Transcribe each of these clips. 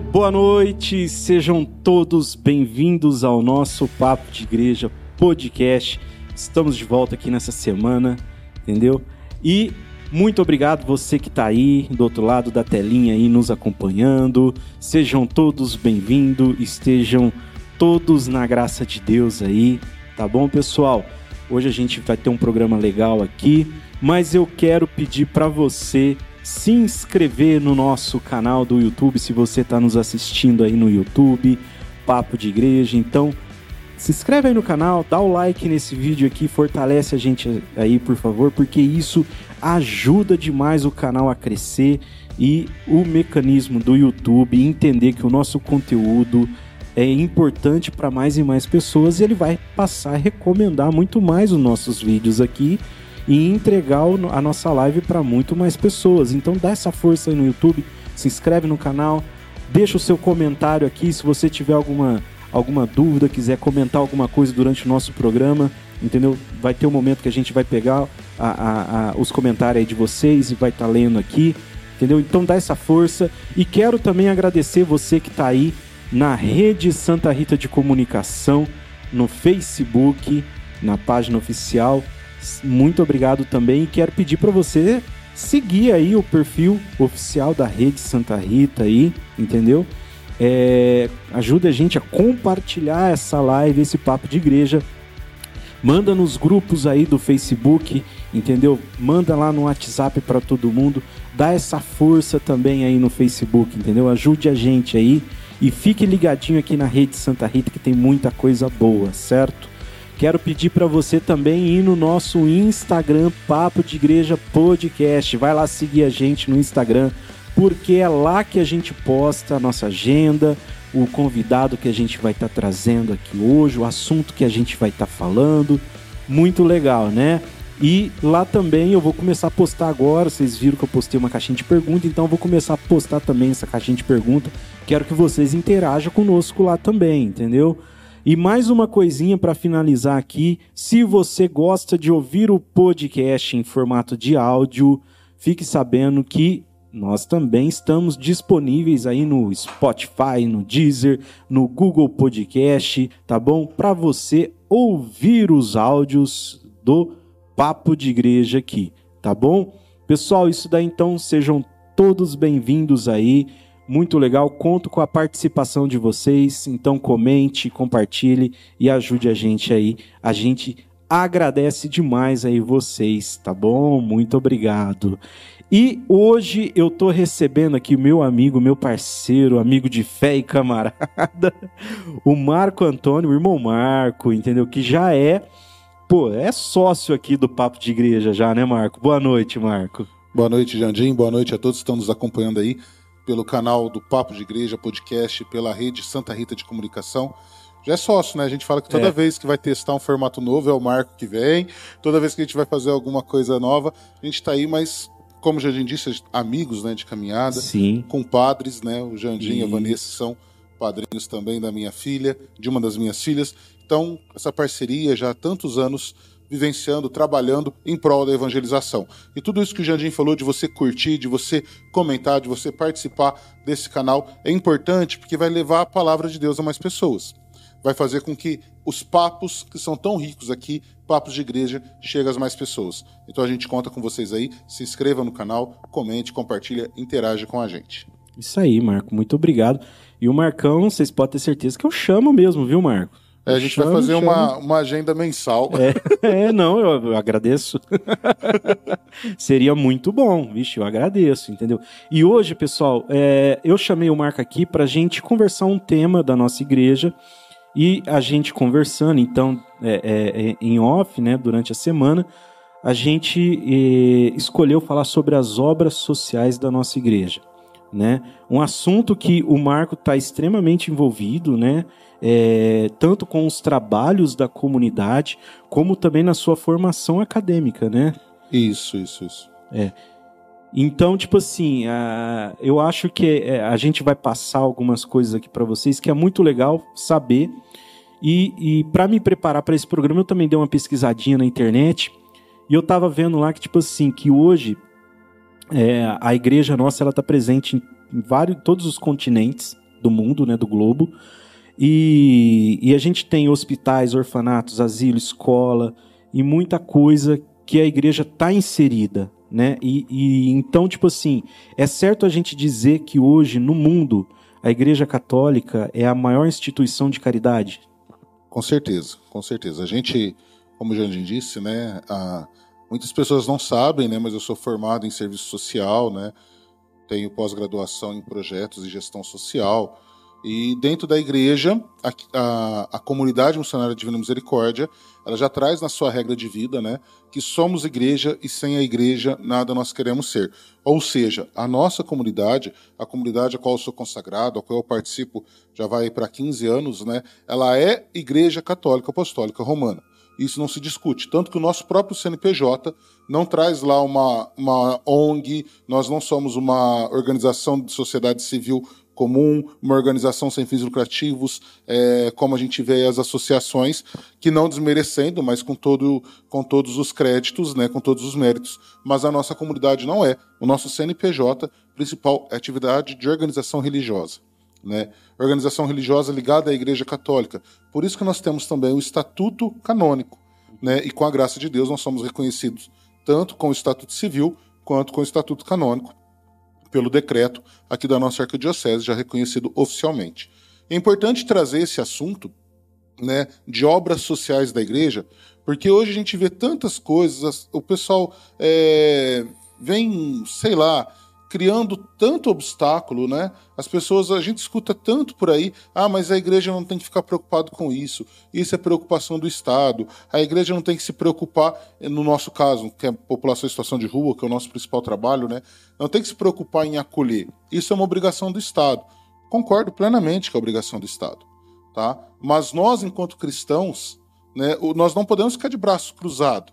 Boa noite, sejam todos bem-vindos ao nosso Papo de Igreja podcast. Estamos de volta aqui nessa semana, entendeu? E muito obrigado você que está aí do outro lado da telinha aí nos acompanhando. Sejam todos bem-vindos, estejam todos na graça de Deus aí, tá bom, pessoal? Hoje a gente vai ter um programa legal aqui, mas eu quero pedir para você se inscrever no nosso canal do YouTube, se você está nos assistindo aí no YouTube, Papo de Igreja. Então, se inscreve aí no canal, dá o like nesse vídeo aqui, fortalece a gente aí, por favor, porque isso ajuda demais o canal a crescer e o mecanismo do YouTube entender que o nosso conteúdo é importante para mais e mais pessoas e ele vai passar a recomendar muito mais os nossos vídeos aqui e entregar a nossa live para muito mais pessoas. Então dá essa força aí no YouTube, se inscreve no canal, deixa o seu comentário aqui se você tiver alguma, alguma dúvida, quiser comentar alguma coisa durante o nosso programa, entendeu? Vai ter um momento que a gente vai pegar a- a- a- os comentários aí de vocês e vai estar lendo aqui, entendeu? Então dá essa força e quero também agradecer você que está aí na rede Santa Rita de Comunicação, no Facebook, na página oficial. Muito obrigado também quero pedir para você seguir aí o perfil oficial da rede Santa Rita aí, entendeu? É, ajuda a gente a compartilhar essa live, esse papo de igreja. Manda nos grupos aí do Facebook, entendeu? Manda lá no WhatsApp para todo mundo. Dá essa força também aí no Facebook, entendeu? Ajude a gente aí e fique ligadinho aqui na rede Santa Rita que tem muita coisa boa, certo? Quero pedir para você também ir no nosso Instagram Papo de Igreja Podcast. Vai lá seguir a gente no Instagram, porque é lá que a gente posta a nossa agenda, o convidado que a gente vai estar trazendo aqui hoje, o assunto que a gente vai estar falando. Muito legal, né? E lá também eu vou começar a postar agora. Vocês viram que eu postei uma caixinha de pergunta, então eu vou começar a postar também essa caixinha de pergunta. Quero que vocês interajam conosco lá também, entendeu? E mais uma coisinha para finalizar aqui: se você gosta de ouvir o podcast em formato de áudio, fique sabendo que nós também estamos disponíveis aí no Spotify, no Deezer, no Google Podcast, tá bom? Para você ouvir os áudios do Papo de Igreja aqui, tá bom? Pessoal, isso daí então, sejam todos bem-vindos aí. Muito legal, conto com a participação de vocês. Então comente, compartilhe e ajude a gente aí. A gente agradece demais aí vocês, tá bom? Muito obrigado. E hoje eu tô recebendo aqui o meu amigo, meu parceiro, amigo de fé e camarada, o Marco Antônio, o irmão Marco, entendeu? Que já é pô, é sócio aqui do Papo de Igreja já, né, Marco? Boa noite, Marco. Boa noite, Jandim. Boa noite a todos que estão nos acompanhando aí pelo canal do Papo de Igreja Podcast, pela rede Santa Rita de Comunicação. Já é sócio, né? A gente fala que toda é. vez que vai testar um formato novo é o Marco que vem, toda vez que a gente vai fazer alguma coisa nova, a gente está aí, mas como o Jandim disse, amigos né, de caminhada, Sim. compadres, né? O Jandim e a Vanessa são padrinhos também da minha filha, de uma das minhas filhas. Então, essa parceria já há tantos anos vivenciando, trabalhando em prol da evangelização. E tudo isso que o Jandim falou de você curtir, de você comentar, de você participar desse canal é importante porque vai levar a palavra de Deus a mais pessoas. Vai fazer com que os papos que são tão ricos aqui, papos de igreja, cheguem às mais pessoas. Então a gente conta com vocês aí. Se inscreva no canal, comente, compartilha, interaja com a gente. Isso aí, Marco. Muito obrigado. E o Marcão, vocês podem ter certeza que eu chamo mesmo, viu, Marco? É, a gente chama, vai fazer uma, uma agenda mensal. É, é não, eu, eu agradeço. Seria muito bom, vixe, eu agradeço, entendeu? E hoje, pessoal, é, eu chamei o Marco aqui para a gente conversar um tema da nossa igreja e a gente conversando, então, é, é, é em off, né, durante a semana, a gente é, escolheu falar sobre as obras sociais da nossa igreja. Né? Um assunto que o Marco está extremamente envolvido, né? É, tanto com os trabalhos da comunidade, como também na sua formação acadêmica, né? Isso, isso, isso. É. Então, tipo assim, a, eu acho que é, a gente vai passar algumas coisas aqui para vocês que é muito legal saber. E, e para me preparar para esse programa, eu também dei uma pesquisadinha na internet e eu tava vendo lá que, tipo assim, que hoje é, a igreja nossa ela tá presente em, em vários, todos os continentes do mundo, né, do globo. E, e a gente tem hospitais, orfanatos, asilo, escola e muita coisa que a igreja está inserida, né? E, e, então, tipo assim, é certo a gente dizer que hoje no mundo a Igreja Católica é a maior instituição de caridade? Com certeza, com certeza. A gente, como o Jandim disse, né? A, muitas pessoas não sabem, né? Mas eu sou formado em serviço social, né? Tenho pós-graduação em projetos e gestão social. E dentro da igreja, a, a, a, comunidade missionária Divina Misericórdia, ela já traz na sua regra de vida, né, que somos igreja e sem a igreja nada nós queremos ser. Ou seja, a nossa comunidade, a comunidade a qual eu sou consagrado, a qual eu participo já vai para 15 anos, né, ela é Igreja Católica Apostólica Romana. Isso não se discute. Tanto que o nosso próprio CNPJ não traz lá uma, uma ONG, nós não somos uma organização de sociedade civil comum, uma organização sem fins lucrativos, é, como a gente vê as associações, que não desmerecendo, mas com, todo, com todos os créditos, né, com todos os méritos. Mas a nossa comunidade não é. O nosso CNPJ principal é atividade de organização religiosa. Né? Organização religiosa ligada à Igreja Católica. Por isso que nós temos também o Estatuto Canônico. Né? E com a graça de Deus nós somos reconhecidos tanto com o Estatuto Civil quanto com o Estatuto Canônico pelo decreto aqui da nossa arquidiocese, já reconhecido oficialmente. É importante trazer esse assunto né, de obras sociais da igreja, porque hoje a gente vê tantas coisas, o pessoal é, vem, sei lá, criando tanto obstáculo, né? As pessoas, a gente escuta tanto por aí, ah, mas a igreja não tem que ficar preocupado com isso. Isso é preocupação do Estado. A igreja não tem que se preocupar, no nosso caso, que é a população em situação de rua, que é o nosso principal trabalho, né? Não tem que se preocupar em acolher. Isso é uma obrigação do Estado. Concordo plenamente que é obrigação do Estado, tá? Mas nós, enquanto cristãos, né, nós não podemos ficar de braço cruzado,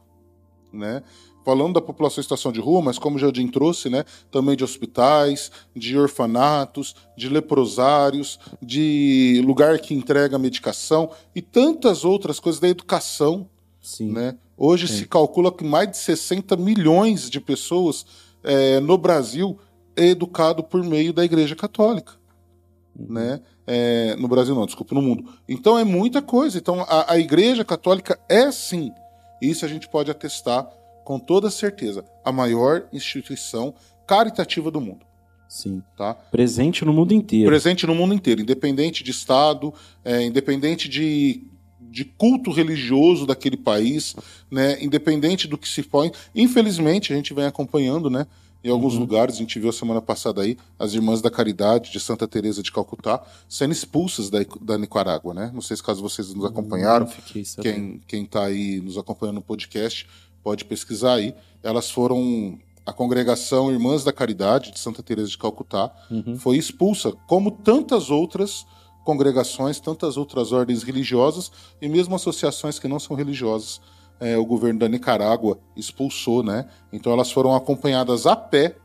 né? Falando da população em situação de rua, mas como o Jardim trouxe, né, também de hospitais, de orfanatos, de leprosários, de lugar que entrega medicação e tantas outras coisas da educação. Sim. Né? Hoje Sim. se calcula que mais de 60 milhões de pessoas é, no Brasil é educado por meio da Igreja Católica. Uhum. Né? É, no Brasil não, desculpa, no mundo. Então é muita coisa. Então a, a Igreja Católica é sim, isso a gente pode atestar com toda certeza, a maior instituição caritativa do mundo. Sim. Tá? Presente no mundo inteiro. Presente no mundo inteiro, independente de Estado, é, independente de, de culto religioso daquele país, né, independente do que se põe. Infelizmente, a gente vem acompanhando, né? Em alguns uhum. lugares, a gente viu a semana passada aí as Irmãs da Caridade de Santa Teresa de Calcutá sendo expulsas da, da Nicarágua, né? Não sei se caso vocês nos acompanharam, quem quem está aí nos acompanhando no podcast pode pesquisar aí. Elas foram a congregação Irmãs da Caridade de Santa Teresa de Calcutá uhum. foi expulsa, como tantas outras congregações, tantas outras ordens religiosas e mesmo associações que não são religiosas é, o governo da Nicarágua expulsou, né? Então elas foram acompanhadas a pé,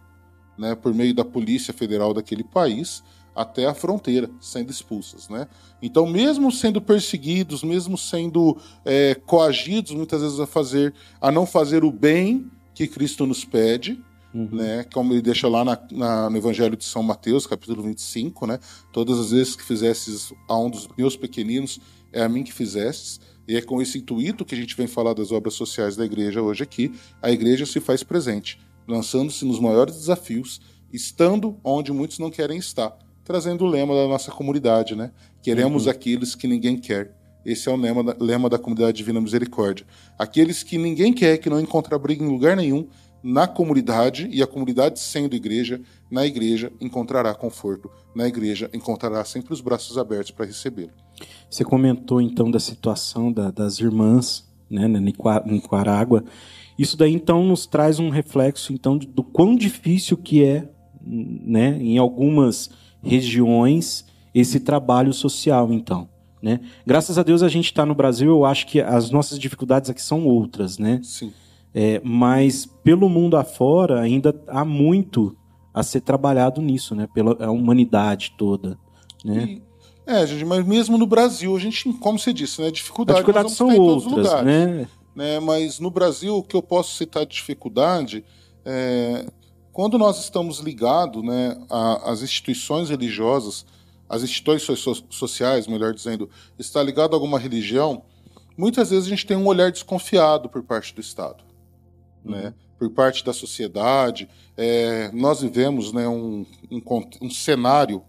né, por meio da polícia federal daquele país até a fronteira, sendo expulsas, né? Então, mesmo sendo perseguidos, mesmo sendo é, coagidos muitas vezes a fazer, a não fazer o bem que Cristo nos pede, Uhum. Né, como ele deixa lá na, na, no Evangelho de São Mateus, capítulo 25, né? Todas as vezes que fizesses a um dos meus pequeninos, é a mim que fizestes. E é com esse intuito que a gente vem falar das obras sociais da igreja hoje aqui. A igreja se faz presente, lançando-se nos maiores desafios, estando onde muitos não querem estar, trazendo o lema da nossa comunidade, né? Queremos uhum. aqueles que ninguém quer. Esse é o lema da, lema da comunidade Divina Misericórdia. Aqueles que ninguém quer, que não encontra briga em lugar nenhum, na comunidade, e a comunidade sendo igreja, na igreja encontrará conforto, na igreja encontrará sempre os braços abertos para recebê-lo. Você comentou então da situação da, das irmãs né, na Nicarágua. Isso daí então nos traz um reflexo então do quão difícil que é, né, em algumas regiões esse trabalho social então. Né? Graças a Deus a gente está no Brasil, eu acho que as nossas dificuldades aqui são outras, né? Sim. É, mas pelo mundo afora ainda há muito a ser trabalhado nisso, né? Pela humanidade toda, né? E é, gente, mas mesmo no Brasil, a gente, como você disse, né, dificuldade, As dificuldades são outras, lugares, né? né? Mas no Brasil, o que eu posso citar de dificuldade é quando nós estamos ligados né, às instituições religiosas, às instituições sociais, melhor dizendo, está ligado a alguma religião, muitas vezes a gente tem um olhar desconfiado por parte do Estado, uhum. né? por parte da sociedade. É, nós vivemos né, um, um, um cenário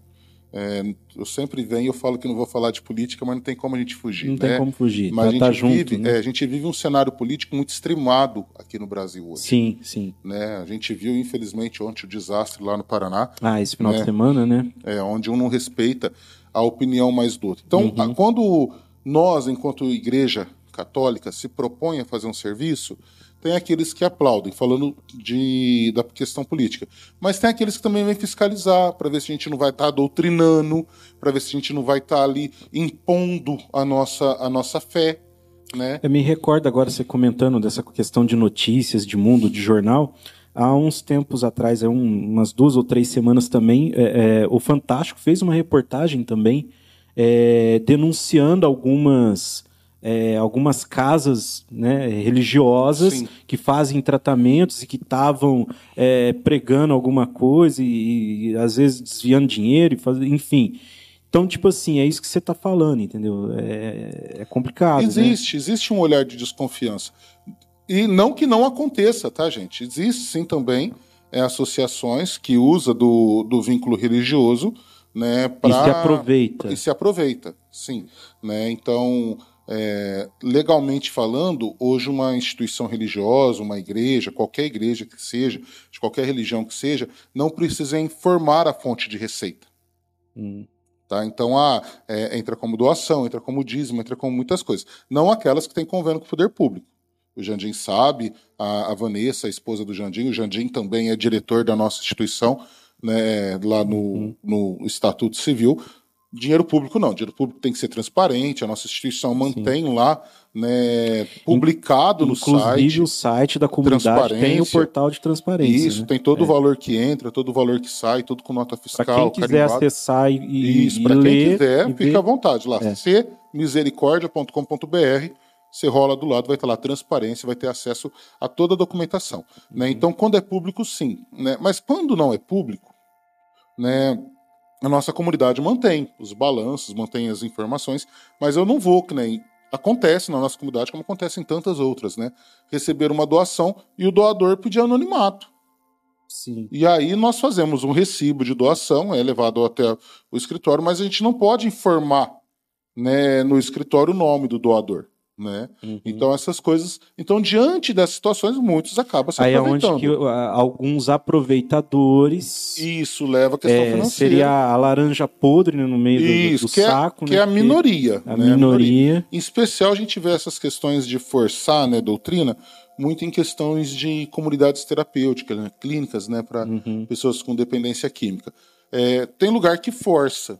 é, eu sempre venho, eu falo que não vou falar de política, mas não tem como a gente fugir. Não né? tem como fugir. Mas tá, a, gente tá junto, vive, né? é, a gente vive um cenário político muito extremado aqui no Brasil hoje. Sim, sim. Né? A gente viu, infelizmente, ontem o desastre lá no Paraná. Ah, esse final né? de semana, né? É, onde um não respeita a opinião mais do outro. Então, uhum. quando nós, enquanto igreja católica, se propõe a fazer um serviço, tem aqueles que aplaudem, falando de, da questão política. Mas tem aqueles que também vêm fiscalizar, para ver se a gente não vai estar tá doutrinando, para ver se a gente não vai estar tá ali impondo a nossa, a nossa fé. Né? Eu me recordo agora você comentando dessa questão de notícias, de mundo, de jornal. Há uns tempos atrás, é um, umas duas ou três semanas também, é, é, o Fantástico fez uma reportagem também é, denunciando algumas é, algumas casas né, religiosas Sim. que fazem tratamentos e que estavam é, pregando alguma coisa e, e, às vezes desviando dinheiro, e faz, enfim. Então, tipo assim, é isso que você está falando, entendeu? É, é complicado. Né? Existe, né? existe um olhar de desconfiança. E não que não aconteça, tá, gente? Existe sim também é, associações que usam do, do vínculo religioso né, pra... E se aproveita. E se aproveita, sim. Né? Então, é, legalmente falando, hoje uma instituição religiosa, uma igreja, qualquer igreja que seja, de qualquer religião que seja, não precisa informar a fonte de receita. Hum. Tá? Então, ah, é, entra como doação, entra como dízimo, entra como muitas coisas. Não aquelas que têm convênio com o poder público. O Jandim sabe, a, a Vanessa, a esposa do Jandim, o Jandim também é diretor da nossa instituição, né, lá no, uhum. no Estatuto Civil, Dinheiro público não, dinheiro público tem que ser transparente, a nossa instituição mantém Sim. lá né, publicado no site. Inclusive o site da comunidade tem o portal de transparência. Isso, né? tem todo é. o valor que entra, todo o valor que sai, tudo com nota fiscal. Para quem quiser carimbado. acessar e Isso, para quem quiser, fica ver. à vontade lá. É. cmisericordia.com.br você rola do lado, vai estar lá transparência, vai ter acesso a toda a documentação. Né? Uhum. Né? Então, quando é público, sim. Né? Mas quando não é público, né, a nossa comunidade mantém os balanços, mantém as informações, mas eu não vou, que nem acontece na nossa comunidade, como acontece em tantas outras, né? Receber uma doação e o doador pedir anonimato. Sim. E aí nós fazemos um recibo de doação, é levado até o escritório, mas a gente não pode informar né, no escritório o nome do doador. Né? Uhum. Então essas coisas, então diante dessas situações muitos acabam se Aí é onde que alguns aproveitadores isso leva a questão é, financeira. Seria a laranja podre né, no meio isso, do, do que é, saco, que né? é a minoria, a né? minoria. Em especial a gente vê essas questões de forçar, né, doutrina, muito em questões de comunidades terapêuticas, né, clínicas, né, para uhum. pessoas com dependência química. É, tem lugar que força,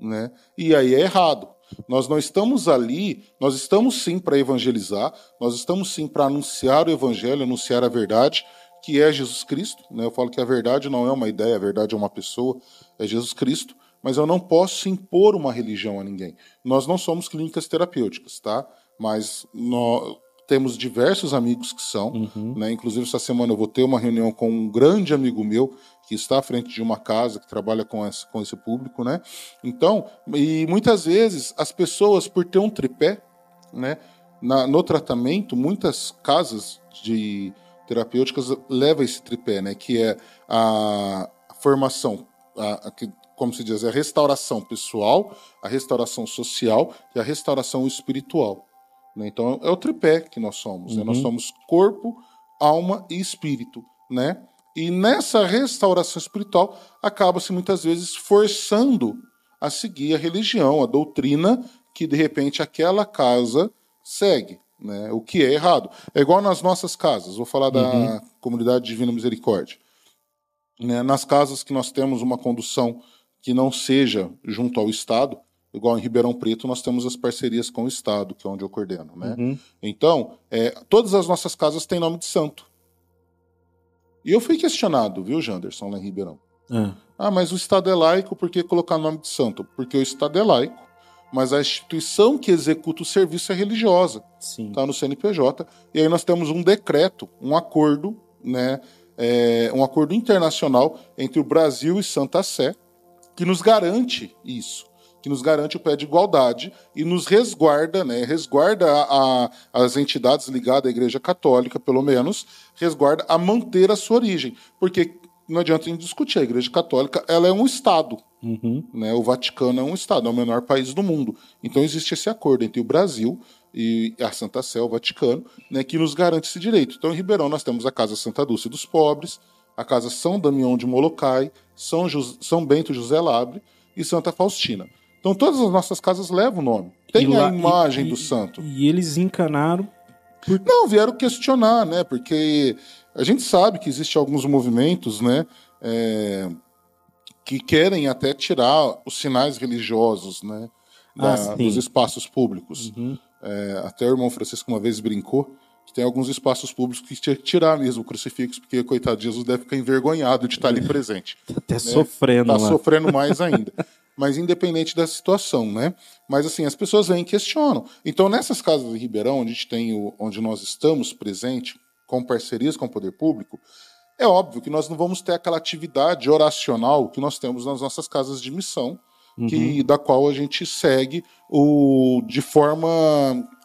né? E aí é errado. Nós não estamos ali, nós estamos sim para evangelizar, nós estamos sim para anunciar o evangelho, anunciar a verdade, que é Jesus Cristo. Né? Eu falo que a verdade não é uma ideia, a verdade é uma pessoa, é Jesus Cristo, mas eu não posso impor uma religião a ninguém. Nós não somos clínicas terapêuticas, tá? Mas nós, temos diversos amigos que são, uhum. né? Inclusive essa semana eu vou ter uma reunião com um grande amigo meu que está à frente de uma casa que trabalha com esse, com esse público, né? Então, e muitas vezes as pessoas por ter um tripé, né? Na, no tratamento, muitas casas de terapêuticas levam esse tripé, né? Que é a, formação, a, a, como se diz, a restauração pessoal, a restauração social e a restauração espiritual. Né? Então é o tripé que nós somos. Uhum. Né? Nós uhum. somos corpo, alma e espírito. Né? E nessa restauração espiritual acaba-se muitas vezes forçando a seguir a religião, a doutrina que de repente aquela casa segue. Né? O que é errado. É igual nas nossas casas. Vou falar da uhum. comunidade Divina Misericórdia. Né? Nas casas que nós temos uma condução que não seja junto ao Estado, igual em Ribeirão Preto, nós temos as parcerias com o Estado, que é onde eu coordeno. Né? Uhum. Então, é, todas as nossas casas têm nome de santo. E eu fui questionado, viu, Janderson, lá em Ribeirão. É. Ah, mas o Estado é laico, por que colocar nome de santo? Porque o Estado é laico, mas a instituição que executa o serviço é religiosa. Está no CNPJ. E aí nós temos um decreto, um acordo, né, é, um acordo internacional entre o Brasil e Santa Sé, que nos garante isso que nos garante o pé de igualdade e nos resguarda, né, resguarda a, a, as entidades ligadas à Igreja Católica, pelo menos, resguarda a manter a sua origem, porque não adianta a gente discutir, a Igreja Católica ela é um Estado, uhum. né, o Vaticano é um Estado, é o menor país do mundo, então existe esse acordo entre o Brasil e a Santa Sé, o Vaticano, né, que nos garante esse direito. Então, em Ribeirão, nós temos a Casa Santa Dulce dos Pobres, a Casa São Damião de Molokai, São, São Bento José Labre e Santa Faustina. Então todas as nossas casas levam o nome. Tem lá, a imagem e, do santo. E eles encanaram. Por... Não, vieram questionar, né? Porque a gente sabe que existem alguns movimentos, né? É, que querem até tirar os sinais religiosos, né? Da, ah, dos espaços públicos. Uhum. É, até o irmão Francisco uma vez brincou que tem alguns espaços públicos que tinha que tirar mesmo o crucifixo, porque, coitado, Jesus deve ficar envergonhado de estar ali presente. Tá até né? sofrendo. Está sofrendo mais ainda. mas independente da situação, né? Mas assim, as pessoas vêm e questionam. Então, nessas casas de Ribeirão, onde, a gente tem o, onde nós estamos presente, com parcerias com o poder público, é óbvio que nós não vamos ter aquela atividade oracional que nós temos nas nossas casas de missão, uhum. que, da qual a gente segue o, de forma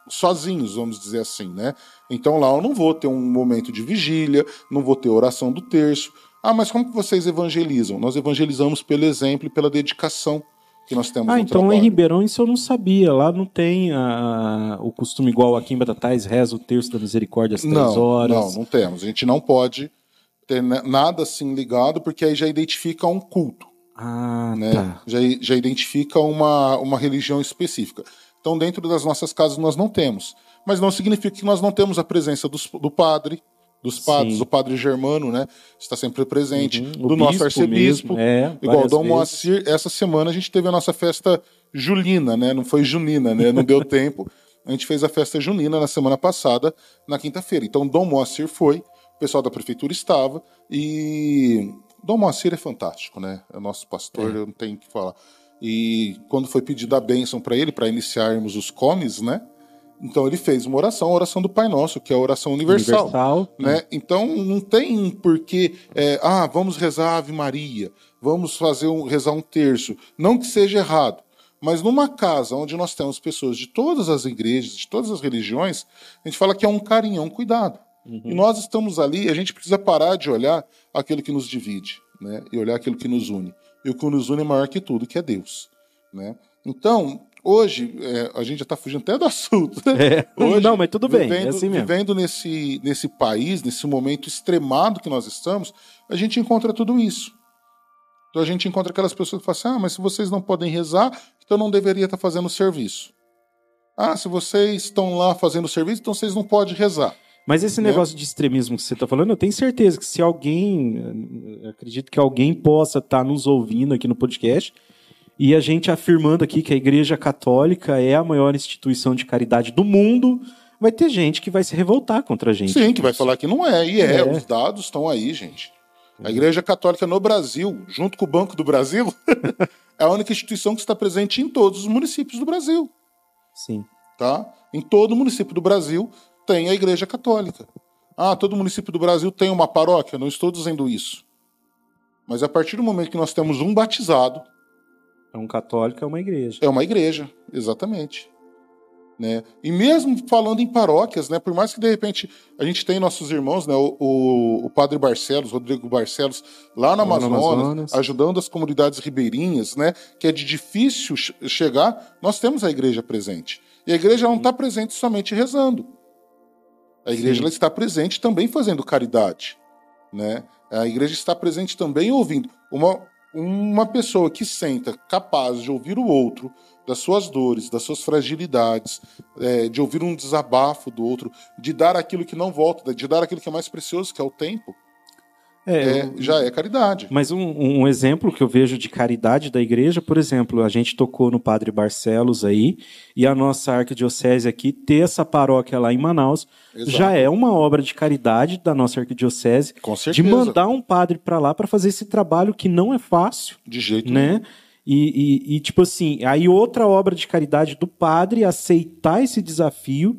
sozinhos, vamos dizer assim, né? Então lá eu não vou ter um momento de vigília, não vou ter oração do terço, ah, mas como que vocês evangelizam? Nós evangelizamos pelo exemplo e pela dedicação que nós temos ah, então trabalho. em Ribeirão isso eu não sabia. Lá não tem a, o costume igual aqui em Batatais, reza o terço da misericórdia às três não, horas. Não, não temos. A gente não pode ter nada assim ligado, porque aí já identifica um culto. Ah, né? tá. Já, já identifica uma, uma religião específica. Então, dentro das nossas casas, nós não temos. Mas não significa que nós não temos a presença do, do padre, dos padres, Sim. o padre Germano, né? Está sempre presente, uhum. do nosso arcebispo. é, igual Dom Moacir, essa semana a gente teve a nossa festa julina, né? Não foi junina, né? Não deu tempo. A gente fez a festa junina na semana passada, na quinta-feira. Então Dom Moacir foi, o pessoal da prefeitura estava e Dom Moacir é fantástico, né? É o nosso pastor, é. eu não tenho que falar. E quando foi pedida a bênção para ele, para iniciarmos os comes, né? Então ele fez uma oração, a oração do Pai Nosso, que é a oração universal. universal né? Então não tem porquê, é, ah, vamos rezar Ave Maria, vamos fazer um, rezar um terço. Não que seja errado, mas numa casa onde nós temos pessoas de todas as igrejas, de todas as religiões, a gente fala que é um carinho, é um cuidado. Uhum. E nós estamos ali, a gente precisa parar de olhar aquilo que nos divide, né? E olhar aquilo que nos une. E o que nos une é maior que tudo, que é Deus, né? Então, hoje, é, a gente já está fugindo até do assunto. É. Hoje, Não, mas tudo bem, vivendo, é assim mesmo. Vivendo nesse, nesse país, nesse momento extremado que nós estamos, a gente encontra tudo isso. Então a gente encontra aquelas pessoas que falam assim: ah, mas se vocês não podem rezar, então não deveria estar fazendo serviço. Ah, se vocês estão lá fazendo serviço, então vocês não podem rezar. Mas esse Né? negócio de extremismo que você está falando, eu tenho certeza que se alguém, eu acredito que alguém possa estar nos ouvindo aqui no podcast, e a gente afirmando aqui que a Igreja Católica é a maior instituição de caridade do mundo, vai ter gente que vai se revoltar contra a gente. Sim, que vai falar que não é. E é, É. os dados estão aí, gente. A Igreja Católica no Brasil, junto com o Banco do Brasil, é a única instituição que está presente em todos os municípios do Brasil. Sim. tá? Em todo município do Brasil tem a Igreja Católica. Ah, todo município do Brasil tem uma paróquia? Não estou dizendo isso. Mas a partir do momento que nós temos um batizado, um católico, é uma igreja. é uma igreja, exatamente. Né? E mesmo falando em paróquias, né, por mais que de repente a gente tem nossos irmãos, né, o, o, o padre Barcelos, Rodrigo Barcelos, lá no Amazonas, Amazonas. ajudando as comunidades ribeirinhas, né, que é de difícil che- chegar, nós temos a igreja presente. E a igreja não está presente somente rezando. A igreja Sim. ela está presente também fazendo caridade. Né? A igreja está presente também ouvindo. Uma, uma pessoa que senta capaz de ouvir o outro, das suas dores, das suas fragilidades, é, de ouvir um desabafo do outro, de dar aquilo que não volta, de dar aquilo que é mais precioso, que é o tempo, É, é, já é caridade. Mas um, um exemplo que eu vejo de caridade da igreja, por exemplo, a gente tocou no Padre Barcelos aí, e a nossa arquidiocese aqui ter essa paróquia lá em Manaus, Exato. já é uma obra de caridade da nossa arquidiocese, Com de certeza. mandar um padre para lá para fazer esse trabalho que não é fácil, De jeito nenhum. né? E, e- e, tipo assim, aí outra obra de caridade do padre aceitar esse desafio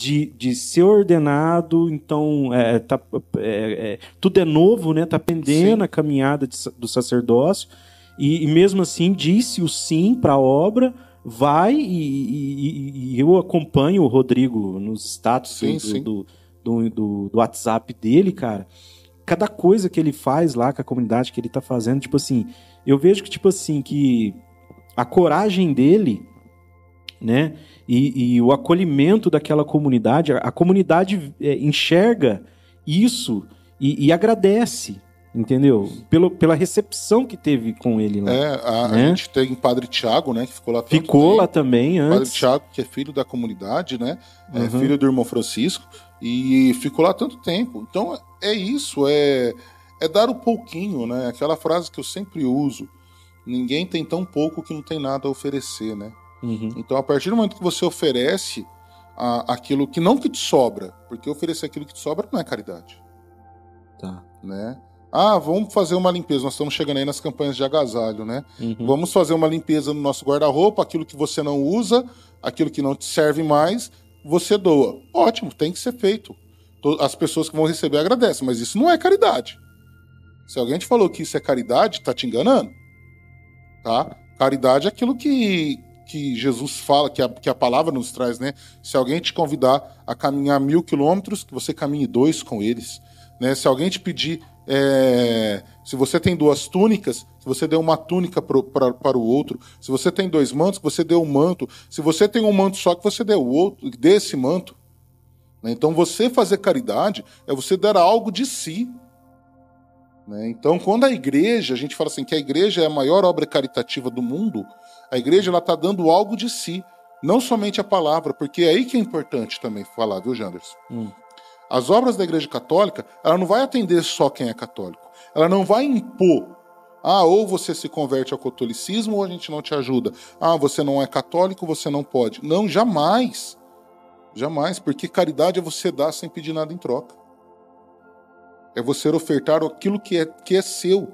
de, de ser ordenado, então é, tá, é, é, tudo é novo, né? Tá pendendo Sim. a caminhada de do sacerdócio e, e mesmo assim disse o sim para a obra, vai e, e- e- e eu acompanho o Rodrigo nos status Sim, do, sim. do, do, do- do WhatsApp dele, cara. Cada coisa que ele faz lá com a comunidade que ele tá fazendo, tipo assim, eu vejo que, tipo assim, que a coragem dele, né, e, e o acolhimento daquela comunidade, a, a comunidade é, enxerga isso e, e agradece, entendeu? Pelo, pela recepção que teve com ele lá. É, a, a Né? gente tem Padre Tiago, né, que ficou lá tanto Ficou lá também Padre antes. Tiago, que é filho da comunidade, né? É Uhum. filho do irmão Francisco, e ficou lá tanto tempo. Então é isso, é, é dar o pouquinho, né? Aquela frase que eu sempre uso: ninguém tem tão pouco que não tem nada a oferecer, né? Uhum. Então, a partir do momento que você oferece a- aquilo que não que te sobra, porque oferecer aquilo que te sobra não é caridade, Tá. né? Ah, vamos fazer uma limpeza. Nós estamos chegando aí nas campanhas de agasalho, né? Uhum. Vamos fazer uma limpeza no nosso guarda-roupa, aquilo que você não usa, aquilo que não te serve mais, você doa. Ótimo, tem que ser feito. To- As pessoas que vão receber agradecem, mas isso não é caridade. Se alguém te falou que isso é caridade, tá te enganando. Tá? Caridade é aquilo que, que Jesus fala, que a, que a palavra nos traz, né? Se alguém te convidar a caminhar mil quilômetros, que você caminhe dois com eles. Né? Se alguém te pedir, é, se você tem duas túnicas, se você dê uma túnica pro, pra, para o outro, se você tem dois mantos, que você dê um manto, se você tem um manto só, que você dê o outro, dê esse manto. né? Então, você fazer caridade é você dar algo de si. né? Então, quando a igreja, a gente fala assim que a igreja é a maior obra caritativa do mundo, a igreja está dando algo de si, não somente a palavra, porque é aí que é importante também falar, viu, Janderson? Hum. As obras da Igreja Católica, ela não vai atender só quem é católico. Ela não vai impor. Ah, ou você se converte ao catolicismo ou a gente não te ajuda. Ah, você não é católico, você não pode. Não, jamais. Jamais, porque caridade é você dar sem pedir nada em troca. É você ofertar aquilo que é, que é seu.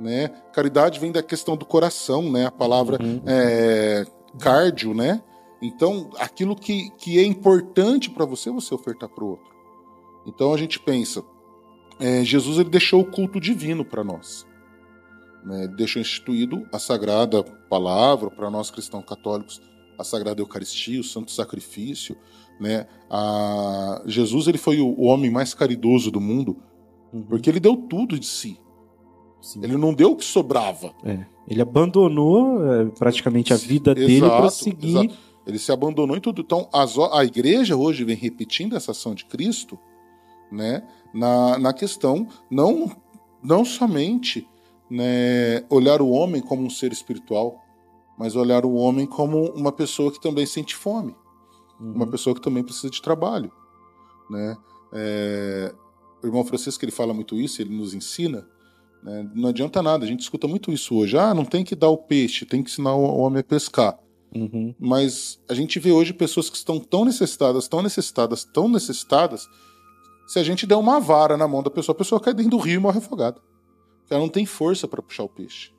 Né? Caridade vem da questão do coração, né? A palavra Uhum. é, cardio, né? Então, aquilo que, que é importante para você, você ofertar para o outro. Então a gente pensa, é, Jesus ele deixou o culto divino para nós. Né? Ele deixou instituído a sagrada palavra para nós cristãos católicos, a sagrada Eucaristia, o santo sacrifício. Né? A... Jesus ele foi o, o homem mais caridoso do mundo, Uhum. porque ele deu tudo de si. Sim. Ele não deu o que sobrava. É. Ele abandonou é, praticamente a vida dele para seguir. Exato. Ele se abandonou em tudo. Então, as, a igreja hoje vem repetindo essa ação de Cristo né, na, na questão não, não somente né, olhar o homem como um ser espiritual, mas olhar o homem como uma pessoa que também sente fome, uhum. uma pessoa que também precisa de trabalho. Né? É, o irmão Francisco ele fala muito isso, ele nos ensina. Né? Não adianta nada, a gente escuta muito isso hoje. Ah, não tem que dar o peixe, tem que ensinar o homem a pescar. Uhum. Mas a gente vê hoje pessoas que estão tão necessitadas, tão necessitadas, tão necessitadas, se a gente der uma vara na mão da pessoa, a pessoa cai dentro do rio e morre afogada. Porque ela não tem força para puxar o peixe.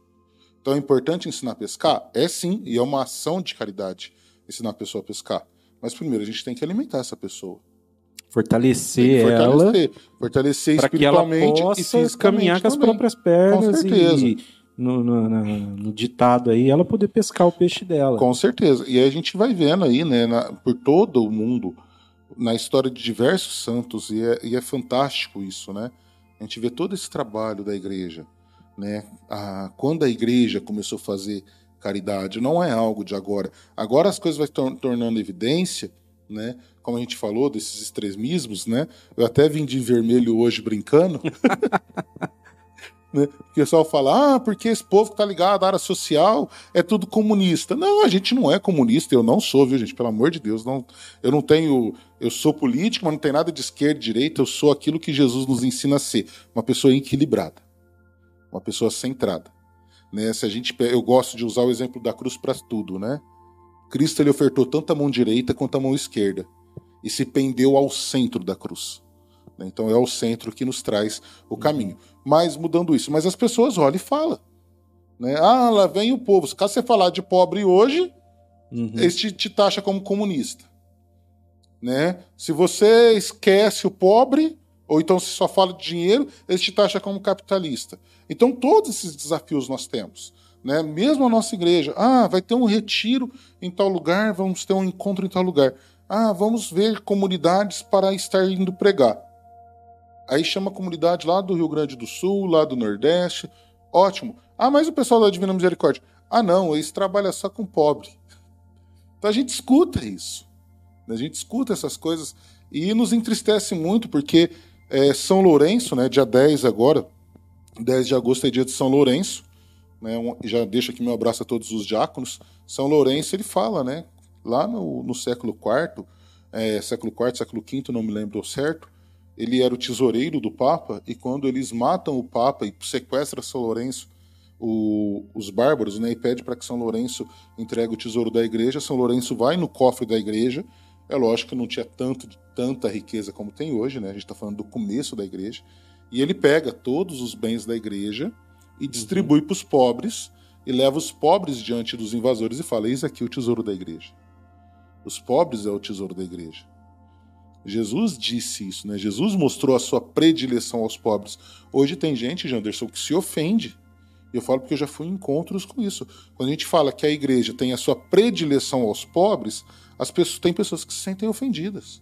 Então é importante ensinar a pescar? É sim, e é uma ação de caridade ensinar a pessoa a pescar. Mas primeiro a gente tem que alimentar essa pessoa. Fortalecer, fortalecer ela. Fortalecer espiritualmente que ela possa e caminhar com as próprias pernas. Com certeza. E no, no, no, ditado aí, ela poder pescar o peixe dela. Com certeza. E aí a gente vai vendo aí, né, na, por todo o mundo, na história de diversos santos, e é, e é fantástico isso, né? A gente vê todo esse trabalho da igreja, né? A, quando a igreja começou a fazer caridade, não é algo de agora. Agora as coisas vão tornando evidência, né? Como a gente falou desses extremismos, né? Eu até vim de vermelho hoje brincando. Né? O pessoal fala, ah, porque esse povo que tá ligado à área social é tudo comunista. Não, a gente não é comunista, eu não sou, viu, gente? Pelo amor de Deus, não, eu não tenho. Eu sou político, mas não tem nada de esquerda e direita, eu sou aquilo que Jesus nos ensina a ser, uma pessoa equilibrada, uma pessoa centrada. Né? Se a gente, eu gosto de usar o exemplo da cruz para tudo, né? Cristo ele ofertou tanto a mão direita quanto a mão esquerda e se pendeu ao centro da cruz. Né? Então é o centro que nos traz o caminho. Mas mudando isso, mas as pessoas olham e falam. Né? Ah, lá vem o povo. Se você falar de pobre hoje, uhum. eles te, te taxa como comunista. Né? Se você esquece o pobre, ou então se só fala de dinheiro, eles te taxam como capitalista. Então todos esses desafios nós temos. Né? Mesmo a nossa igreja, ah, vai ter um retiro em tal lugar, vamos ter um encontro em tal lugar. Ah, vamos ver comunidades para estar indo pregar. Aí chama a comunidade lá do Rio Grande do Sul, lá do Nordeste. Ótimo. Ah, mas o pessoal da Divina Misericórdia. Ah, não, eles trabalham só com pobre. Então a gente escuta isso. A gente escuta essas coisas e nos entristece muito porque é, São Lourenço, né, dia 10 agora, 10 de agosto é dia de São Lourenço, né, um, já deixo aqui meu abraço a todos os diáconos. São Lourenço, ele fala, né, lá no, no século IV, é, século IV, século V, não me lembro certo, ele era o tesoureiro do Papa, e quando eles matam o Papa e sequestram São Lourenço, o, os bárbaros, né, e pede para que São Lourenço entregue o tesouro da igreja, São Lourenço vai no cofre da igreja, é lógico que não tinha tanto, tanta riqueza como tem hoje, né, a gente está falando do começo da igreja, e ele pega todos os bens da igreja e distribui uhum. para os pobres, e leva os pobres diante dos invasores e fala: Eis aqui o tesouro da igreja. Os pobres é o tesouro da igreja. Jesus disse isso, né? Jesus mostrou a sua predileção aos pobres. Hoje tem gente, Janderson, que se ofende. E eu falo porque eu já fui em encontros com isso. Quando a gente fala que a igreja tem a sua predileção aos pobres, as pessoas tem pessoas que se sentem ofendidas.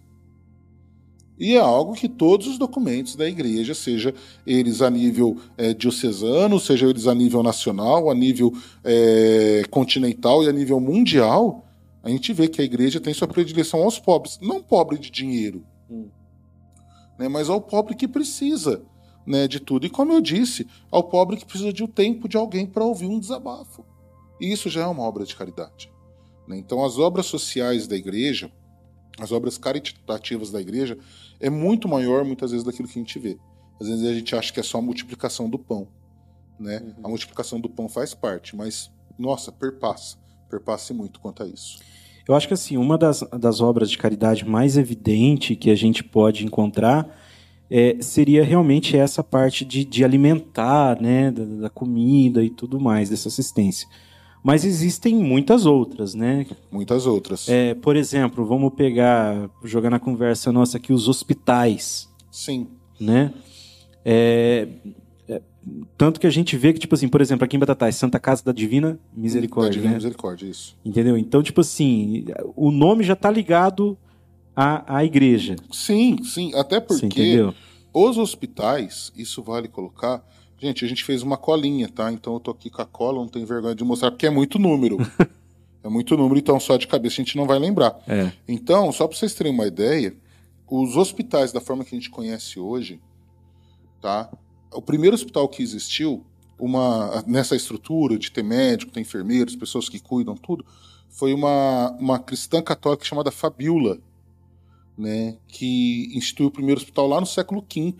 E é algo que todos os documentos da igreja, seja eles a nível é, diocesano, seja eles a nível nacional, a nível é, continental e a nível mundial, a gente vê que a igreja tem sua predileção aos pobres, não pobre de dinheiro, hum. né, mas ao pobre que precisa né, de tudo. E como eu disse, ao pobre que precisa de um tempo de alguém para ouvir um desabafo. E isso já é uma obra de caridade. Né? Então, as obras sociais da igreja, as obras caritativas da igreja, é muito maior muitas vezes daquilo que a gente vê. Às vezes a gente acha que é só a multiplicação do pão. Né? Uhum. A multiplicação do pão faz parte, mas, nossa, perpassa. Perpasse muito quanto a isso. Eu acho que assim, uma das, das obras de caridade mais evidente que a gente pode encontrar é, seria realmente essa parte de, de alimentar, né, da, da, comida e tudo mais, dessa assistência. Mas existem muitas outras, né? Muitas outras. É, por exemplo, vamos pegar, jogar na conversa nossa aqui, os hospitais. Sim. Né? É, tanto que a gente vê que, tipo assim, por exemplo, aqui em Batatais, Santa Casa da Divina Misericórdia. Da Divina né? Misericórdia, isso. Entendeu? Então, tipo assim, o nome já tá ligado à, à igreja. Sim, sim. Até porque os hospitais, isso vale colocar, Gente, a gente fez uma colinha, tá? Então eu tô aqui com a cola, não tenho vergonha de mostrar, porque é muito número. é muito número, então só de cabeça a gente não vai lembrar. É. Então, só para vocês terem uma ideia, os hospitais da forma que a gente conhece hoje, tá? O primeiro hospital que existiu, uma nessa estrutura de ter médico, ter enfermeiros, pessoas que cuidam tudo, foi uma, uma cristã católica chamada Fabiola, né, que instituiu o primeiro hospital lá no século V.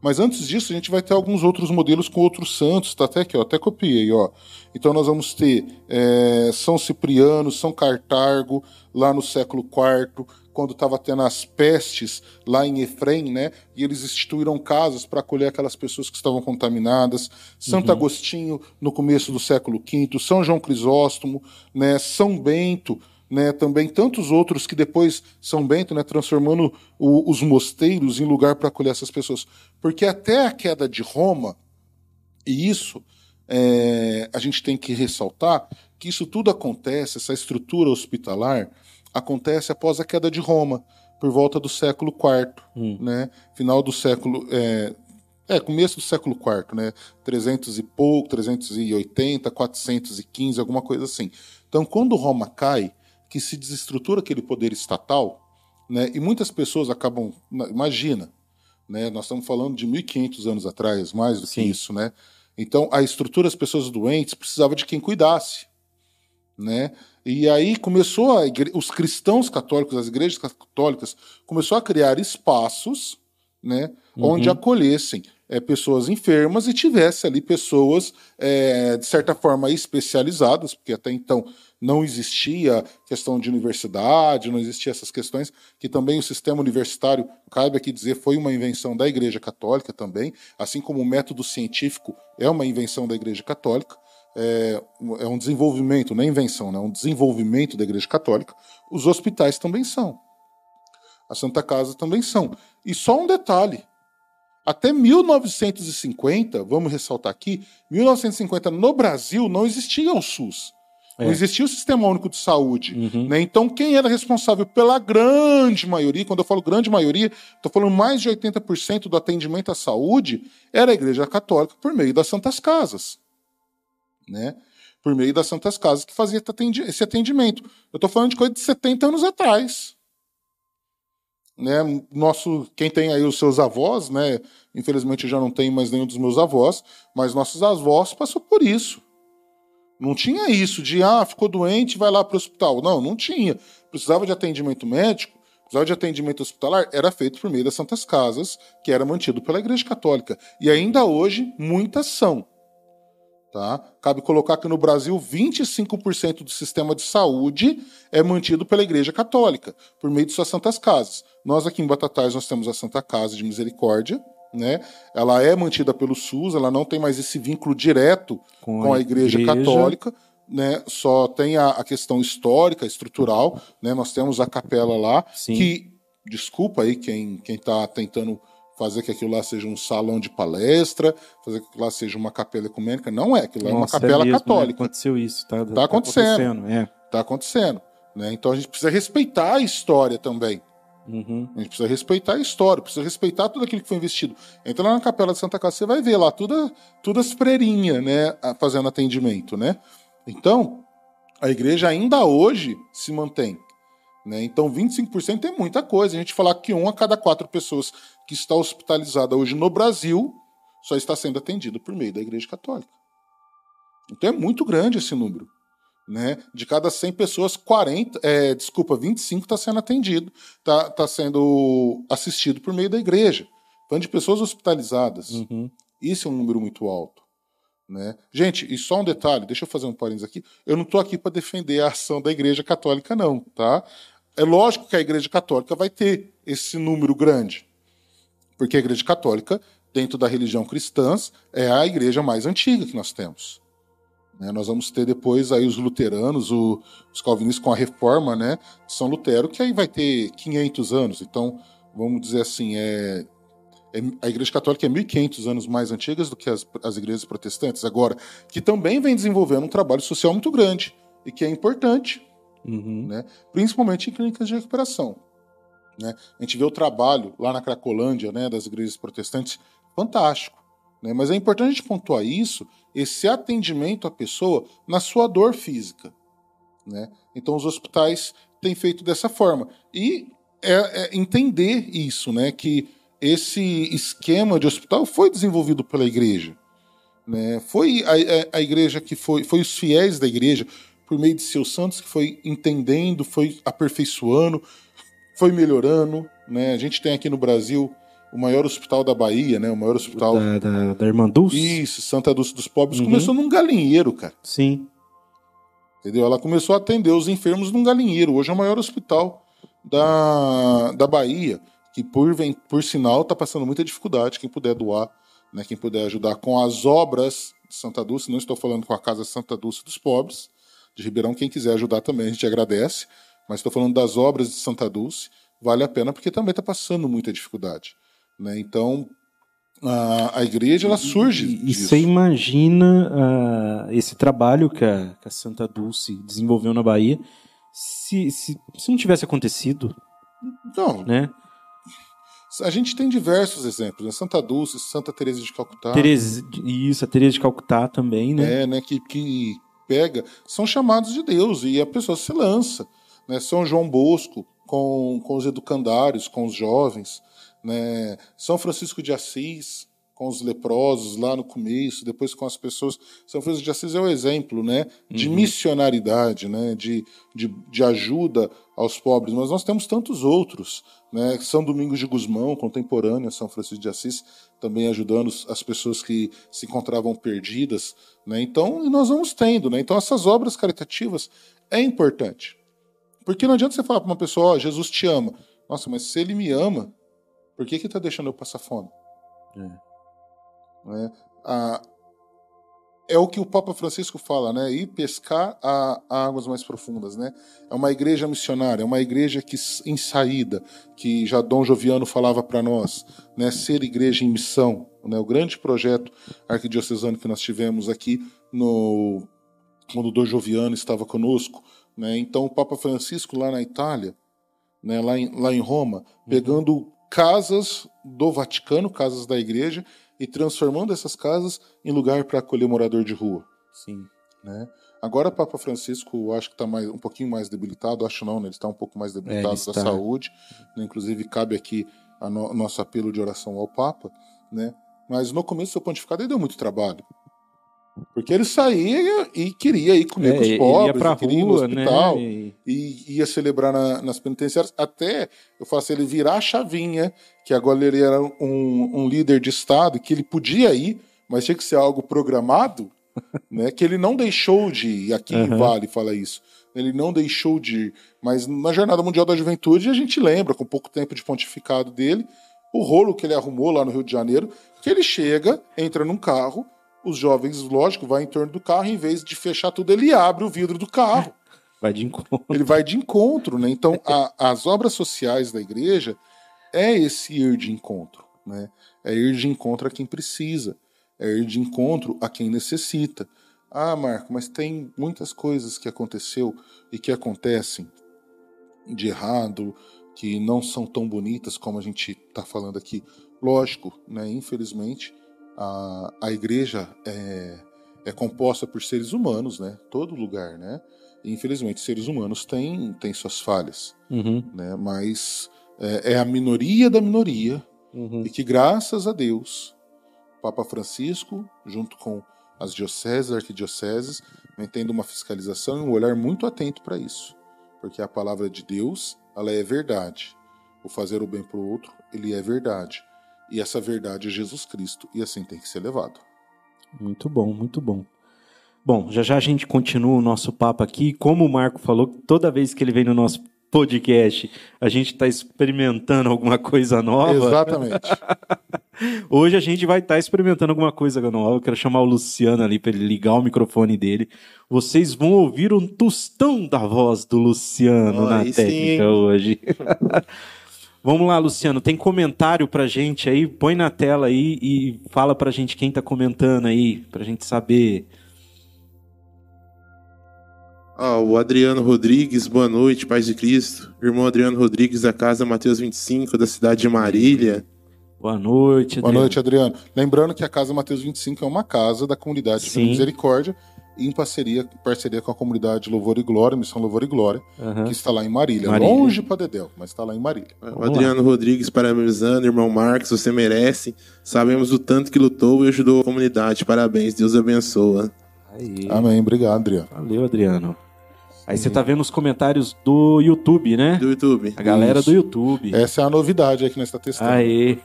Mas antes disso, a gente vai ter alguns outros modelos com outros santos, tá até aqui, ó, até copiei, ó. Então nós vamos ter é, São Cipriano, São Cartago, lá no século IV, quando estava tendo as pestes lá em Efrem, né? E eles instituíram casas para acolher aquelas pessoas que estavam contaminadas. Santo uhum. Agostinho, no começo do século V, São João Crisóstomo, né? São Bento, né, também tantos outros que depois São Bento, né, transformando o, os mosteiros em lugar para acolher essas pessoas. Porque até a queda de Roma, e isso é, a gente tem que ressaltar, que isso tudo acontece, essa estrutura hospitalar, acontece após a queda de Roma, por volta do século IV, hum. né, final do século... É, é, começo do século IV, né? 300 e pouco, 380, 415, alguma coisa assim. Então, quando Roma cai, que se desestrutura aquele poder estatal, né? E muitas pessoas acabam, imagina, né? Nós estamos falando de 1500 anos atrás, mais do Sim. que isso, né? Então, a estrutura das pessoas doentes precisava de quem cuidasse, né? E aí começou a igre... os cristãos católicos, as igrejas católicas, começou a criar espaços, né, uhum. onde acolhessem é, pessoas enfermas e tivesse ali pessoas é, de certa forma especializadas, porque até então não existia questão de universidade, não existia essas questões, que também o sistema universitário, cabe aqui dizer, foi uma invenção da Igreja Católica também, assim como o método científico é uma invenção da Igreja Católica, é, é um desenvolvimento, não é invenção, né, é um desenvolvimento da Igreja Católica. Os hospitais também são. A Santa Casa também são. E só um detalhe, até 1950, vamos ressaltar aqui, 1950 no Brasil não existia o SUS. É. Não existia o Sistema Único de Saúde. Uhum. Né? Então, quem era responsável pela grande maioria, quando eu falo grande maioria, estou falando mais de 80% do atendimento à saúde, era a Igreja Católica por meio das Santas Casas. Né? Por meio das Santas Casas que fazia esse atendimento. Eu estou falando de coisa de 70 anos atrás. Né, nosso, quem tem aí os seus avós, né, infelizmente eu já não tenho mais nenhum dos meus avós, mas nossos avós passou por isso. Não tinha isso de, ah, ficou doente, vai lá para o hospital. Não, não tinha. Precisava de atendimento médico, precisava de atendimento hospitalar, era feito por meio das Santas Casas, que era mantido pela Igreja Católica. E ainda hoje, muitas são. Tá? Cabe colocar que no Brasil, 25% do sistema de saúde é mantido pela Igreja Católica, por meio de suas Santas Casas. Nós aqui em Batatais nós temos a Santa Casa de Misericórdia, né? Ela é mantida pelo SUS, ela não tem mais esse vínculo direto com, com a Igreja, igreja, Católica, né? Só tem a, a, questão histórica, estrutural, né? Nós temos a capela lá Sim. que, desculpa aí quem quem está tentando fazer que aquilo lá seja um salão de palestra, fazer que aquilo lá seja uma capela ecumênica, não é, aquilo lá é uma capela é mesmo, né? católica. Né? Aconteceu isso, tá? Tá, tá acontecendo. acontecendo é. Tá acontecendo. Né? Então a gente precisa respeitar a história também. Uhum. A gente precisa respeitar a história, precisa respeitar tudo aquilo que foi investido. Entra lá na Capela de Santa Casa, você vai ver lá tudo, tudo as freirinhas, né, fazendo atendimento, né? Então, a igreja ainda hoje se mantém. Né? Então, 25% é muita coisa. A gente falar que um a cada quatro pessoas que está hospitalizada hoje no Brasil só está sendo atendido por meio da Igreja Católica. Então é muito grande esse número. Né? De cada 100 pessoas, 40, é, desculpa, 25 está sendo atendido, está tá sendo assistido por meio da igreja. Falando de pessoas hospitalizadas. Uhum. Isso é um número muito alto. Né? Gente, e só um detalhe, deixa eu fazer um parênteses aqui. Eu não estou aqui para defender a ação da Igreja Católica, não. Tá? É lógico que a Igreja Católica vai ter esse número grande. Porque a Igreja Católica, dentro da religião cristã, é a igreja mais antiga que nós temos. Né? Nós vamos ter depois aí os luteranos, o, os calvinistas com a reforma né, de São Lutero, que aí vai ter 500 anos. Então, vamos dizer assim, é, é a Igreja Católica é 1.500 anos mais antigas do que as, as igrejas protestantes. Agora, que também vem desenvolvendo um trabalho social muito grande e que é importante, uhum. né, principalmente em clínicas de recuperação. Né? A gente vê o trabalho lá na Cracolândia né, das igrejas protestantes, fantástico. Né? Mas é importante a gente pontuar isso, esse atendimento à pessoa na sua dor física. Né? Então os hospitais têm feito dessa forma. E é, é entender isso, né? que esse esquema de hospital foi desenvolvido pela igreja. Né? Foi a, a, a igreja que foi, foi os fiéis da igreja, por meio de seus santos, que foi entendendo, foi aperfeiçoando, foi melhorando. Né? A gente tem aqui no Brasil o maior hospital da Bahia, né? O maior hospital. Da, da, da Irmã Dulce? Isso, Santa Dulce dos Pobres. Uhum. Começou num galinheiro, cara. Sim. Entendeu? Ela começou a atender os enfermos num galinheiro. Hoje é o maior hospital da, da Bahia, que por, vem, por sinal está passando muita dificuldade. Quem puder doar, né? Quem puder ajudar com as obras de Santa Dulce, não estou falando com a Casa Santa Dulce dos Pobres, de Ribeirão, quem quiser ajudar também, a gente agradece. Mas estou falando das obras de Santa Dulce, vale a pena porque também está passando muita dificuldade. Né? Então, a, a igreja ela surge. E, e você imagina uh, esse trabalho que a, que a, Santa Dulce desenvolveu na Bahia se, se, se não tivesse acontecido? Não. Né? A gente tem diversos exemplos, né? Santa Dulce, Santa Teresa de Calcutá. Teresa, isso, a Teresa de Calcutá também, né? É, né? Que, que pega, são chamados de Deus e a pessoa se lança. Né? São João Bosco, com, com os educandários, com os jovens né? São Francisco de Assis com os leprosos lá no começo, depois com as pessoas. São Francisco de Assis é o um exemplo, né, de uhum. missionaridade, né, de, de, de, ajuda aos pobres. Mas nós temos tantos outros, né, São Domingos de Gusmão, contemporâneo São Francisco de Assis, também ajudando as pessoas que se encontravam perdidas, né. Então, nós vamos tendo, né. Então, essas obras caritativas é importante, porque não adianta você falar para uma pessoa, oh, Jesus te ama. Nossa, mas se ele me ama, por que que tá deixando eu passar fome? É. É, a, é o que o Papa Francisco fala, né? Ir pescar a, a, águas mais profundas, né? É uma igreja missionária, é uma igreja que em saída, que já Dom Joviano falava para nós, né? Ser igreja em missão, né? O grande projeto arquidiocesano que nós tivemos aqui no quando Dom Joviano estava conosco, né? Então o Papa Francisco lá na Itália, né? Lá em, lá em Roma, uhum. pegando casas do Vaticano, casas da igreja, e transformando essas casas em lugar para acolher morador de rua. Sim. Né? Agora, Papa Francisco, acho que está um pouquinho mais debilitado, acho não, né? ele está um pouco mais debilitado é, da está... saúde. Né? Inclusive, cabe aqui o no, nosso apelo de oração ao Papa. Né? Mas no começo do seu pontificado, ele deu muito trabalho. Porque ele saía e queria ir comer é, com os pobres, ia pra queria rua, ir no hospital, né? e ia celebrar na, nas penitenciárias, até eu faço ele virar a chavinha, que agora ele era um, um líder de Estado, que ele podia ir, mas tinha que ser algo programado, né? que ele não deixou de ir, aqui uhum. Vale fala isso, ele não deixou de ir, mas na Jornada Mundial da Juventude a gente lembra, com pouco tempo de pontificado dele, o rolo que ele arrumou lá no Rio de Janeiro, que ele chega, entra num carro, os jovens, lógico, vai em torno do carro, em vez de fechar tudo, ele abre o vidro do carro. Vai de encontro. Ele vai de encontro, né? Então, a, as obras sociais da igreja é esse ir de encontro, né? É ir de encontro a quem precisa, é ir de encontro a quem necessita. Ah, Marco, mas tem muitas coisas que aconteceu e que acontecem de errado, que não são tão bonitas como a gente está falando aqui. Lógico, né? Infelizmente, a, a igreja é, é composta por seres humanos, né? Todo lugar, né? E, infelizmente, seres humanos têm, têm suas falhas, uhum. né? Mas é, é, a minoria da minoria uhum. e que, graças a Deus, Papa Francisco, junto com as dioceses, arquidioceses, vem tendo uma fiscalização e um olhar muito atento para isso. Porque a palavra de Deus, ela é verdade. O fazer o bem para o outro, ele é verdade. E essa verdade é Jesus Cristo, e assim tem que ser levado. Muito bom, muito bom. Bom, já já a gente continua o nosso papo aqui. Como o Marco falou, toda vez que ele vem no nosso podcast, a gente está experimentando alguma coisa nova. Exatamente. Hoje a gente vai estar tá experimentando alguma coisa nova. Eu quero chamar o Luciano ali para ele ligar o microfone dele. Vocês vão ouvir um tostão da voz do Luciano oh, na técnica sim. hoje. Vamos lá, Luciano, tem comentário pra gente aí? Põe na tela aí e fala pra gente quem tá comentando aí, pra gente saber. Ah, o Adriano Rodrigues, boa noite, paz de Cristo. Irmão Adriano Rodrigues, da casa Mateus 25, da cidade de Marília. Boa noite, Boa Adriano. noite, Adriano. Lembrando que a Casa Mateus 25 é uma casa da comunidade de Sim. Misericórdia, em parceria, parceria com a comunidade Louvor e Glória, Missão Louvor e Glória, Aham. que está lá em Marília. Marília. Longe para Dedéu, mas está lá em Marília. O Vamos Adriano Rodrigues parabenizando, irmão Marcos, você merece. Sabemos o tanto que lutou e ajudou a comunidade. Parabéns, Deus abençoa. Aí. Amém. Obrigado, Adriano. Valeu, Adriano. Aí você tá vendo os comentários do YouTube, né? Do YouTube. A galera Isso. do YouTube. Essa é a novidade aí que nós estamos testando. Aê.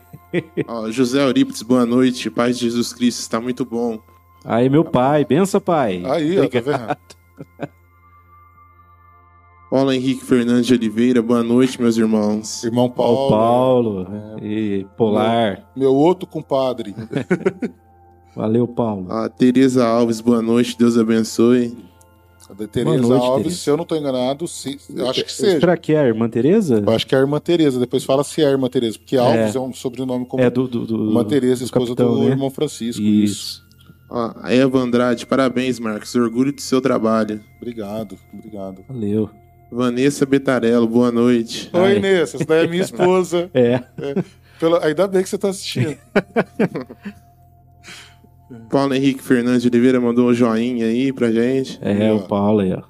Ó, José Eurípides, boa noite. Paz de Jesus Cristo, está muito bom. Aí, meu pai. Benção, pai. Aí, ó, tá Obrigado. vendo? Paulo Henrique Fernandes de Oliveira, boa noite, meus irmãos. Irmão Paulo. Paulo. E Polar. Meu outro compadre. Valeu, Paulo. A Tereza Alves, boa noite, Deus abençoe. A da Tereza noite, Alves, Tereza. se eu não estou enganado, se, eu acho que seja. Será que é a irmã Tereza? Eu acho que é a irmã Tereza. Depois fala se é a irmã Tereza, porque Alves é, um sobrenome comum. É do. do, do Irmã Tereza, do esposa capitão, do né? irmão Francisco. Isso. Isso. Ó, a Eva Andrade, parabéns, Marcos. Orgulho do seu trabalho. Obrigado, obrigado. Valeu. Vanessa Betarello, boa noite. Ai. Oi, Inês, essa daí é minha esposa. É. Pela... Ainda bem que você está assistindo. Paulo Henrique Fernandes de Oliveira mandou um joinha aí pra gente. É, o Paulo aí, ó.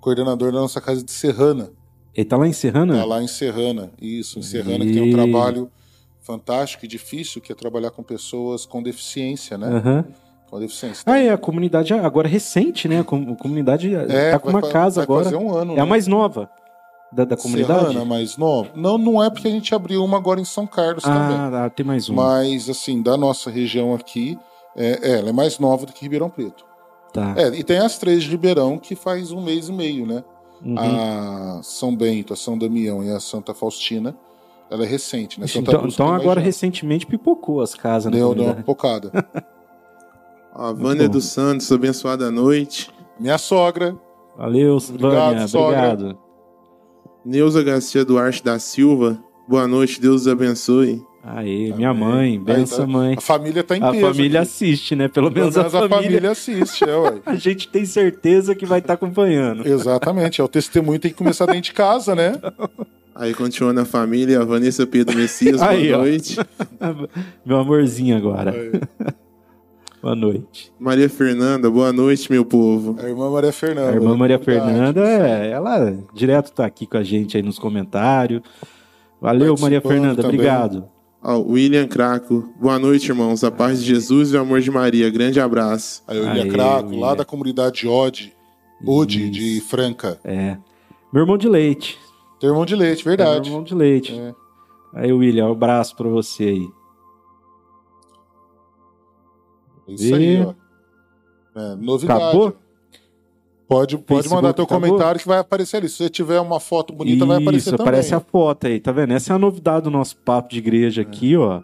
Coordenador da nossa casa de Serrana. Ele tá lá em Serrana? Tá lá em Serrana. Isso, em Serrana, E- que tem um trabalho fantástico e difícil, que é trabalhar com pessoas com deficiência, né? Aham. Com deficiência. Ah, é, a comunidade agora recente, né? A com- a comunidade É, tá com vai uma fa- casa vai agora. fazer um ano, é né? a mais nova da, da comunidade? Serrana, mas não, não, não é porque a gente abriu uma agora em São Carlos também. ah, tem mais uma. Mas, assim, da nossa região aqui, é, é, ela é mais nova do que Ribeirão Preto. Tá. É, e tem as três de Ribeirão que faz um mês e meio, né? Uhum. A São Bento, a São Damião e a Santa Faustina, ela é recente, né? Santa então, então mais agora já. recentemente pipocou as casas na deu, deu uma comunidade. a Vânia dos Santos, abençoada noite. Minha sogra, Valeu, Obrigado, Vânia. sogra. Obrigado. Neuza Garcia Duarte da Silva, boa noite, Deus os abençoe. Aê, minha mãe. Aí Benção, tá- mãe. a família tá em A peso. família aqui. assiste, né? Pelo Pelo menos a família. assiste, é, ué. A gente tem certeza que vai estar acompanhando. Exatamente, é o testemunho tem que começar dentro de casa, né? Aí continuando a família, a Vanessa Pedro Messias, boa Aí, ó. noite. Meu amorzinho agora. Boa noite. Maria Fernanda, boa noite, meu povo. A irmã Maria Fernanda. A irmã Maria verdade. Fernanda, é, ela direto tá aqui com a gente aí nos comentários. Valeu, Maria Fernanda, também. obrigado. Ó, William Craco, boa noite, irmãos. A paz de Jesus e o amor de Maria. Grande abraço. Aí o Aê, Craco, lá William. da comunidade Ode, Ode de. Franca. É. Meu irmão de leite. Teu irmão de leite, É, meu verdade. irmão de leite. É. Aí, William, um abraço pra você aí. É Isso aí, E- ó. É, novidade. Acabou? Pode, pode Facebook mandar teu acabou? comentário que vai aparecer ali. Se você tiver uma foto bonita, vai aparecer Isso, também. aparece a foto aí, tá vendo? Essa é a novidade do nosso papo de igreja aqui, ó.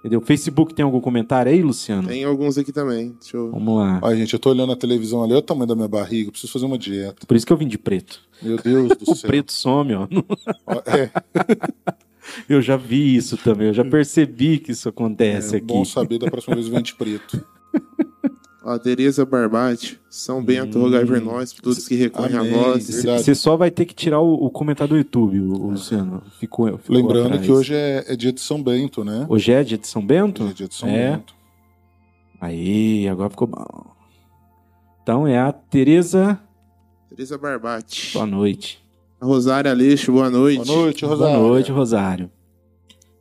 Entendeu? Facebook tem algum comentário aí, Luciano? Tem alguns aqui também. Deixa eu... Vamos lá. Ai, gente, eu tô olhando a televisão ali, olha o tamanho da minha barriga, eu preciso fazer uma dieta. Por isso que eu vim de preto. Meu Deus do O céu. preto some, ó. Ó, É, Eu já vi isso também, eu já percebi que isso acontece é aqui. bom saber da próxima vez eu venho de preto. Ó, Tereza Barbate, São Bento, rogai por nós, por todos que recorrem Amém. a nós. Verdade. Você só vai ter que tirar o, o comentário do YouTube, o, o Luciano. Ficou, ficou Lembrando atrás. que hoje é, é dia de São Bento, né? Hoje é dia de São Bento? Hoje é dia de São É. Bento. Aí, agora ficou bom. Então é a Tereza. Tereza Barbate. Boa noite. A Rosária Aleixo, boa noite. Boa noite, Rosário. Boa noite, Rosário.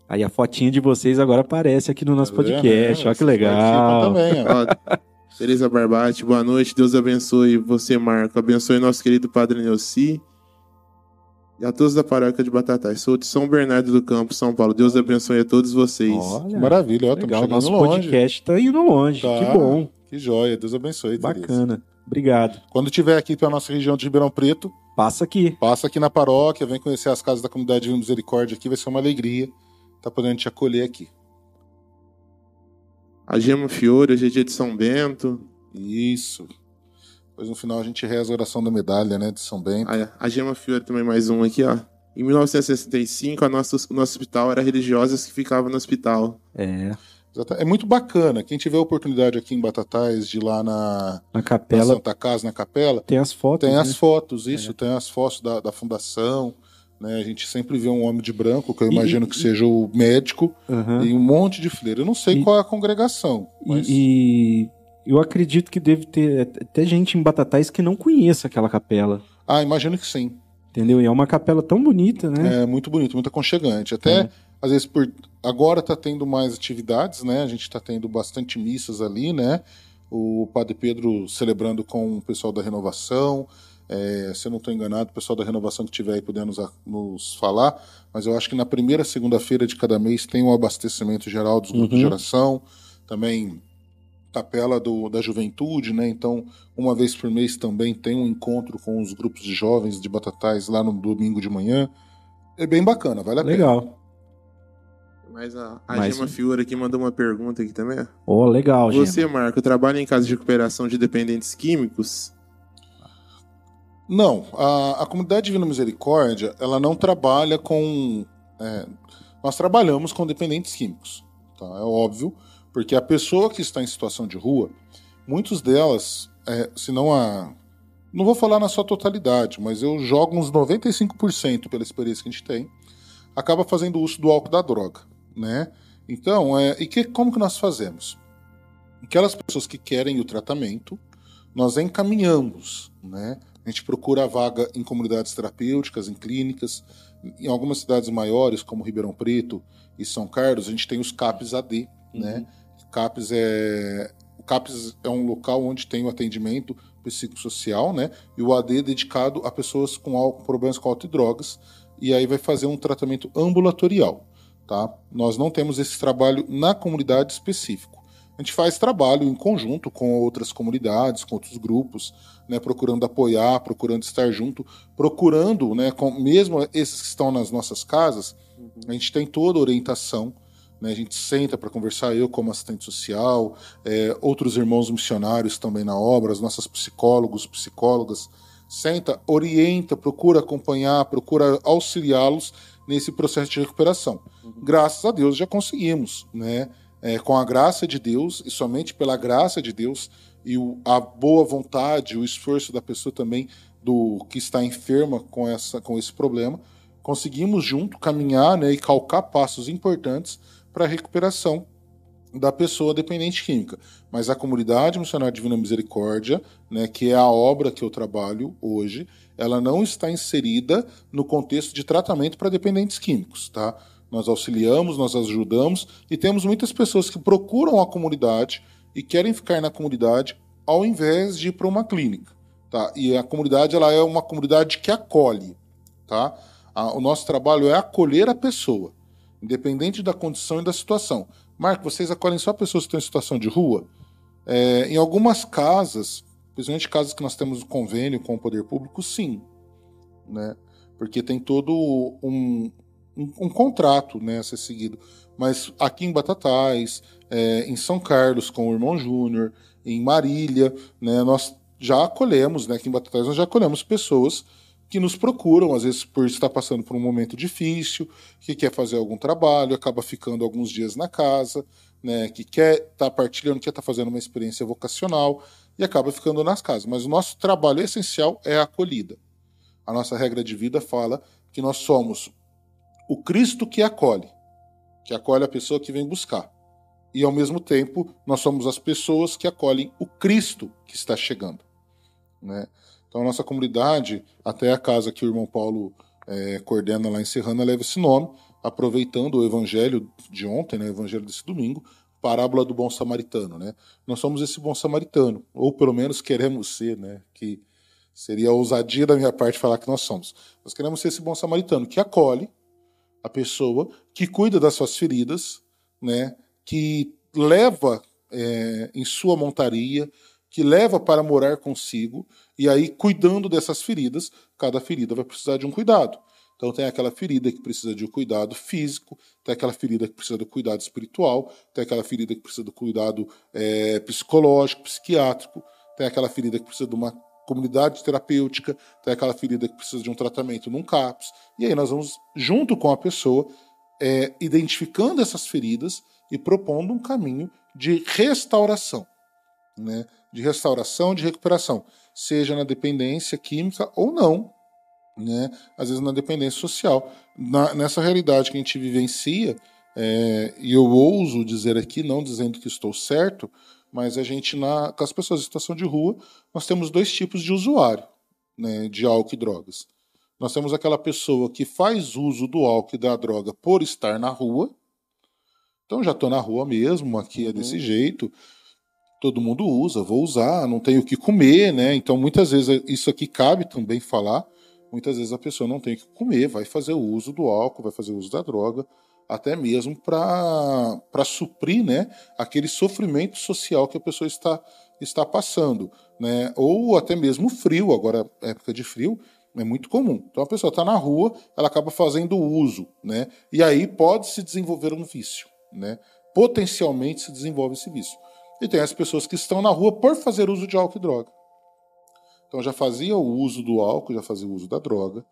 Aí a fotinha de vocês agora aparece aqui no nosso Tá podcast. Olha que legal. Também, ó. Tereza Barbate, boa noite. Deus abençoe você, Marco. Abençoe nosso querido Padre Neuci. E a todos da paróquia de Batatais. Sou de São Bernardo do Campo, São Paulo. Deus abençoe a todos vocês. Olha, Maravilha, ó, estamos legal. chegando Nosso longe. podcast tá indo longe. Tá. Que bom. Que joia, Deus abençoe. Tereza. Bacana. Obrigado. Quando tiver aqui para nossa região de Ribeirão Preto, Passa aqui. passa aqui na paróquia, vem conhecer as casas da comunidade de Misericórdia aqui, vai ser uma alegria tá podendo te acolher aqui. A Gema Fiore, hoje é dia de São Bento. Isso. Depois no final a gente reza a oração da medalha, né, de São Bento. A, a Gema Fiore também mais um aqui, ó. Em 1965, a nossa, o nosso hospital era religiosas que ficavam no hospital. É. É muito bacana. Quem tiver a oportunidade aqui em Batatais, de ir lá na, Na na capela Santa Casa, na capela, tem as fotos. tem né? as fotos, isso, tem as fotos da, da fundação. Né? A gente sempre vê um homem de branco, que eu imagino e, que seja o médico, uhum. e um monte de fileira. Eu não sei e, qual é a congregação. Mas... E, eu acredito que deve ter até gente em Batatais que não conheça aquela capela. Ah, imagino que sim. Entendeu? E é uma capela tão bonita, né? É muito bonito, muito aconchegante. Até, é. às vezes, por agora está tendo mais atividades, né? A gente está tendo bastante missas ali, né? O Padre Pedro celebrando com o pessoal da renovação. É, se eu não estou enganado, o pessoal da renovação que estiver aí podendo nos, nos, falar, mas eu acho que na primeira segunda-feira de cada mês tem um abastecimento geral dos grupos uhum. de oração, também capela do, da juventude, né? Então, uma vez por mês também tem um encontro com os grupos de jovens de Batatais lá no domingo de manhã. É bem bacana, vale a legal. pena. Mas a, a Mas, Gema Fiora aqui mandou uma pergunta aqui também. Oh, legal, Você, Gema. Marco, trabalha em casa de recuperação de dependentes químicos? Não, a, a comunidade Divina Misericórdia, ela não trabalha com. É, nós trabalhamos com dependentes químicos, tá? É óbvio, porque a pessoa que está em situação de rua, muitos delas, é, se não a. Não vou falar na sua totalidade, mas eu jogo uns 95% pela experiência que a gente tem, acaba fazendo uso do álcool da droga, né? Então, é, e que, como que nós fazemos? Aquelas pessoas que querem o tratamento, nós encaminhamos, né? A gente procura a vaga em comunidades terapêuticas, em clínicas. Em algumas cidades maiores, como Ribeirão Preto e São Carlos, a gente tem os CAPs AD, uhum. né? CAPs é o CAPS é um local onde tem o atendimento psicossocial, né? E o AD é dedicado a pessoas com problemas com álcool e drogas, e aí vai fazer um tratamento ambulatorial, tá? Nós não temos esse trabalho na comunidade específico a gente faz trabalho em conjunto com outras comunidades, com outros grupos, né, procurando apoiar, procurando estar junto, procurando, né, com, mesmo esses que estão nas nossas casas, uhum. a gente tem toda a orientação, né, a gente senta para conversar, eu como assistente social, é, outros irmãos missionários também na obra, as nossas psicólogos, psicólogas, senta, orienta, procura acompanhar, procura auxiliá-los nesse processo de recuperação. Graças a Deus já conseguimos, né? é, com a graça de Deus e somente pela graça de Deus e o, a boa vontade, o esforço da pessoa também do que está enferma com essa com esse problema, conseguimos junto caminhar né, e calcar passos importantes para a recuperação da pessoa dependente química. Mas a comunidade missionária Divina Misericórdia, né, que é a obra que eu trabalho hoje, ela não está inserida no contexto de tratamento para dependentes químicos, tá? Nós auxiliamos, nós ajudamos e temos muitas pessoas que procuram a comunidade e querem ficar na comunidade ao invés de ir para uma clínica, tá? E a comunidade ela é uma comunidade que acolhe, tá? o nosso trabalho é acolher a pessoa, independente da condição e da situação. Marco, vocês acolhem só pessoas que estão em situação de rua? É, em algumas casas, principalmente casas que nós temos convênio com o poder público, sim, né? Porque tem todo um, um, um contrato né, a ser seguido. Mas aqui em Batatais, é, em São Carlos, com o irmão Júnior, em Marília, né, nós já acolhemos, né, aqui em Batatais, nós já acolhemos pessoas que nos procuram, às vezes por estar passando por um momento difícil, que quer fazer algum trabalho, acaba ficando alguns dias na casa, né, que quer estar tá partilhando, quer estar tá fazendo uma experiência vocacional e acaba ficando nas casas. Mas o nosso trabalho essencial é a acolhida. A nossa regra de vida fala que nós somos o Cristo que acolhe, que acolhe a pessoa que vem buscar. E ao mesmo tempo, nós somos as pessoas que acolhem o Cristo que está chegando. Né? Então, a nossa comunidade, até a casa que o irmão Paulo é, coordena lá em Serrana, leva esse nome, aproveitando o evangelho de ontem, né, o evangelho desse domingo, parábola do bom samaritano. Né? Nós somos esse bom samaritano, ou pelo menos queremos ser, né? que seria ousadia da minha parte falar que nós somos. Nós queremos ser esse bom samaritano que acolhe, a pessoa, que cuida das suas feridas, né, que leva é, em sua montaria, que leva para morar consigo, e aí, cuidando dessas feridas, cada ferida vai precisar de um cuidado. Então, tem aquela ferida que precisa de um cuidado físico, tem aquela ferida que precisa do cuidado espiritual, tem aquela ferida que precisa do cuidado é, psicológico, psiquiátrico, tem aquela ferida que precisa de uma comunidade terapêutica, tem aquela ferida que precisa de um tratamento num CAPS. E aí nós vamos, junto com a pessoa, é, identificando essas feridas e propondo um caminho de restauração, né? de restauração, de recuperação, seja na dependência química ou não. né? Às vezes na dependência social. Na, nessa realidade que a gente vivencia, é, e eu ouso dizer aqui, não dizendo que estou certo, mas a gente, na, com as pessoas em situação de rua, nós temos dois tipos de usuário né, de álcool e drogas. Nós temos aquela pessoa que faz uso do álcool e da droga por estar na rua. Então já estou na rua mesmo, aqui é desse uhum. jeito. Todo mundo usa, vou usar, não tenho o que comer, né? Então muitas vezes isso aqui cabe também falar. Muitas vezes a pessoa não tem o que comer, vai fazer o uso do álcool, vai fazer o uso da droga, até mesmo para suprir né, aquele sofrimento social que a pessoa está, está passando. Né? Ou até mesmo frio, agora época de frio, é muito comum. Então a pessoa está na rua, ela acaba fazendo uso, né? E aí pode se desenvolver um vício, né? Potencialmente se desenvolve esse vício. E tem as pessoas que estão na rua por fazer uso de álcool e droga. Então já fazia o uso do álcool, já fazia o uso da droga,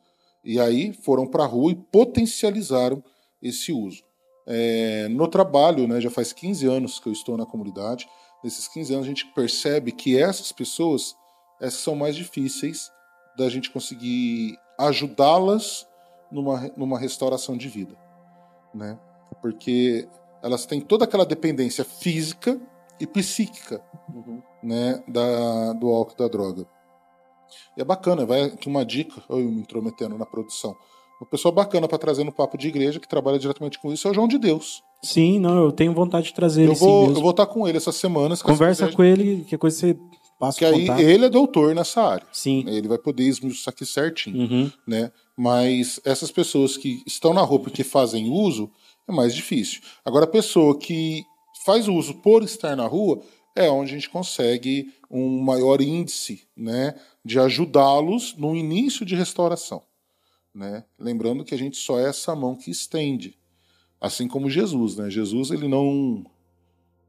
e aí foram para a rua e potencializaram esse uso. É, no trabalho, né, já faz 15 anos que eu estou na comunidade, nesses 15 anos a gente percebe que essas pessoas essas são mais difíceis da gente conseguir ajudá-las numa, numa restauração de vida. Né? Porque elas têm toda aquela dependência física e psíquica uhum. né, da, do álcool da droga. E é bacana, vai aqui uma dica, eu me intrometendo na produção. Uma pessoa bacana para trazer no papo de igreja, que trabalha diretamente com isso, é o João de Deus. Sim, não, eu tenho vontade de trazer eu ele. Vou, eu vou estar com ele essas semanas. Conversa com ele, que coisa você passa Que aí contato. ele é doutor nessa área. Sim. Ele vai poder esmiuçar aqui certinho. Uhum. Né? Mas essas pessoas que estão na roupa que fazem uso, é mais difícil. Agora, a pessoa que faz uso por estar na rua, é onde a gente consegue um maior índice né, de ajudá-los no início de restauração. Né? Lembrando que a gente só é essa mão que estende, assim como Jesus. Né? Jesus ele não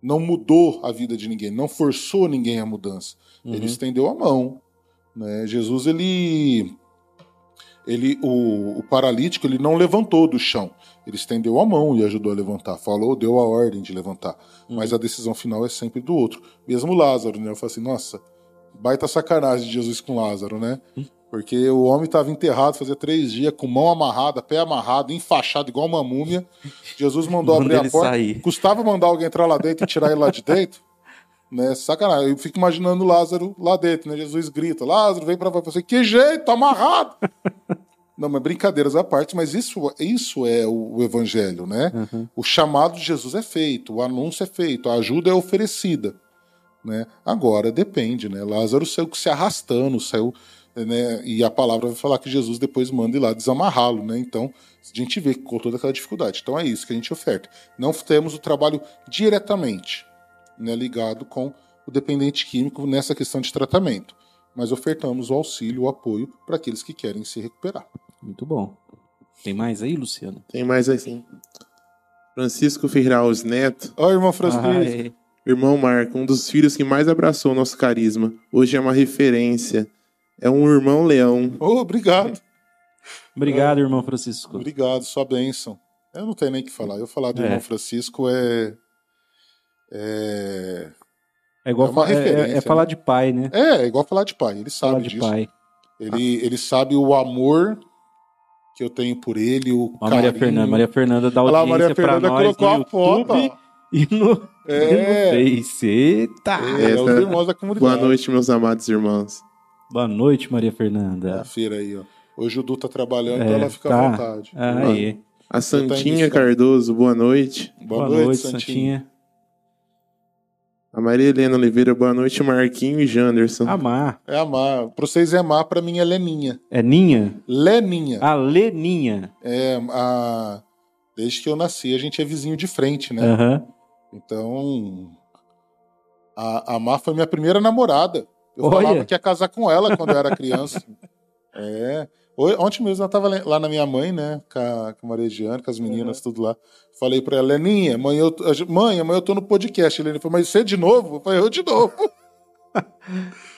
não mudou a vida de ninguém, não forçou ninguém à mudança. Uhum. Ele estendeu a mão. Né? Jesus ele ele o, o, paralítico ele não levantou do chão, ele estendeu a mão e ajudou a levantar, falou, deu a ordem de levantar, uhum. mas a decisão final é sempre do outro. Mesmo Lázaro, né? Eu falo assim, nossa, baita sacanagem de Jesus com Lázaro, né? Porque o homem estava enterrado fazia três dias, com mão amarrada, pé amarrado, enfaixado igual uma múmia. Jesus mandou abrir a porta. Sair. Custava mandar alguém entrar lá dentro e tirar ele lá de dentro. Né? Sacanagem. Eu fico imaginando Lázaro lá dentro, né? Jesus grita: Lázaro, vem para você. Que jeito, tá amarrado. Não, mas brincadeiras à parte, mas isso, isso é o, o evangelho, né? Uhum. O chamado de Jesus é feito, o anúncio é feito, a ajuda é oferecida. Né? Agora depende, né? Lázaro saiu se arrastando, saiu né? E a palavra vai falar que Jesus depois manda ir lá desamarrá-lo, né? Então, a gente vê com toda aquela dificuldade. Então é isso que a gente oferta. Não temos o trabalho diretamente né, ligado com o dependente químico nessa questão de tratamento, mas ofertamos o auxílio, o apoio para aqueles que querem se recuperar. Muito bom. Tem mais aí, Luciano? Tem mais aí sim. Francisco Ferraus Neto. Oi, irmão Francisco. Ai. Irmão Marco, um dos filhos que mais abraçou o nosso carisma. Hoje é uma referência é um irmão leão. Oh, obrigado. Obrigado, é, irmão Francisco. Obrigado, sua bênção. Eu não tenho nem o que falar. Eu falar do é. irmão Francisco é. É, é igual é, uma é, é falar né? de pai, né? É, é igual falar de pai. Ele sabe falar de disso. Pai. Ele, ah. ele sabe o amor que eu tenho por ele, o a Maria Fernanda, Maria Fernanda dá audiência Maria Fernanda nós colocou no a foto. E no, é. e no Face. Eita! É, é os irmãos da comunidade. Boa noite, meus amados irmãos. Boa noite, Maria Fernanda. A feira aí, ó. Hoje o Du tá trabalhando, é, então ela fica tá. à vontade. Aí. A tá Santinha Cardoso, boa noite. Boa, boa noite, noite, Santinha. Santinha. A Maria Helena Oliveira, boa noite, Marquinho e Janderson. Amar. É amar. Pra vocês é amar, pra mim é Leninha. É Ninha? Leninha. A Leninha. É, a... desde que eu nasci, a gente é vizinho de frente, né? Uhum. Então, a, a Mar foi minha primeira namorada. Eu Olha. falava que ia casar com ela quando eu era criança. é. Ontem mesmo eu estava lá na minha mãe, né? Com a, com a com as meninas, uhum. tudo lá. Falei para ela, Leninha, mãe, eu, mãe, amanhã eu tô no podcast. Leninha falou, mas você de novo? Eu falei, eu de novo.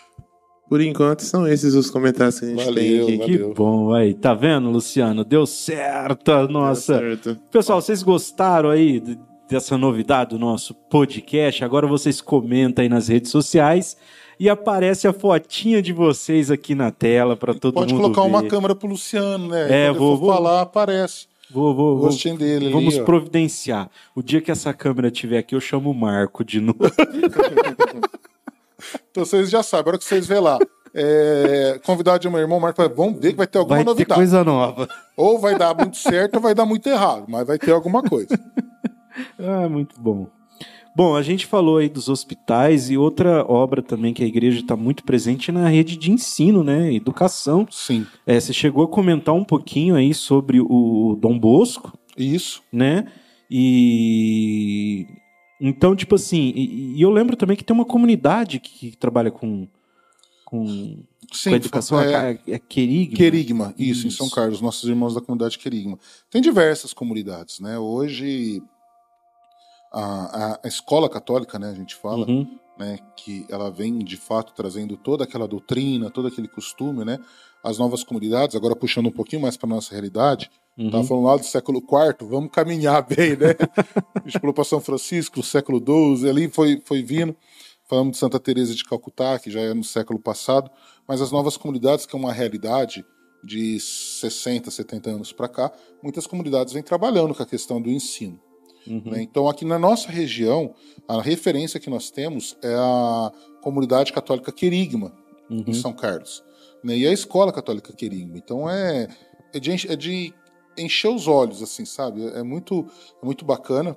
Por enquanto, são esses os comentários que a gente valeu, tem aqui. Valeu. Que bom, aí. Tá vendo, Luciano? Deu certo, nossa. Deu certo. Pessoal, vocês gostaram aí dessa novidade do nosso podcast? Agora vocês comentam aí nas redes sociais e aparece a fotinha de vocês aqui na tela para todo Pode mundo colocar ver. uma câmera pro Luciano, né? É, Quando ele vou- for vou- falar, aparece Vou, vou, vou. dele ali. Vamos ó. providenciar. O dia que essa câmera estiver aqui, eu chamo o Marco de novo. Então vocês já sabem, a hora que vocês vê lá. É, convidado de meu irmão, Marco, fala, vamos ver que vai ter alguma Vai ter novidade. coisa nova. Ou vai dar muito certo ou vai dar muito errado, mas vai ter alguma coisa. Ah, muito bom. Bom, a gente falou aí dos hospitais e outra obra também que a igreja está muito presente é na rede de ensino, né? Educação. Sim, É, você chegou a comentar um pouquinho aí sobre o Dom Bosco, isso. né? E então, tipo assim, e, e eu lembro também que tem uma comunidade que, que trabalha com, com, Sim, com a educação, é, é, Querigma. Querigma, isso, em Isso. São Carlos, nossos irmãos da comunidade Querigma. Tem diversas comunidades, né? Hoje, a- a escola católica, né, a gente fala, Uhum. né, que ela vem de fato trazendo toda aquela doutrina, todo aquele costume, né? As novas comunidades, agora puxando um pouquinho mais para nossa realidade, Uhum. Tava falando lá do século IV, vamos caminhar bem, né? A gente falou para São Francisco, século XII, ali foi, foi vindo. Falamos de Santa Teresa de Calcutá, que já é no século passado, mas as novas comunidades, que é uma realidade de 60, 70 anos para cá, muitas comunidades vêm trabalhando com a questão do ensino. Uhum. né? Então, aqui na nossa região, a referência que nós temos é a comunidade católica Querigma, Uhum. em São Carlos. né? E a escola católica Querigma. Então, é, é, de, é de encher os olhos, assim, sabe? É muito, é muito bacana.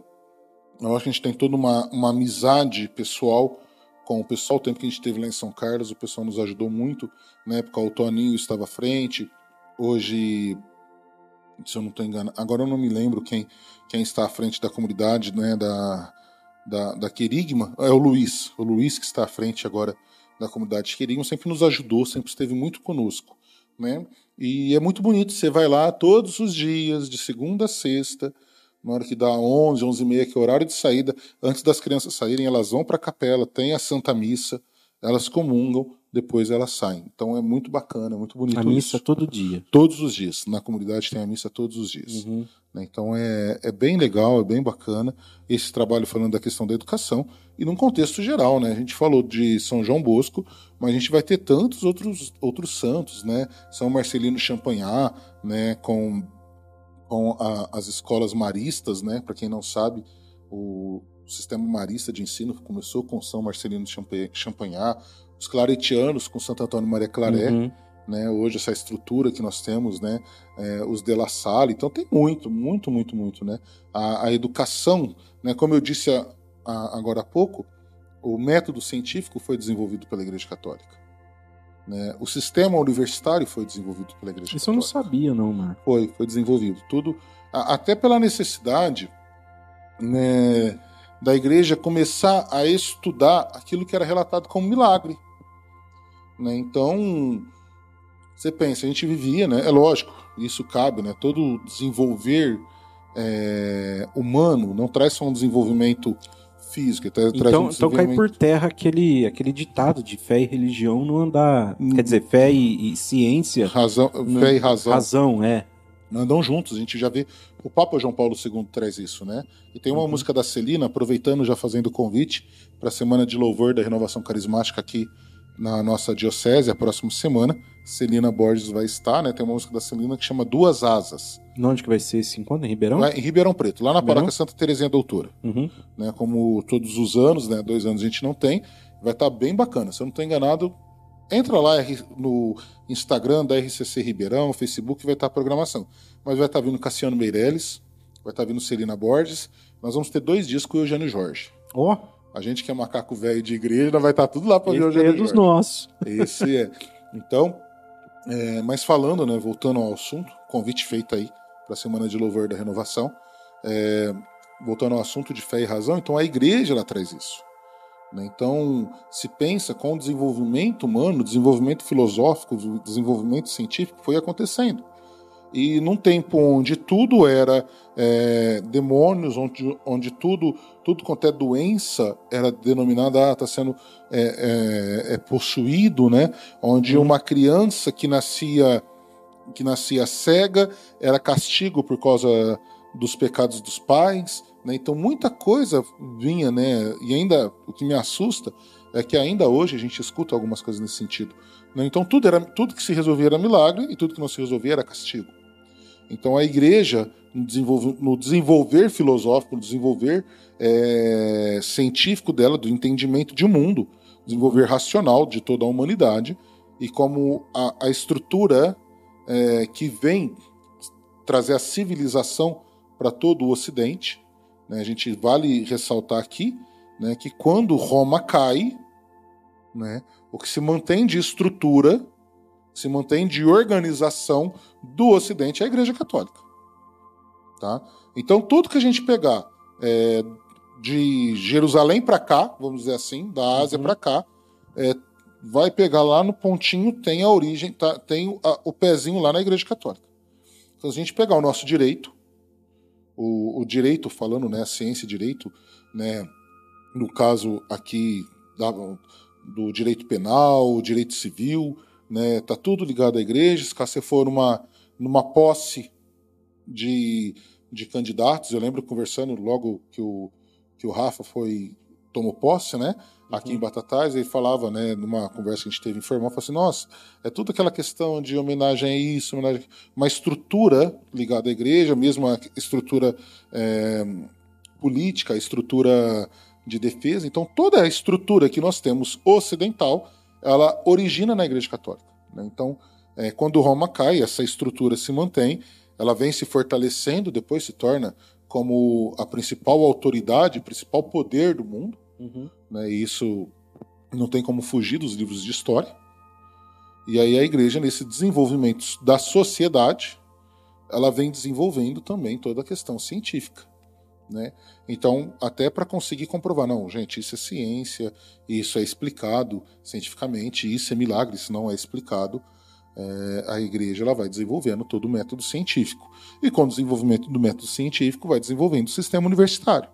Eu acho que a gente tem toda uma, uma amizade pessoal com o pessoal. O tempo que a gente teve lá em São Carlos, o pessoal nos ajudou muito. Na época, o Toninho estava à frente. Hoje, se eu não estou enganado, agora eu não me lembro quem, quem está à frente da comunidade, né, da, da, da Querigma. É o Luiz. O Luiz que está à frente agora da comunidade Querigma sempre nos ajudou, sempre esteve muito conosco. Né? E é muito bonito. Você vai lá todos os dias, de segunda a sexta, na hora que dá 11, 11 e meia, que é o horário de saída, antes das crianças saírem, elas vão para a capela, tem a Santa Missa, elas comungam, depois elas saem. Então é muito bacana, é muito bonito A missa isso. todo dia. Todos os dias. Na comunidade tem a missa todos os dias. Uhum. né? Então é, é bem legal, é bem bacana esse trabalho falando da questão da educação e num contexto geral, né? A gente falou de São João Bosco, mas a gente vai ter tantos outros, outros santos, né? São Marcelino Champagnat, né? Com, com a- as escolas maristas, né? Para quem não sabe, o sistema marista de ensino começou com São Marcelino Champa- Champagnat, os claretianos com Santo Antônio Maria Claret, Uhum. né? Hoje essa estrutura que nós temos, né? É, os de La Salle, então tem muito, muito, muito, muito, né? A, a educação, né? Como eu disse a- a- agora há pouco, o método científico foi desenvolvido pela Igreja Católica. Né? O sistema universitário foi desenvolvido pela Igreja Isso eu não Católica. sabia, não, Marco. Foi, foi desenvolvido. Tudo, até pela necessidade né, da igreja começar a estudar aquilo que era relatado como milagre. Né? Então, você pensa, a gente vivia, né? É lógico, isso cabe, né? Todo desenvolver é, humano não traz só um desenvolvimento físico, tra- traz Então, um então cai desenvolvimento por terra aquele, aquele ditado de fé e religião não andar. Hum. Quer dizer, fé e, e ciência. razão, não- fé e razão. Razão, é. andam juntos. A gente já vê. O Papa João Paulo II traz isso, né? E tem uma Uhum. música da Celina, aproveitando, já fazendo o convite para a semana de louvor da renovação carismática aqui na nossa diocese, a próxima semana. Celina Borges vai estar, né? Tem uma música da Celina que chama Duas Asas. Onde que vai ser esse encontro? Em Ribeirão? Lá em Ribeirão Preto, lá na Ribeirão? paróquia Santa Terezinha Doutora. Uhum. Né? Como todos os anos, né? Dois anos a gente não tem. Vai estar bem bacana. Se eu não estou enganado, entra lá no Instagram da RCC Ribeirão, Facebook, vai estar a programação. Mas vai estar vindo Cassiano Meirelles, vai estar vindo Celina Borges. Nós vamos ter dois dias com o Eugênio Jorge. Ó, A gente que é macaco velho de igreja, vai estar tudo lá para ver o Eugênio é dos Jorge. nossos. Esse é. Então, é, mas falando, né, voltando ao assunto, convite feito aí para a Semana de Louvor da Renovação, é, voltando ao assunto de fé e razão, então a igreja ela traz isso. né? Então, se pensa com o desenvolvimento humano, desenvolvimento filosófico, o desenvolvimento científico foi acontecendo. E num tempo onde tudo era é, demônios, onde, onde tudo, tudo quanto é doença era denominada, ah, está sendo é, é, é possuído, né? Onde uma criança que nascia que nascia cega era castigo por causa dos pecados dos pais, né? Então muita coisa vinha, né? E ainda o que me assusta é que ainda hoje a gente escuta algumas coisas nesse sentido. Né? Então tudo, era, tudo que se resolvia era milagre e tudo que não se resolvia era castigo. Então a igreja, no desenvolver, no desenvolver filosófico, no desenvolver é, científico dela, do entendimento de mundo, desenvolver racional de toda a humanidade, e como a, a estrutura é, que vem trazer a civilização para todo o Ocidente. Né? A gente vale ressaltar aqui né, que quando Roma cai, né, o que se mantém de estrutura, se mantém de organização do Ocidente é a Igreja Católica. Tá? Então, tudo que a gente pegar é, de Jerusalém para cá, vamos dizer assim, da Ásia uhum. para cá, é, vai pegar lá no pontinho, tem a origem, tá, tem a, o pezinho lá na Igreja Católica. Então, se a gente pegar o nosso direito, o, o direito, falando, né, a ciência e direito, né, no caso aqui da, do direito penal, direito civil, né, tá tudo ligado à igreja. Se você for numa, numa posse de, de candidatos, eu lembro conversando logo que o, que o Rafa foi tomou posse, né? Aqui uhum. em Batatais, ele falava, né, numa conversa que a gente teve informal, falou assim: nossa, é tudo aquela questão de homenagem a isso, homenagem, uma estrutura ligada à igreja, mesmo a estrutura é, política, a estrutura de defesa. Então, toda a estrutura que nós temos ocidental, ela origina na Igreja Católica. Né? Então, é, quando Roma cai, essa estrutura se mantém, ela vem se fortalecendo, depois se torna como a principal autoridade, principal poder do mundo. Uhum. Né? E isso não tem como fugir dos livros de história. E aí a igreja, nesse desenvolvimento da sociedade, ela vem desenvolvendo também toda a questão científica. Né? Então, até para conseguir comprovar, não, gente, isso é ciência, isso é explicado cientificamente, isso é milagre, isso não é explicado, é, a igreja ela vai desenvolvendo todo o método científico. E com o desenvolvimento do método científico, vai desenvolvendo o sistema universitário.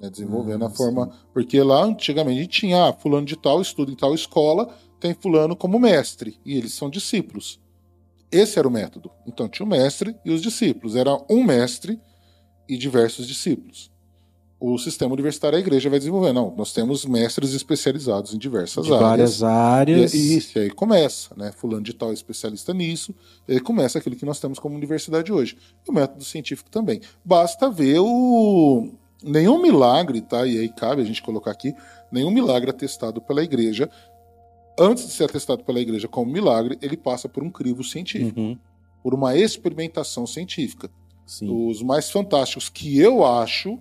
Né, desenvolvendo a forma. Porque lá antigamente tinha ah, fulano de tal, estuda em tal escola, tem fulano como mestre, e eles são discípulos. Esse era o método. Então tinha o mestre e os discípulos. Era um mestre e diversos discípulos. O sistema universitário, a igreja vai desenvolver. Não, nós temos mestres especializados em diversas de áreas. várias áreas. E, isso, e aí começa, né? Fulano de tal é especialista nisso, e aí começa aquilo que nós temos como universidade hoje. E o método científico também. Basta ver o. Nenhum milagre, tá? E aí cabe a gente colocar aqui, nenhum milagre atestado pela igreja. Antes de ser atestado pela igreja como milagre, ele passa por um crivo científico, uhum. por uma experimentação científica. Sim. Os mais fantásticos que eu acho,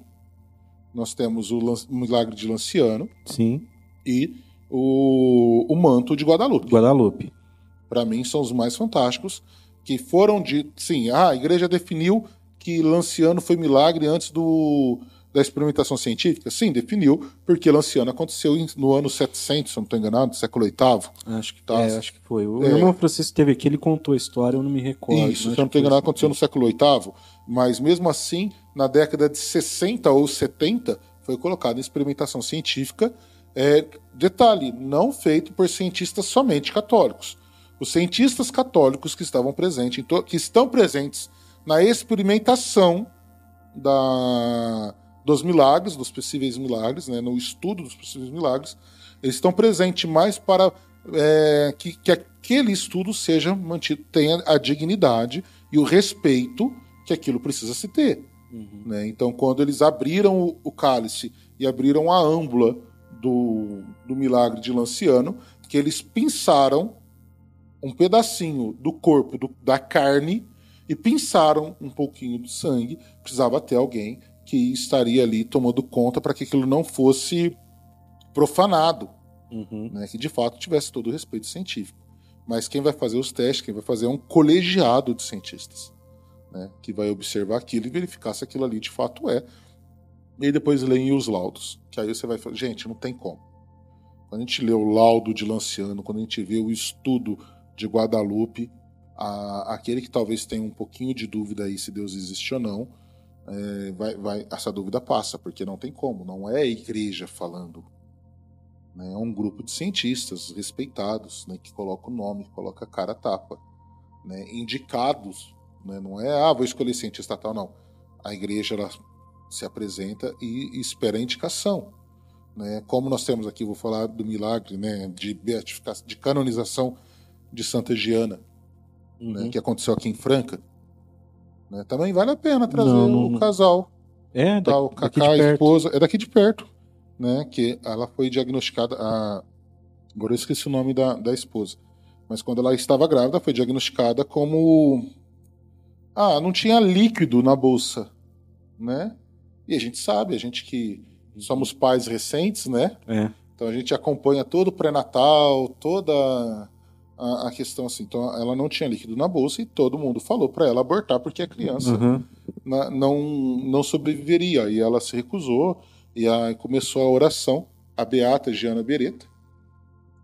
nós temos o, o Milagre de Lanciano. Sim. E o, o Manto de Guadalupe. Guadalupe. Para mim, são os mais fantásticos, que foram de. Sim, ah, a igreja definiu que Lanciano foi milagre antes do, da experimentação científica? Sim, definiu, porque Lanciano aconteceu no ano 700, se não estou enganado, século VIII. Acho que, tá? é, acho que foi. O é. irmão Francisco esteve aqui, ele contou a história, eu não me recordo. Isso, se eu não estou enganado, aconteceu no século VIII, mas mesmo assim, na década de 60 ou 70, foi colocado em experimentação científica. É, detalhe, não feito por cientistas somente católicos. Os cientistas católicos que estavam presentes, que estão presentes na experimentação da, dos milagres, dos possíveis milagres, né, no estudo dos possíveis milagres, eles estão presentes mais para é, que, que aquele estudo seja mantido, tenha a dignidade e o respeito que aquilo precisa se ter. Uhum. Né? Então, quando eles abriram o, o, cálice e abriram a âmbula do, do milagre de Lanciano, que eles pinçaram um pedacinho do corpo, do, da carne, e pinçaram um pouquinho do sangue, precisava ter alguém que estaria ali tomando conta para que aquilo não fosse profanado, uhum. né? que de fato tivesse todo o respeito científico. Mas quem vai fazer os testes, quem vai fazer é um colegiado de cientistas, né? que vai observar aquilo e verificar se aquilo ali de fato é. E aí depois leem os laudos, que aí você vai falar, gente, não tem como. Quando a gente lê o laudo de Lanciano, quando a gente vê o estudo de Guadalupe, a, aquele que talvez tenha um pouquinho de dúvida aí se Deus existe ou não, é, vai, vai, essa dúvida passa, porque não tem como, não é a igreja falando. Né? É um grupo de cientistas respeitados, né, que coloca o nome, coloca a cara a tapa, né, indicados. Né, não é, ah, vou escolher cientista tal, não. A igreja ela se apresenta e, espera a indicação. Né? Como nós temos aqui, vou falar do milagre né, de beatificação, de canonização de Santa Giana, Uhum. né, que aconteceu aqui em Franca. Né? Também vale a pena trazer Não, o não- não. casal, É, tá, o de a esposa, é daqui de perto, né? Que ela foi diagnosticada. A... Agora eu esqueci o nome da, da esposa. Mas quando ela estava grávida, foi diagnosticada como. Ah, não tinha líquido na bolsa, né? E a gente sabe, a gente que somos pais recentes, né? É. Então a gente acompanha todo o pré-natal, toda a, a questão assim. Então ela não tinha líquido na bolsa e todo mundo falou para ela abortar porque a criança Uhum. na- não, não sobreviveria. E ela se recusou e aí começou a oração, a Beata Giana Beretta.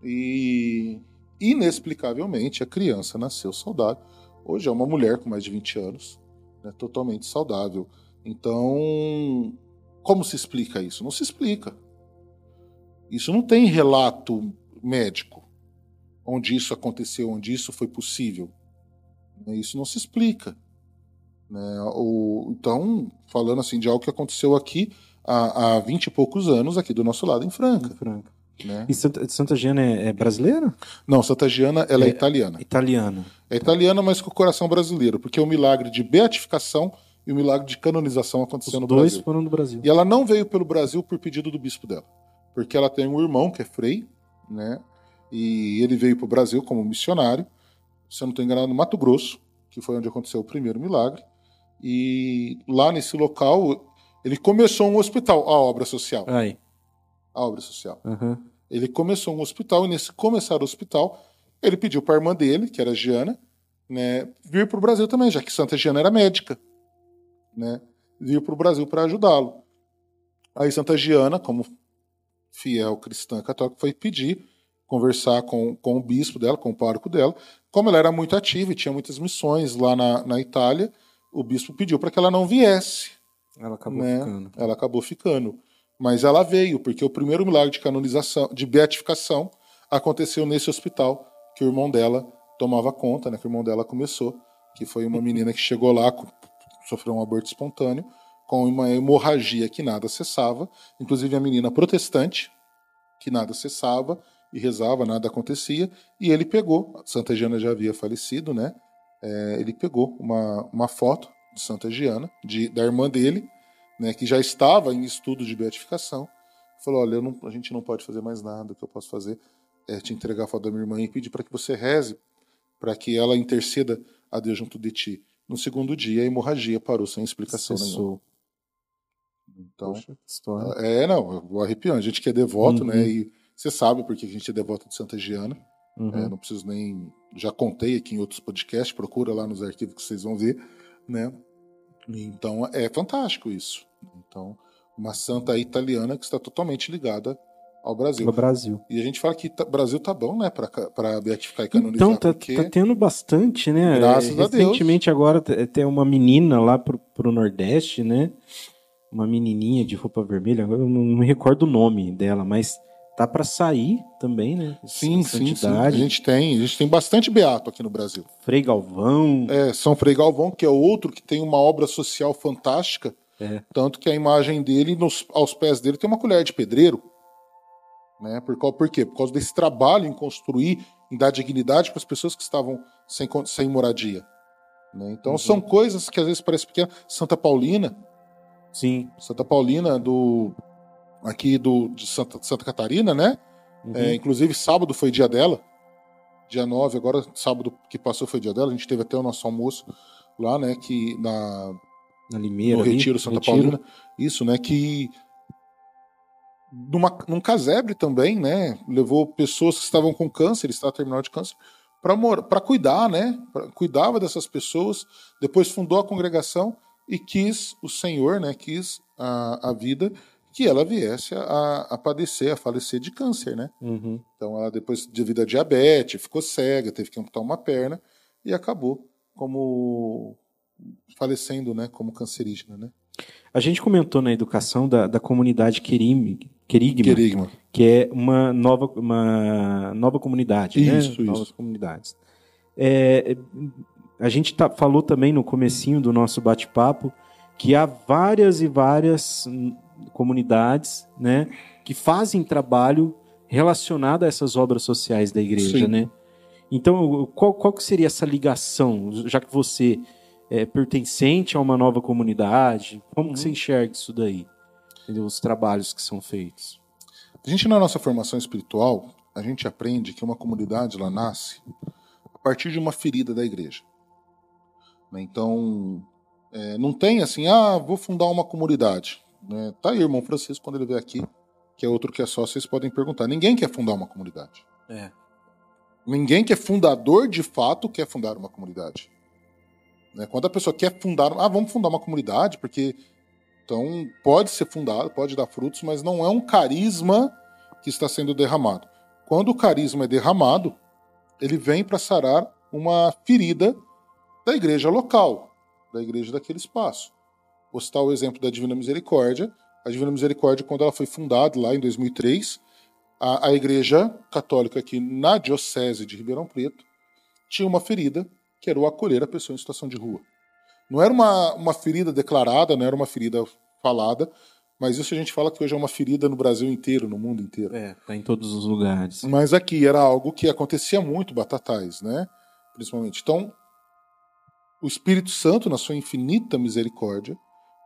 E inexplicavelmente a criança nasceu saudável. Hoje é uma mulher com mais de 20 anos, né, totalmente saudável. Então, como se explica isso? Não se explica. Isso não tem relato médico onde isso aconteceu, onde isso foi possível. Né, Isso não se explica. Né? O, então, falando assim de algo que aconteceu aqui há, há 20 e poucos anos, aqui do nosso lado, em Franca. Franca. Né? E Santa, Santa Giana é, é brasileira? Não, Santa Giana ela é, É. italiana. Italiana. É italiana, mas com o coração brasileiro, porque o milagre de beatificação e o milagre de canonização aconteceu Os no dois Brasil. foram do Brasil. E ela não veio pelo Brasil por pedido do bispo dela, porque ela tem um irmão que é frei, né? E ele veio para o Brasil como missionário, se eu não estou enganado, no Mato Grosso, que foi onde aconteceu o primeiro milagre. E lá nesse local ele começou um hospital, a obra social, Aí. a obra social. Uhum. Ele começou um hospital e nesse começar o hospital, ele pediu para a irmã dele, que era Giana, né, vir para o Brasil também, já que Santa Giana era médica, né, vir para o Brasil para ajudá-lo. Aí Santa Giana, como fiel cristã católica, foi pedir, conversar com, com o bispo dela, com o pároco dela. Como ela era muito ativa e tinha muitas missões lá na, na Itália, o bispo pediu para que ela não viesse Ela acabou né? ficando. Ela acabou ficando. Mas ela veio, porque o primeiro milagre de canonização, de beatificação, aconteceu nesse hospital que o irmão dela tomava conta, né? Que o irmão dela começou, que foi uma menina que chegou lá, sofreu um aborto espontâneo, com uma hemorragia que nada cessava, inclusive a menina protestante, que nada cessava e rezava, nada acontecia, e ele pegou, Santa Giana já havia falecido, né? É, ele pegou uma, uma foto de Santa Giana, de, da irmã dele, né, que já estava em estudo de beatificação, falou: Olha, não- a gente não pode fazer mais nada. O que eu posso fazer é te entregar a foto da minha irmã e pedir para que você reze, para que ela interceda a Deus junto de ti. No segundo dia, a hemorragia parou sem explicação nenhuma. Cessou. Então, Poxa, é, não, arrepiante. A gente que é devoto, Uhum. né? E você sabe por que a gente é devoto de Santa Giana. Uhum. É, não preciso nem. Já contei aqui em outros podcasts, procura lá nos arquivos que vocês vão ver, né? Então é fantástico isso. Então, uma santa italiana que está totalmente ligada ao Brasil. No Brasil. E a gente fala que o Brasil tá bom, né, para beatificar e canonizar. Então, tá, porque tá tendo bastante, né? Graças É, a Deus. Recentemente agora te- tem uma menina lá pro, pro Nordeste, né? Uma menininha de roupa vermelha, eu não me recordo o nome dela, mas tá pra sair também, né? sim, sim, sim. A gente tem, a gente tem bastante beato aqui no Brasil. Frei Galvão. É, São Frei Galvão, que é outro que tem uma obra social fantástica, É. tanto que a imagem dele, nos- aos pés dele, tem uma colher de pedreiro. Né? Por, qual- por quê? Por causa desse trabalho em construir, em dar dignidade para as pessoas que estavam sem, sem moradia. né? Então são coisas que às vezes parecem pequenas. Santa Paulina, Sim. Santa Paulina do aqui do, de Santa, Santa Catarina, né? Uhum. É, inclusive, sábado foi dia dela. Dia 9, agora sábado que passou foi dia dela. A gente teve até o nosso almoço lá, né? Que na, Na Limeira. no ali, Retiro Santa Retiro. Paulina. Isso, né? Que numa, num casebre também, né? Levou pessoas que estavam com câncer, estado terminal de câncer, para cuidar, né? Pra, cuidava dessas pessoas. Depois fundou a congregação e quis o Senhor, né? Quis a, a vida que ela viesse a, a padecer, a falecer de câncer, né? Uhum. Então ela depois devido a diabetes ficou cega, teve que amputar uma perna e acabou como falecendo, né, como cancerígena, né? A gente comentou na educação da, da comunidade Querigma, Querigma. que é uma nova, uma nova comunidade, né? Isso, Novas isso. comunidades. É, a gente tá- falou também no comecinho do nosso bate-papo que há várias e várias comunidades, né, que fazem trabalho relacionado a essas obras sociais da igreja, Sim. né? Então, qual, qual que seria essa ligação, já que você é pertencente a uma nova comunidade? Como Uhum. que você enxerga isso daí? Entendeu? Os trabalhos que são feitos. A gente, na nossa formação espiritual, a gente aprende que uma comunidade ela nasce a partir de uma ferida da igreja. Né? Então, é, não tem assim, ah, vou fundar uma comunidade. Né? Tá aí, irmão Francisco, quando ele vier aqui, que é outro que é só, vocês podem perguntar. Ninguém quer fundar uma comunidade. É. Ninguém que é fundador de fato quer fundar uma comunidade. Né? Quando a pessoa quer fundar, ah, vamos fundar uma comunidade, porque então pode ser fundado, pode dar frutos, mas não é um carisma que está sendo derramado. Quando o carisma é derramado, ele vem para sarar uma ferida da igreja local, da igreja daquele espaço. Vou citar o exemplo da Divina Misericórdia. A Divina Misericórdia, quando ela foi fundada lá em 2003, a, a igreja católica aqui na Diocese de Ribeirão Preto tinha uma ferida que era o acolher a pessoa em situação de rua. Não era uma, uma ferida declarada, não era uma ferida falada, mas isso a gente fala que hoje é uma ferida no Brasil inteiro, no mundo inteiro. É, tá em todos os lugares. Mas aqui era algo que acontecia muito, batatais, né? Principalmente. Então, o Espírito Santo, na sua infinita misericórdia,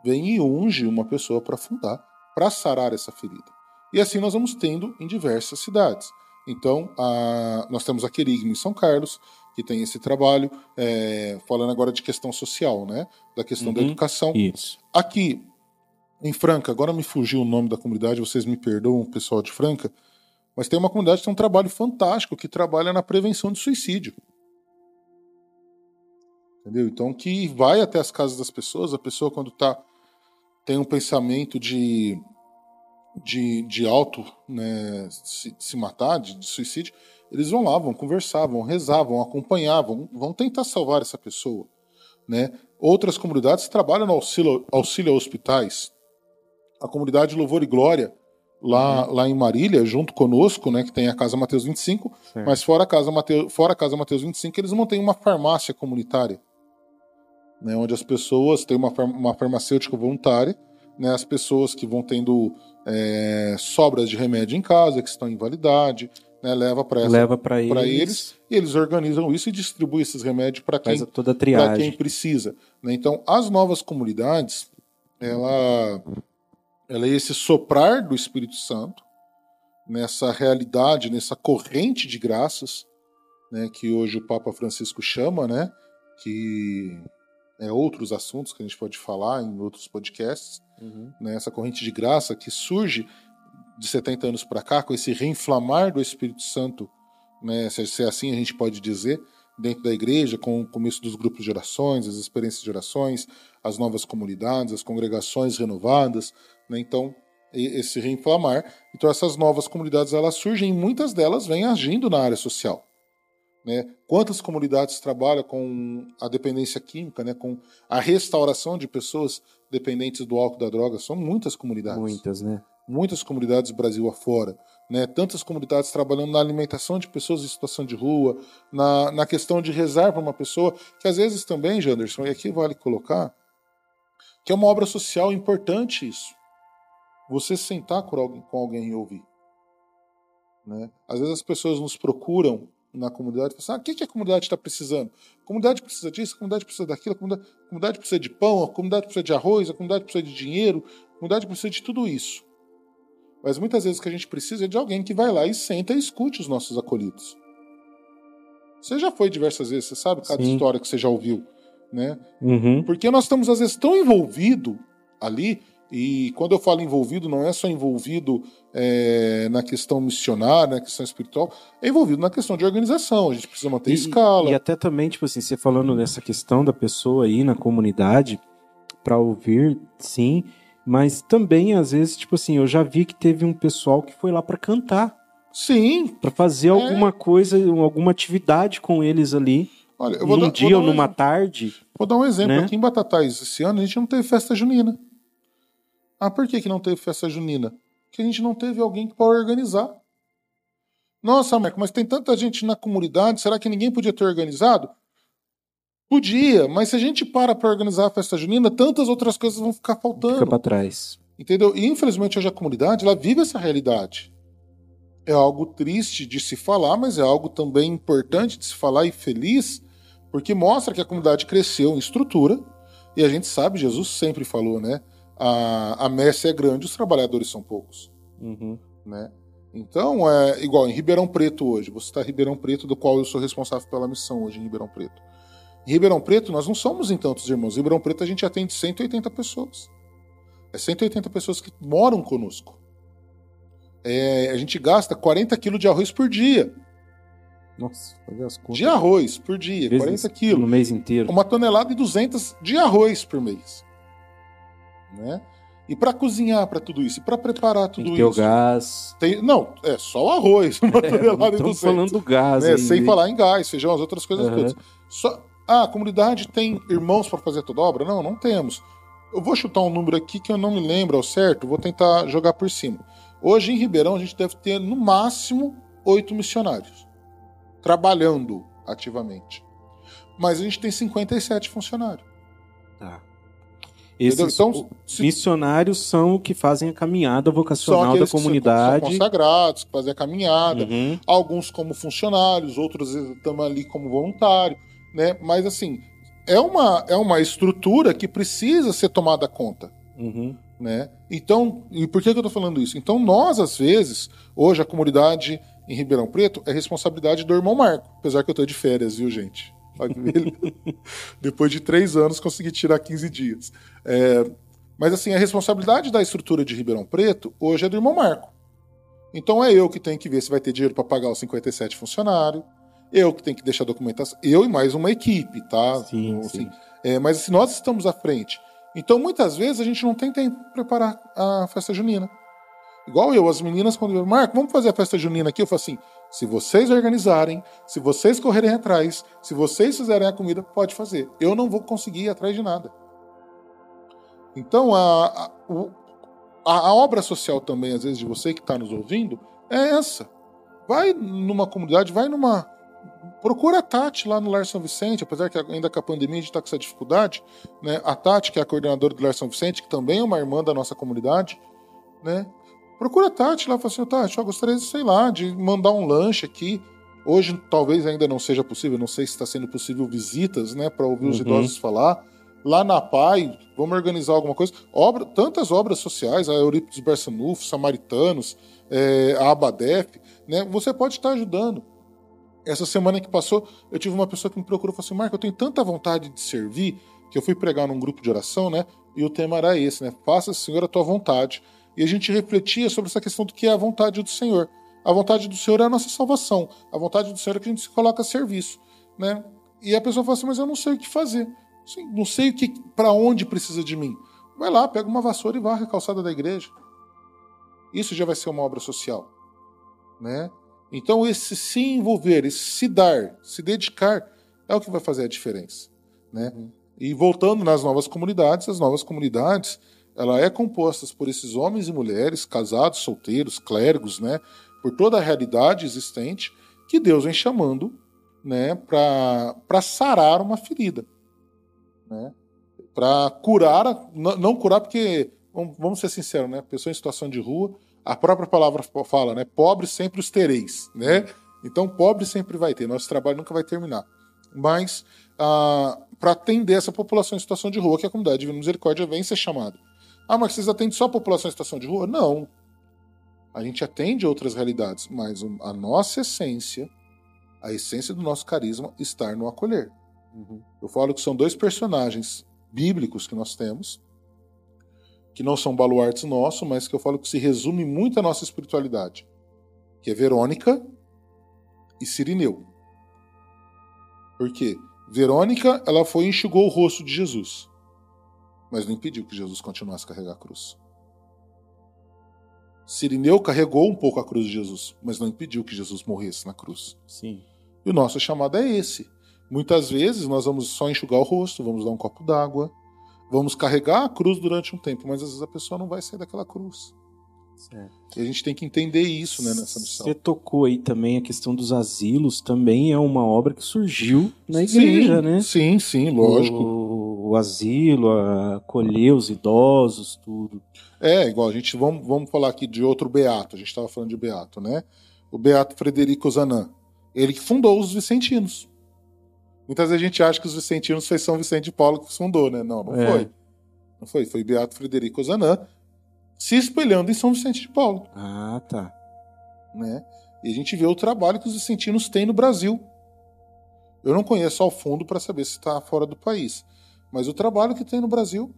vem e unge uma pessoa para fundar, para sarar essa ferida. E assim nós vamos tendo em diversas cidades. Então, a- nós temos a Querigma em São Carlos, que tem esse trabalho, é, falando agora de questão social, né? Da questão da Uhum. educação. Isso. Aqui, em Franca, agora me fugiu o nome da comunidade, vocês me perdoam, pessoal de Franca, mas tem uma comunidade que tem um trabalho fantástico, que trabalha na prevenção de suicídio. Entendeu? Então, que vai até as casas das pessoas, a pessoa quando tá, tem um pensamento de, de, de auto, né, se, se matar, de, de suicídio, eles vão lá, vão conversar, vão rezar, vão acompanhar, vão, vão tentar salvar essa pessoa. Né? Outras comunidades trabalham no auxílio, auxílio a hospitais. A comunidade Louvor e Glória, lá, lá em Marília, junto conosco, né, que tem a Casa Mateus 25, Certo. mas fora a Casa Mateus, fora a Casa Mateus 25, eles mantêm uma farmácia comunitária, né, onde as pessoas têm uma, uma farmacêutica voluntária, né, as pessoas que vão tendo é, sobras de remédio em casa, que estão em validade, né, leva para eles, eles e eles organizam isso e distribuem esses remédios para quem quem precisa. né? Então, as novas comunidades, ela, ela é esse soprar do Espírito Santo nessa realidade, nessa corrente de graças, né, que hoje o Papa Francisco chama, né, que é outros assuntos que a gente pode falar em outros podcasts, Uhum. né, essa corrente de graça que surge de 70 anos para cá, com esse reinflamar do Espírito Santo, né, se se assim a gente pode dizer, dentro da igreja, com o começo dos grupos de orações, as experiências de orações, as novas comunidades, as congregações renovadas, né, então esse reinflamar. Então essas novas comunidades elas surgem e muitas delas vêm agindo na área social. Né? Quantas comunidades trabalham com a dependência química, né? com a restauração de pessoas dependentes do álcool da droga? São muitas comunidades Muitas, né? muitas comunidades Brasil afora, né? Tantas comunidades trabalhando na alimentação de pessoas em situação de rua, na, na questão de rezar para uma pessoa, que às vezes também, Janderson, e aqui vale colocar, que é uma obra social importante isso. Você sentar com alguém, com alguém e ouvir. Né? Às vezes as pessoas nos procuram na comunidade e assim, ah, o que, que a comunidade está precisando? A comunidade precisa disso, a comunidade precisa daquilo, a comunidade, a comunidade precisa de pão, a comunidade precisa de arroz, a comunidade precisa de dinheiro, a comunidade precisa de tudo isso. Mas muitas vezes o que a gente precisa é de alguém que vai lá e senta e escute os nossos acolhidos. Você já foi diversas vezes, você sabe cada Sim. história que você já ouviu, né? Uhum. Porque nós estamos às vezes tão envolvido ali e quando eu falo envolvido não é só envolvido é, na questão missionária, na questão espiritual, é envolvido na questão de organização. A gente precisa manter E- escala. E até também, tipo assim, você falando dessa questão da pessoa aí na comunidade, pra ouvir, sim, mas também, às vezes, tipo assim, eu já vi que teve um pessoal que foi lá pra cantar, Sim, pra fazer alguma coisa, alguma atividade com eles ali, olha, eu vou num dar, dia vou ou dar um numa exemplo. tarde. Vou dar um exemplo. né? Aqui em Batatais, esse ano, a gente não teve festa junina. Ah, por que, que não teve festa junina? Porque a gente não teve alguém para organizar. Nossa, Marco, mas tem tanta gente na comunidade, será que ninguém podia ter organizado? Podia, mas se a gente para para organizar a festa junina, tantas outras coisas vão ficar faltando. Fica pra trás. Entendeu? E infelizmente hoje a comunidade ela vive essa realidade. É algo triste de se falar, mas é algo também importante de se falar e feliz, porque mostra que a comunidade cresceu em estrutura, e a gente sabe, Jesus sempre falou, né? A, a messe é grande, os trabalhadores são poucos. Uhum. Né? Então, é igual em Ribeirão Preto hoje, você está em Ribeirão Preto, do qual eu sou responsável pela missão hoje em Ribeirão Preto. Em Ribeirão Preto, nós não somos em tantos irmãos. Em Ribeirão Preto, a gente atende 180 pessoas. É 180 pessoas que moram conosco. É, a gente gasta 40 quilos de arroz por dia. Nossa, fazer as contas. De arroz por dia, Vezes 40 quilos. No mês inteiro. Uma tonelada e 200 de arroz por mês. Né? E para cozinhar para tudo isso, e para preparar Tem tudo que ter o isso. gás. Tem, não, é só o arroz, uma tonelada e Estamos 200. falando do gás. né? Sem falar em gás, feijão, as outras coisas Aham. todas. Só, ah, a comunidade tem irmãos para fazer toda a obra? Não, não temos. Eu vou chutar um número aqui que eu não me lembro ao certo, vou tentar jogar por cima. Hoje em Ribeirão a gente deve ter no máximo oito missionários trabalhando ativamente. Mas a gente tem 57 funcionários. Tá. Esses Então, se- missionários são o que fazem a caminhada vocacional da aqueles que são- comunidade. consagrados, que fazem a caminhada, Uhum. alguns como funcionários, outros estamos ali como voluntário, né? Mas assim, é uma, é uma estrutura que precisa ser tomada conta, Uhum. né? Então, e por que, que eu tô falando isso? Então, nós, às vezes, hoje a comunidade em Ribeirão Preto é responsabilidade do irmão Marco, apesar que eu tô de férias, viu, gente? Depois de três anos, consegui tirar 15 dias. É, mas assim, a responsabilidade da estrutura de Ribeirão Preto hoje é do irmão Marco. Então é eu que tenho que ver se vai ter dinheiro para pagar os 57 funcionários, eu que tenho que deixar a documentação, eu e mais uma equipe, tá? Sim, Então, sim. assim, é, mas assim, nós estamos à frente. Então muitas vezes a gente não tem tempo para preparar a festa junina. Igual eu, as meninas, quando eu, Marco, vamos fazer a festa junina aqui, eu falo assim: se vocês organizarem, se vocês correrem atrás, se vocês fizerem a comida, pode fazer. Eu não vou conseguir ir atrás de nada. Então, a, a, a obra social também, às vezes, de você que está nos ouvindo, é essa. Vai numa comunidade, vai numa. Procura a Tati lá no Lar São Vicente, apesar que ainda com a pandemia a gente está com essa dificuldade. Né? A Tati, que é a coordenadora do Lar São Vicente, que também é uma irmã da nossa comunidade, né? Procura a Tati lá, fala assim, Tati, eu gostaria, sei lá, de mandar um lanche aqui. Hoje talvez ainda não seja possível, não sei se está sendo possível visitas, né, para ouvir os Uhum. idosos falar. Lá na PAI, vamos organizar alguma coisa. Obra, tantas obras sociais, a Eurípides Barçanufo, Samaritanos, é, a Abadef, né, você pode estar ajudando. Essa semana que passou, eu tive uma pessoa que me procurou e falou assim: Marco, eu tenho tanta vontade de servir que eu fui pregar num grupo de oração, né? E o tema era esse, né? Faça, Senhor, a tua vontade. E a gente refletia sobre essa questão do que é a vontade do Senhor. A vontade do Senhor é a nossa salvação. A vontade do Senhor é que a gente se coloca a serviço, né? E a pessoa fala assim: Mas eu não sei o que fazer. Assim, não sei o que, para onde precisa de mim. Vai lá, pega uma vassoura e varre a calçada da igreja. Isso já vai ser uma obra social, né? Então, esse se envolver, esse se dar, se dedicar, é o que vai fazer a diferença. Né? E voltando nas novas comunidades, as novas comunidades, ela é composta por esses homens e mulheres, casados, solteiros, clérigos, né? por toda a realidade existente, que Deus vem chamando né? para sarar uma ferida. Né? Para curar, não curar porque, vamos ser sinceros, né? pessoa em situação de rua, a própria palavra fala, né? Pobres sempre os tereis, né? Então, pobre sempre vai ter. Nosso trabalho nunca vai terminar. Mas, para atender essa população em situação de rua, que a comunidade de misericórdia vem ser chamada. Ah, mas vocês atendem só a população em situação de rua? Não. A gente atende outras realidades, mas a nossa essência, a essência do nosso carisma, está no acolher. Eu falo que são dois personagens bíblicos que nós temos, que não são baluartes nossos, mas que eu falo que se resume muito a nossa espiritualidade, que é Verônica e Sirineu. Por quê? Verônica, ela foi e enxugou o rosto de Jesus, mas não impediu que Jesus continuasse a carregar a cruz. Sirineu carregou um pouco a cruz de Jesus, mas não impediu que Jesus morresse na cruz. Sim. E o nosso chamado é esse. Muitas vezes nós vamos só enxugar o rosto, vamos dar um copo d'água, vamos carregar a cruz durante um tempo, mas às vezes a pessoa não vai sair daquela cruz. Certo. E a gente tem que entender isso né, nessa missão. Você tocou aí também a questão dos asilos, também é uma obra que surgiu na igreja, sim, né? Sim, sim, lógico. O, o asilo, acolher os idosos, tudo. É, igual a gente vamos, vamos falar aqui de outro beato, a gente estava falando de beato, né? O beato Frederico Zanan, ele que fundou os vicentinos. Muitas vezes a gente acha que os vicentinos foi São Vicente de Paulo que fundou, né? Não, não É. foi. Não foi, foi Beato Frederico Zanan se espelhando em São Vicente de Paulo, Ah, tá. né? E a gente vê o trabalho que os vicentinos têm no Brasil. Eu não conheço ao fundo para saber se está fora do país, mas o trabalho que tem no Brasil,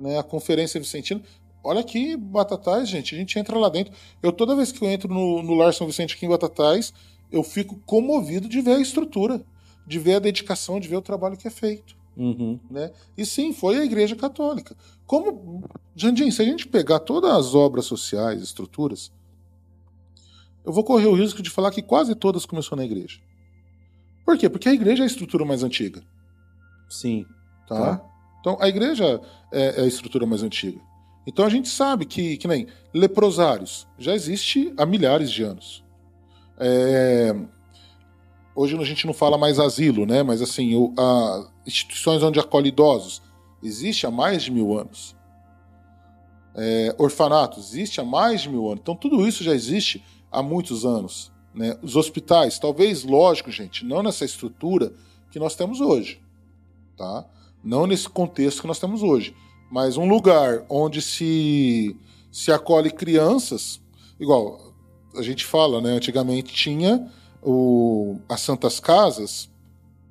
né? A Conferência Vicentina. Olha aqui, Batatais, gente, a gente entra lá dentro. Eu toda vez que eu entro no, no Lar São Vicente aqui em Batatais, eu fico comovido de ver a estrutura, de ver a dedicação, de ver o trabalho que é feito. Uhum. né? E sim, foi a Igreja Católica. Como, Jandim, se a gente pegar todas as obras sociais, estruturas, eu vou correr o risco de falar que quase todas começou na igreja. Por quê? Porque a igreja é a estrutura mais antiga, Sim. Tá? Tá. Então, a igreja é, é a estrutura mais antiga. Então, a gente sabe que, que nem leprosários já existe há milhares de anos. É, Hoje a gente não fala mais asilo, né? Mas assim, o, a, instituições onde acolhe idosos existe há mais de mil anos. É, orfanatos existe há mais de mil anos. Então tudo isso já existe há muitos anos. Né? Os hospitais, talvez, lógico, gente, não nessa estrutura que nós temos hoje, tá? Não nesse contexto que nós temos hoje, mas um lugar onde se se acolhe crianças, igual a gente fala, né? Antigamente tinha o, as Santas Casas,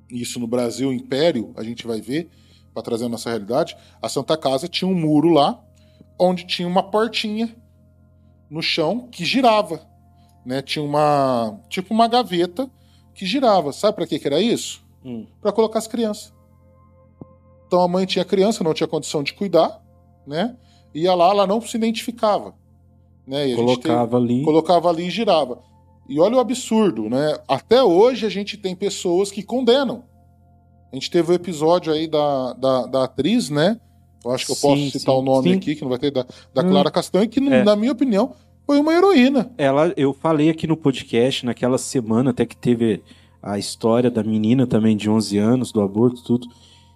isso no Brasil, Império, a gente vai ver, para trazer a nossa realidade. A Santa Casa tinha um muro lá, onde tinha uma portinha no chão que girava. Né? Tinha uma. tipo uma gaveta que girava. Sabe para que, que era isso? Hum. Para colocar as crianças. Então a mãe tinha criança, não tinha condição de cuidar, né? Ia lá, ela não se identificava. Né? Colocava ali. colocava ali e girava. E olha o absurdo, né? Até hoje a gente tem pessoas que condenam. A gente teve o episódio aí da, da, da atriz, né? Eu acho que eu Sim, posso citar o nome sim. aqui, que não vai ter, da, da Hum. Clara Castanho, que, É. na minha opinião, foi uma heroína. Ela, eu falei aqui no podcast, naquela semana até que teve a história da menina também de 11 anos, do aborto, tudo.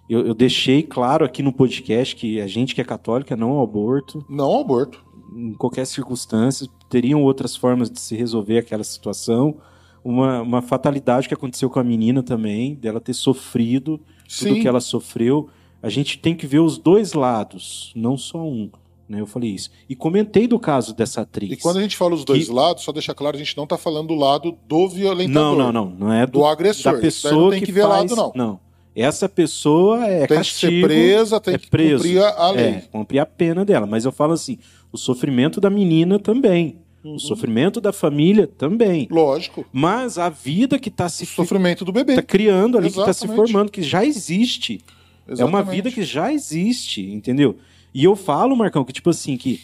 Eu, eu deixei claro aqui no podcast que a gente que é católica não ao aborto, Não ao aborto. em qualquer circunstância, teriam outras formas de se resolver aquela situação. Uma, uma fatalidade que aconteceu com a menina também, dela ter sofrido tudo Sim. que ela sofreu. A gente tem que ver os dois lados, não só um. Né? Eu falei isso. E comentei do caso dessa atriz. E quando a gente fala os dois Que- lados, só deixar claro, a gente não está falando do lado do violentador. Não, não, não. Não é do, Do agressor. da pessoa não tem que, que ver faz... lado, não. Essa pessoa é Tem castigo. que ser presa, tem é que preso. cumprir a a lei. É, cumprir a pena dela. Mas eu falo assim, o sofrimento da menina também. Uhum. O sofrimento da família também. Lógico. Mas a vida que está se O sofrimento do bebê. tá criando ali, que está se Exatamente. formando, que já existe. É uma Exatamente. vida que já existe, entendeu? E eu falo, Marcão, que tipo assim, que.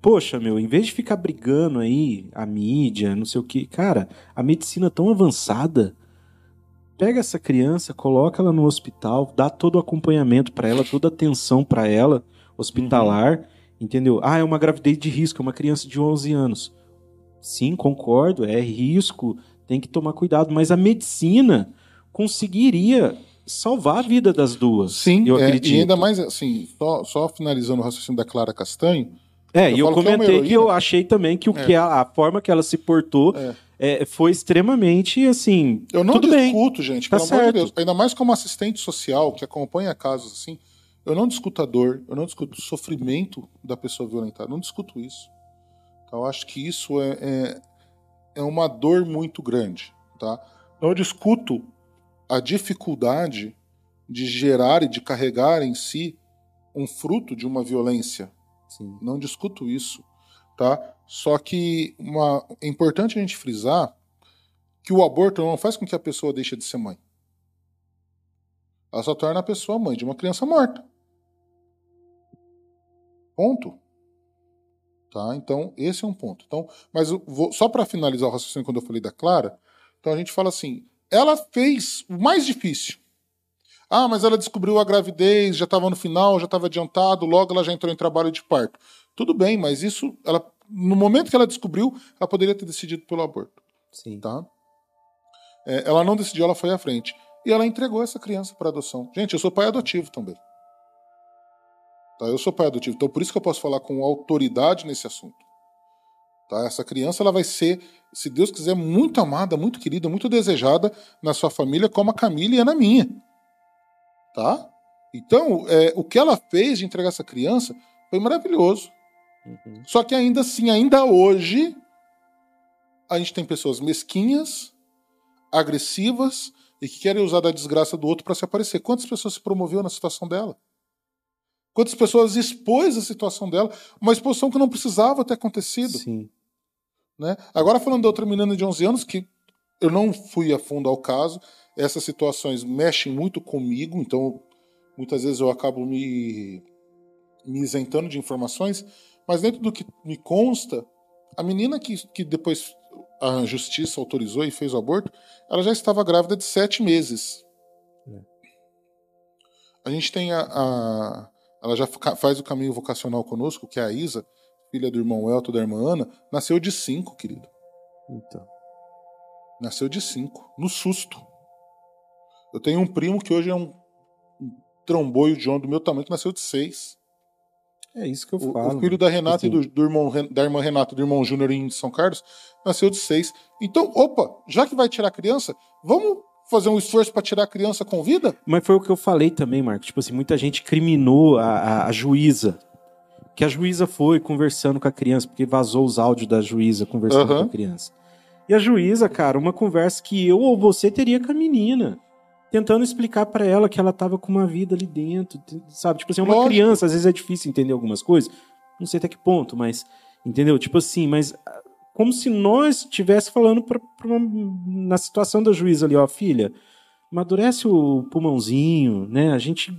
Poxa, meu, em vez de ficar brigando aí, a mídia, não sei o que, cara, a medicina é tão avançada. Pega essa criança, coloca ela no hospital, dá todo o acompanhamento pra ela, toda a atenção pra ela, hospitalar, entendeu? Ah, é uma gravidez de risco, é uma criança de 11 anos. Sim, concordo, é risco, tem que tomar cuidado, mas a medicina conseguiria salvar a vida das duas. Sim, eu é, acredito. e ainda mais assim, só, só finalizando o raciocínio da Clara Castanho, É, Eu e eu falo que é comentei que, eu achei também que, o É. que a, a forma que ela se portou É. foi extremamente assim. eu não tudo bem. discuto, gente, Tá pelo amor de certo. Deus. Ainda mais como assistente social que acompanha casos assim, eu não discuto a dor, eu não discuto o sofrimento da pessoa violentada, eu não discuto isso. Então, eu acho que isso é, é, é uma dor muito grande, tá? Não discuto a dificuldade de gerar e de carregar em si um fruto de uma violência, Sim. não discuto isso, tá? Só que uma, é importante a gente frisar que o aborto não faz com que a pessoa deixe de ser mãe. Ela só torna a pessoa mãe de uma criança morta. Ponto. Tá? Então, esse é um ponto. Então, mas vou, só para finalizar o raciocínio quando eu falei da Clara, então a gente fala assim, ela fez o mais difícil. Ah, mas ela descobriu a gravidez, já estava no final, já estava adiantado, logo ela já entrou em trabalho de parto. Tudo bem, mas isso, ela, no momento que ela descobriu, ela poderia ter decidido pelo aborto, Sim. tá? É, ela não decidiu, ela foi à frente. e ela entregou essa criança para adoção. Gente, eu sou pai adotivo também. Tá? Eu sou pai adotivo, então por isso que eu posso falar com autoridade nesse assunto. Tá? Essa criança ela vai ser, se Deus quiser, muito amada, muito querida, muito desejada na sua família, como a Camila é na minha. Tá? Então, é, o que ela fez de entregar essa criança foi maravilhoso. Uhum. Só que ainda assim, ainda hoje, a gente tem pessoas mesquinhas, agressivas e que querem usar da desgraça do outro para se aparecer. Quantas pessoas se promoveu na situação dela? Quantas pessoas expôs a situação dela? Uma exposição que não precisava ter acontecido. Sim. Né? Agora, falando da outra menina de 11 anos, que eu não fui a fundo ao caso, essas situações mexem muito comigo, então muitas vezes eu acabo me, me isentando de informações, mas dentro do que me consta, a menina que, que depois a justiça autorizou e fez o aborto, ela já estava grávida de sete meses. É. A gente tem a, a, Ela já faz o caminho vocacional conosco, que é a Isa, filha do irmão Elton, da irmã Ana, nasceu de cinco, querido. Então. Nasceu de cinco, no susto. Eu tenho um primo que hoje é um, um tromboio de onda do meu tamanho, que nasceu de seis. É isso que eu o, falo. O filho da Renata assim. e do, do, irmão, da irmã Renata e do irmão Júnior em São Carlos nasceu de seis. Então, opa, já que vai tirar a criança, vamos fazer um esforço para tirar a criança com vida? Mas foi o que eu falei também, Marcos. Tipo assim, muita gente criminou a, a, a juíza que a juíza foi conversando com a criança, porque vazou os áudios da juíza conversando uhum. com a criança. E a juíza, cara, uma conversa que eu ou você teria com a menina, tentando explicar para ela que ela tava com uma vida ali dentro, sabe? Tipo assim, é uma Lógico. criança, às vezes é difícil entender algumas coisas, não sei até que ponto, mas entendeu? Tipo assim, mas ah, como se nós estivesse falando pra, pra uma, na situação da juíza ali, ó, filha, amadurece o pulmãozinho, né? A gente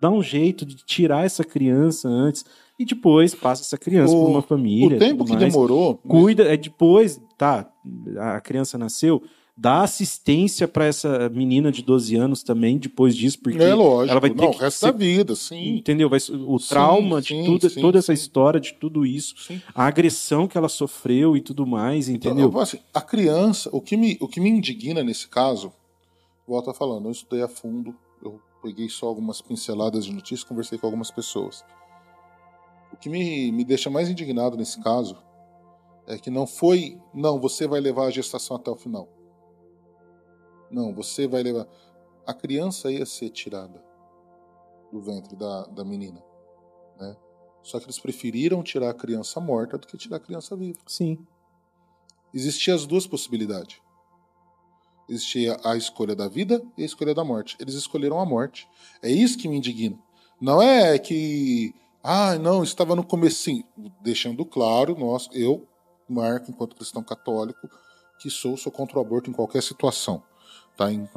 dá um jeito de tirar essa criança antes e depois passa essa criança para uma família. O tempo que mais. demorou. Cuida, é depois, tá, a criança nasceu, dá assistência para essa menina de 12 anos também depois disso, porque é lógico, ela vai ter não, que o resto ser, da vida, sim. Entendeu? Vai, o trauma sim, de tudo, sim, toda essa história de tudo isso, a agressão que ela sofreu e tudo mais, então, entendeu? Então, assim, a criança, o que me o que me indigna nesse caso, volta falando, eu estudei a fundo, eu peguei só algumas pinceladas de notícias, conversei com algumas pessoas. O que me, me deixa mais indignado nesse caso é que não foi, não, você vai levar a gestação até o final. Não, você vai levar. A criança ia ser tirada do ventre da, da menina. Né? Só que eles preferiram tirar a criança morta do que tirar a criança viva. Sim. Existiam as duas possibilidades. Existia a escolha da vida e a escolha da morte. Eles escolheram a morte. É isso que me indigna. Não é que, ah, não, estava no comecinho. Deixando claro, nós, eu, Marco, enquanto cristão católico, que sou, sou contra o aborto em qualquer situação, tá? Em,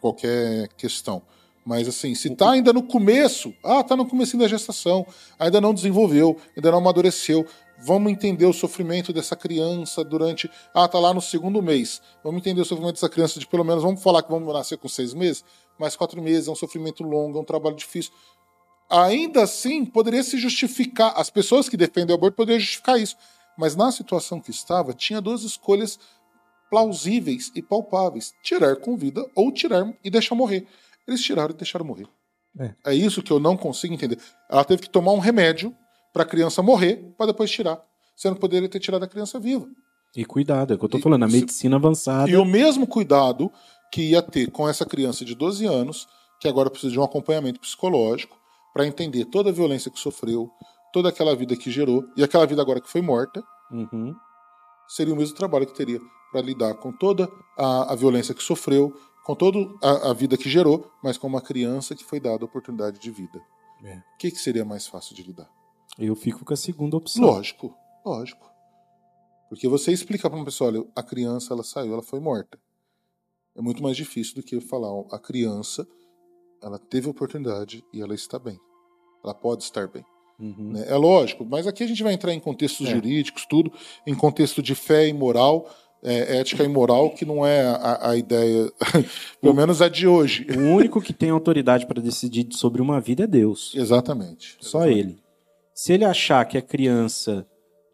qualquer questão. Mas assim, se tá ainda no começo, ah, tá no começo da gestação, ainda não desenvolveu, ainda não amadureceu, Vamos entender o sofrimento dessa criança durante. Ah, tá lá no segundo mês. Vamos entender o sofrimento dessa criança de pelo menos. Vamos falar que vamos nascer com seis meses, mas quatro meses é um sofrimento longo, é um trabalho difícil. Ainda assim, poderia se justificar. As pessoas que defendem o aborto poderiam justificar isso. Mas na situação que estava, tinha duas escolhas plausíveis e palpáveis: tirar com vida ou tirar e deixar morrer. Eles tiraram e deixaram morrer. É. é isso que eu não consigo entender. Ela teve que tomar um remédio para a criança morrer para depois tirar. Sendo que poderia ter tirado a criança viva. E cuidado, é o que eu tô falando, a medicina avançada. E o mesmo cuidado que ia ter com essa criança de 12 anos, que agora precisa de um acompanhamento psicológico para entender toda a violência que sofreu, toda aquela vida que gerou, e aquela vida agora que foi morta, uhum. Seria o mesmo trabalho que teria para lidar com toda a, a, violência que sofreu, com toda a, a, vida que gerou, mas com uma criança que foi dada a oportunidade de vida. O é. que, que seria mais fácil de lidar? Eu fico com a segunda opção. Lógico, lógico. Porque você explica para uma pessoa, olha, a criança ela saiu, ela foi morta. É muito mais difícil do que falar, a criança ela teve oportunidade e ela está bem. Ela pode estar bem. Uhum. Né? É lógico, mas aqui a gente vai entrar em contextos é. jurídicos, tudo, em contexto de fé e moral, é, ética e moral, que não é a, a ideia, pelo menos a de hoje. O único que tem autoridade para decidir sobre uma vida é Deus. Exatamente. Só exatamente. ele. Se ele achar que a criança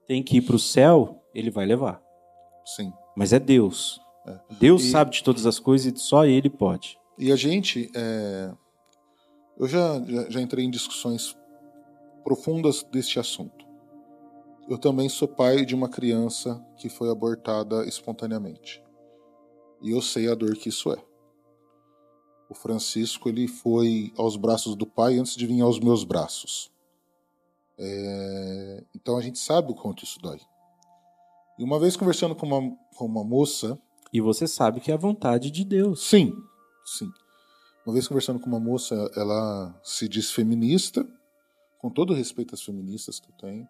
tem que ir para o céu, ele vai levar. Sim. Mas é Deus. É. Deus E- sabe de todas as coisas e só Ele pode. E a gente, é, eu já, já, já entrei em discussões profundas deste assunto. Eu também sou pai de uma criança que foi abortada espontaneamente. E eu sei a dor que isso é. O Francisco ele foi aos braços do pai antes de vir aos meus braços. É, então a gente sabe o quanto isso dói. E uma vez conversando com uma, com uma moça E você sabe que é a vontade de Deus. Sim, sim. Uma vez conversando com uma moça, ela se diz feminista, com todo respeito às feministas que eu tenho.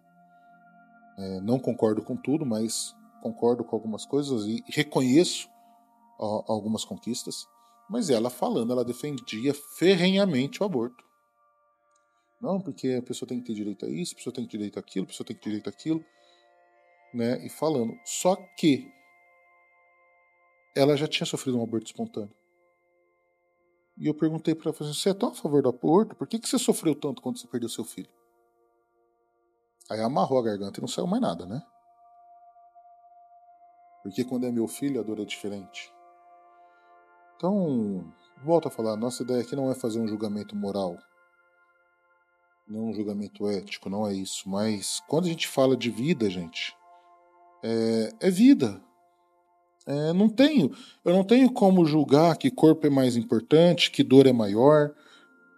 É, não concordo com tudo, mas concordo com algumas coisas e reconheço ó, algumas conquistas. Mas ela falando, ela defendia ferrenhamente o aborto. Não, porque a pessoa tem que ter direito a isso, a pessoa tem que ter direito àquilo, a pessoa tem que ter direito àquilo. Né? E falando. Só que ela já tinha sofrido um aborto espontâneo. E eu perguntei para ela, assim, você é tão a favor do aborto? Por que, que você sofreu tanto quando você perdeu seu filho? Aí amarrou a garganta e não saiu mais nada, né? Porque quando é meu filho, a dor é diferente. Então, volto a falar, nossa ideia aqui não é fazer um julgamento moral. Não um julgamento ético, não é isso. Mas quando a gente fala de vida, gente, é, é vida. É, não tenho, eu não tenho como julgar que corpo é mais importante, que dor é maior.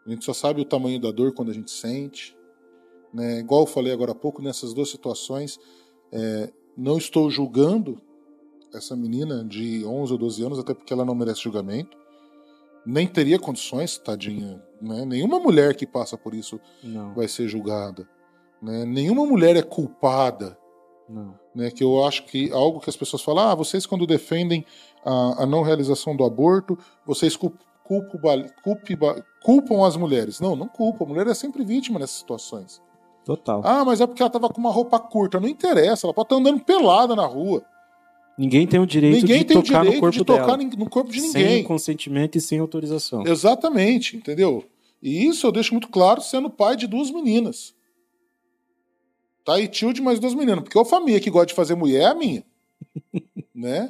A gente só sabe o tamanho da dor quando a gente sente. Né? Igual eu falei agora há pouco, nessas duas situações, é, não estou julgando essa menina de 11 ou 12 anos, até porque ela não merece julgamento. Nem teria condições, tadinha. Né? Nenhuma mulher que passa por isso Não, vai ser julgada. Né? Nenhuma mulher é culpada não. Né, que eu acho que algo que as pessoas falam, ah, vocês quando defendem a, a não realização do aborto, vocês cul- culpam, culpam as mulheres. Não, não culpam. A mulher é sempre vítima nessas situações. Total. Ah, mas é porque ela tava com uma roupa curta. Não interessa, ela pode estar andando pelada na rua. Ninguém tem o direito ninguém de tem o tocar direito no corpo de tocar dela. no corpo de Sem ninguém. consentimento e sem autorização. Exatamente, entendeu? E isso eu deixo muito claro sendo pai de duas meninas. Tá? E tio de mais duas meninas. Porque a família que gosta de fazer mulher é a minha. né?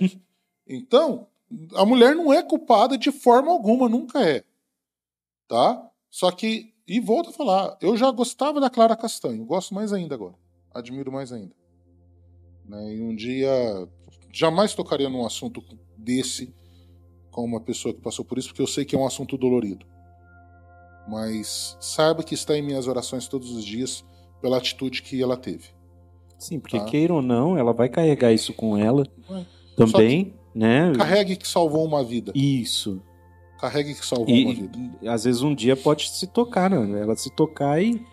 Então, a mulher não é culpada de forma alguma, nunca é. Tá? Só que, e volto a falar, eu já gostava da Clara Castanho, gosto mais ainda agora. Admiro mais ainda. Né? E um dia, jamais tocaria num assunto desse com uma pessoa que passou por isso, porque eu sei que é um assunto dolorido. Mas saiba que está em minhas orações todos os dias pela atitude que ela teve. Sim, porque Tá. queira ou não, ela vai carregar isso com ela também, né? Carregue que salvou uma vida. Isso. Carregue que salvou E, uma vida. e, às vezes um dia pode se tocar, né? Ela se tocar e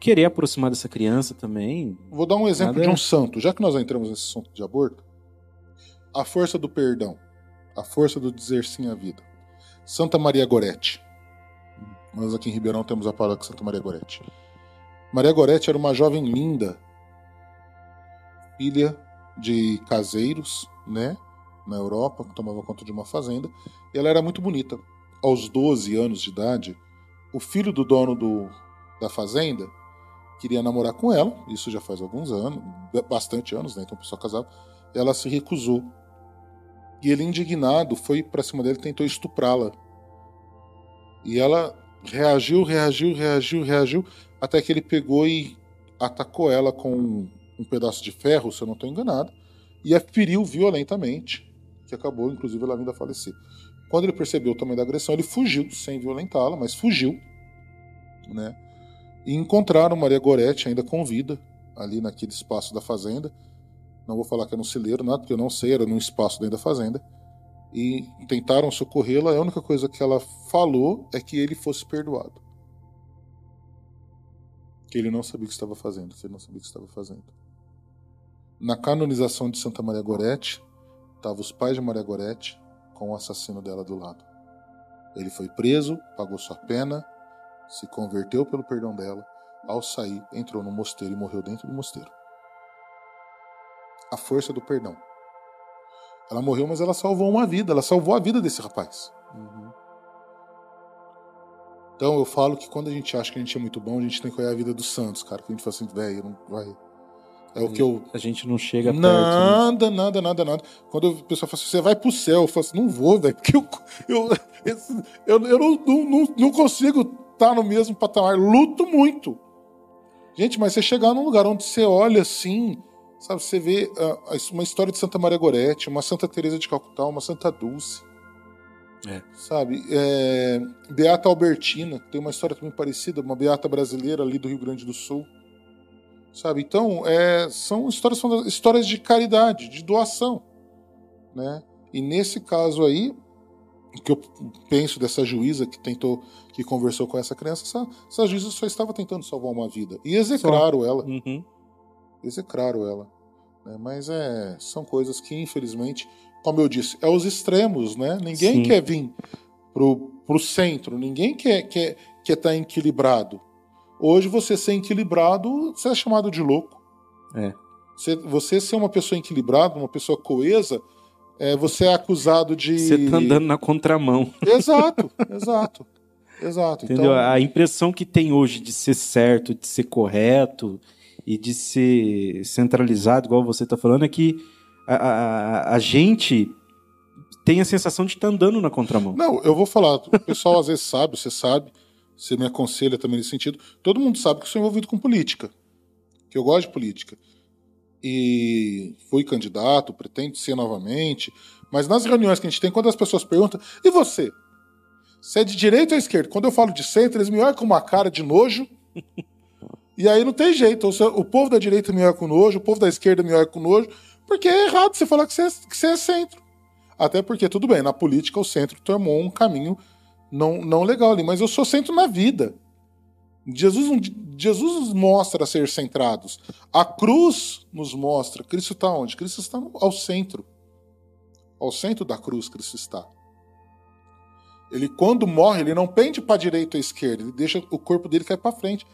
querer aproximar dessa criança também. Vou dar um exemplo Nada de é- um santo. Já que nós entramos nesse assunto de aborto, a força do perdão, a força do dizer sim à vida. Santa Maria Gorete. Nós aqui em Ribeirão temos a paróquia Santa Maria Gorete. Maria Gorete era uma jovem linda, filha de caseiros, né, na Europa, que tomava conta de uma fazenda, e ela era muito bonita. Aos 12 anos de idade, o filho do dono do, da fazenda queria namorar com ela, isso já faz alguns anos, bastante anos, né, então a pessoa casada, ela se recusou. E ele, indignado, foi pra cima dele e tentou estuprá-la. E ela reagiu, reagiu, reagiu, reagiu, até que ele pegou e atacou ela com um pedaço de ferro, se eu não estou enganado, e a feriu violentamente, que acabou, inclusive, ela vindo a falecer. Quando ele percebeu o tamanho da agressão, ele fugiu, sem violentá-la, mas fugiu, né? E encontraram Maria Gorete ainda com vida, ali naquele espaço da fazenda. Não vou falar que era um celeiro, nada, porque eu não sei, era num espaço dentro da fazenda. E tentaram socorrê-la, a única coisa que ela falou é que ele fosse perdoado. Que ele não sabia o que estava fazendo, que ele não sabia o que estava fazendo. Na canonização de Santa Maria Gorete, estavam os pais de Maria Gorete com o assassino dela do lado. Ele foi preso, pagou sua pena, se converteu pelo perdão dela. Ao sair, entrou no mosteiro e morreu dentro do mosteiro. A força do perdão. Ela morreu, mas ela salvou uma vida. Ela salvou a vida desse rapaz. Então eu falo que quando a gente acha que a gente é muito bom, a gente tem que olhar a vida dos santos, cara. Que a gente fala assim, velho, não vai. É o que eu. A gente não chega perto. Nada, nada, nada, nada. Quando o pessoal fala assim, você vai pro céu, eu falo assim, não vou, velho, porque eu, eu, eu, eu não, não, não consigo estar no mesmo patamar. Luto muito. Gente, mas você chegar num lugar onde você olha assim, sabe, você vê uh, uma história de Santa Maria Gorete, uma Santa Teresa de Calcutá, uma Santa Dulce. É. Sabe? É, Beata Albertina, tem uma história também parecida, uma beata brasileira ali do Rio Grande do Sul. Sabe? Então, é, são histórias, são histórias de caridade, de doação. Né? E nesse caso aí, que eu penso dessa juíza que tentou, que conversou com essa criança, essa, essa juíza só estava tentando salvar uma vida. E execraram só. ela. Uhum. Execraram ela. Né? Mas é, são coisas que, infelizmente, como eu disse, é os extremos, né? Ninguém Sim. quer vir pro, pro centro, ninguém quer quer quer estar tá equilibrado. Hoje você ser equilibrado, você é chamado de louco. É. Você, você ser uma pessoa equilibrada, uma pessoa coesa, é, você é acusado de. Você tá andando na contramão. Exato, exato. Exato. Entendeu? Então... A impressão que tem hoje de ser certo, de ser correto e de ser centralizado, igual você está falando, é que a, a, a gente tem a sensação de estar tá andando na contramão. Não, eu vou falar. O pessoal às vezes sabe, você sabe, você me aconselha também nesse sentido. Todo mundo sabe que eu sou envolvido com política, que eu gosto de política. E fui candidato, pretendo ser novamente. Mas nas reuniões que a gente tem, quando as pessoas perguntam, e você? Você é de direita ou esquerda? Quando eu falo de centro, eles me olham com uma cara de nojo. e aí não tem jeito. O povo da direita me olha com nojo, o povo da esquerda me olha com nojo. Porque é errado você falar que você, é, que você é centro. Até porque, tudo bem, na política o centro tomou um caminho não, não legal ali, mas eu sou centro na vida. Jesus, Jesus nos mostra ser centrados. A cruz nos mostra. Cristo está onde? Cristo está ao centro. Ao centro da cruz, Cristo está. Ele, quando morre, ele não pende para a direita ou à esquerda, ele deixa o corpo dele cair para frente.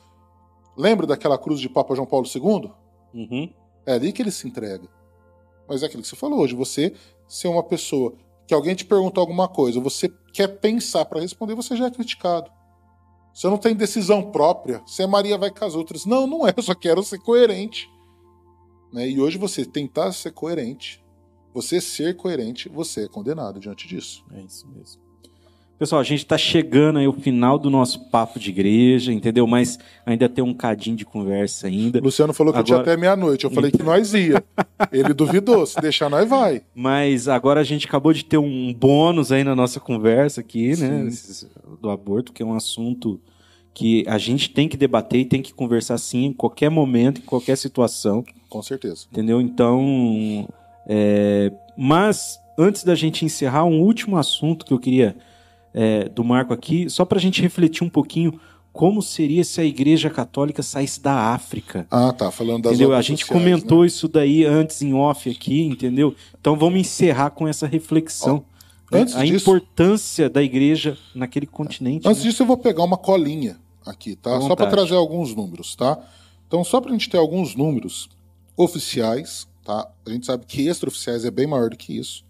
Lembra daquela cruz de Papa João Paulo II? Uhum. É ali que ele se entrega. Mas é aquilo que você falou hoje, você ser uma pessoa que alguém te perguntou alguma coisa, você quer pensar para responder, você já é criticado. Você não tem decisão própria, se a Maria vai com as outras. Não, não é, eu só quero ser coerente. Né? E hoje você tentar ser coerente, você ser coerente, você é condenado diante disso. É isso mesmo. Pessoal, a gente está chegando aí ao final do nosso papo de igreja, entendeu? Mas ainda tem um cadinho de conversa ainda. Luciano falou que agora... tinha até meia-noite. Eu falei que nós ia. Ele duvidou. Se deixar, nós vai. Mas agora a gente acabou de ter um bônus aí na nossa conversa aqui, né? Do aborto, que é um assunto que a gente tem que debater e tem que conversar sim em qualquer momento, em qualquer situação. Com certeza. Entendeu? Então, é... mas antes da gente encerrar, um último assunto que eu queria é, do Marco aqui, só para a gente refletir um pouquinho como seria se a Igreja Católica saísse da África. Ah, tá, falando das entendeu? A gente sociais, comentou né? isso daí antes em off aqui, entendeu? Então vamos encerrar com essa reflexão. Oh, antes a disso, importância da igreja naquele continente. Antes né? disso, eu vou pegar uma colinha aqui, tá? Só para trazer alguns números, tá? Então, só para a gente ter alguns números oficiais, tá? A gente sabe que extraoficiais é bem maior do que isso.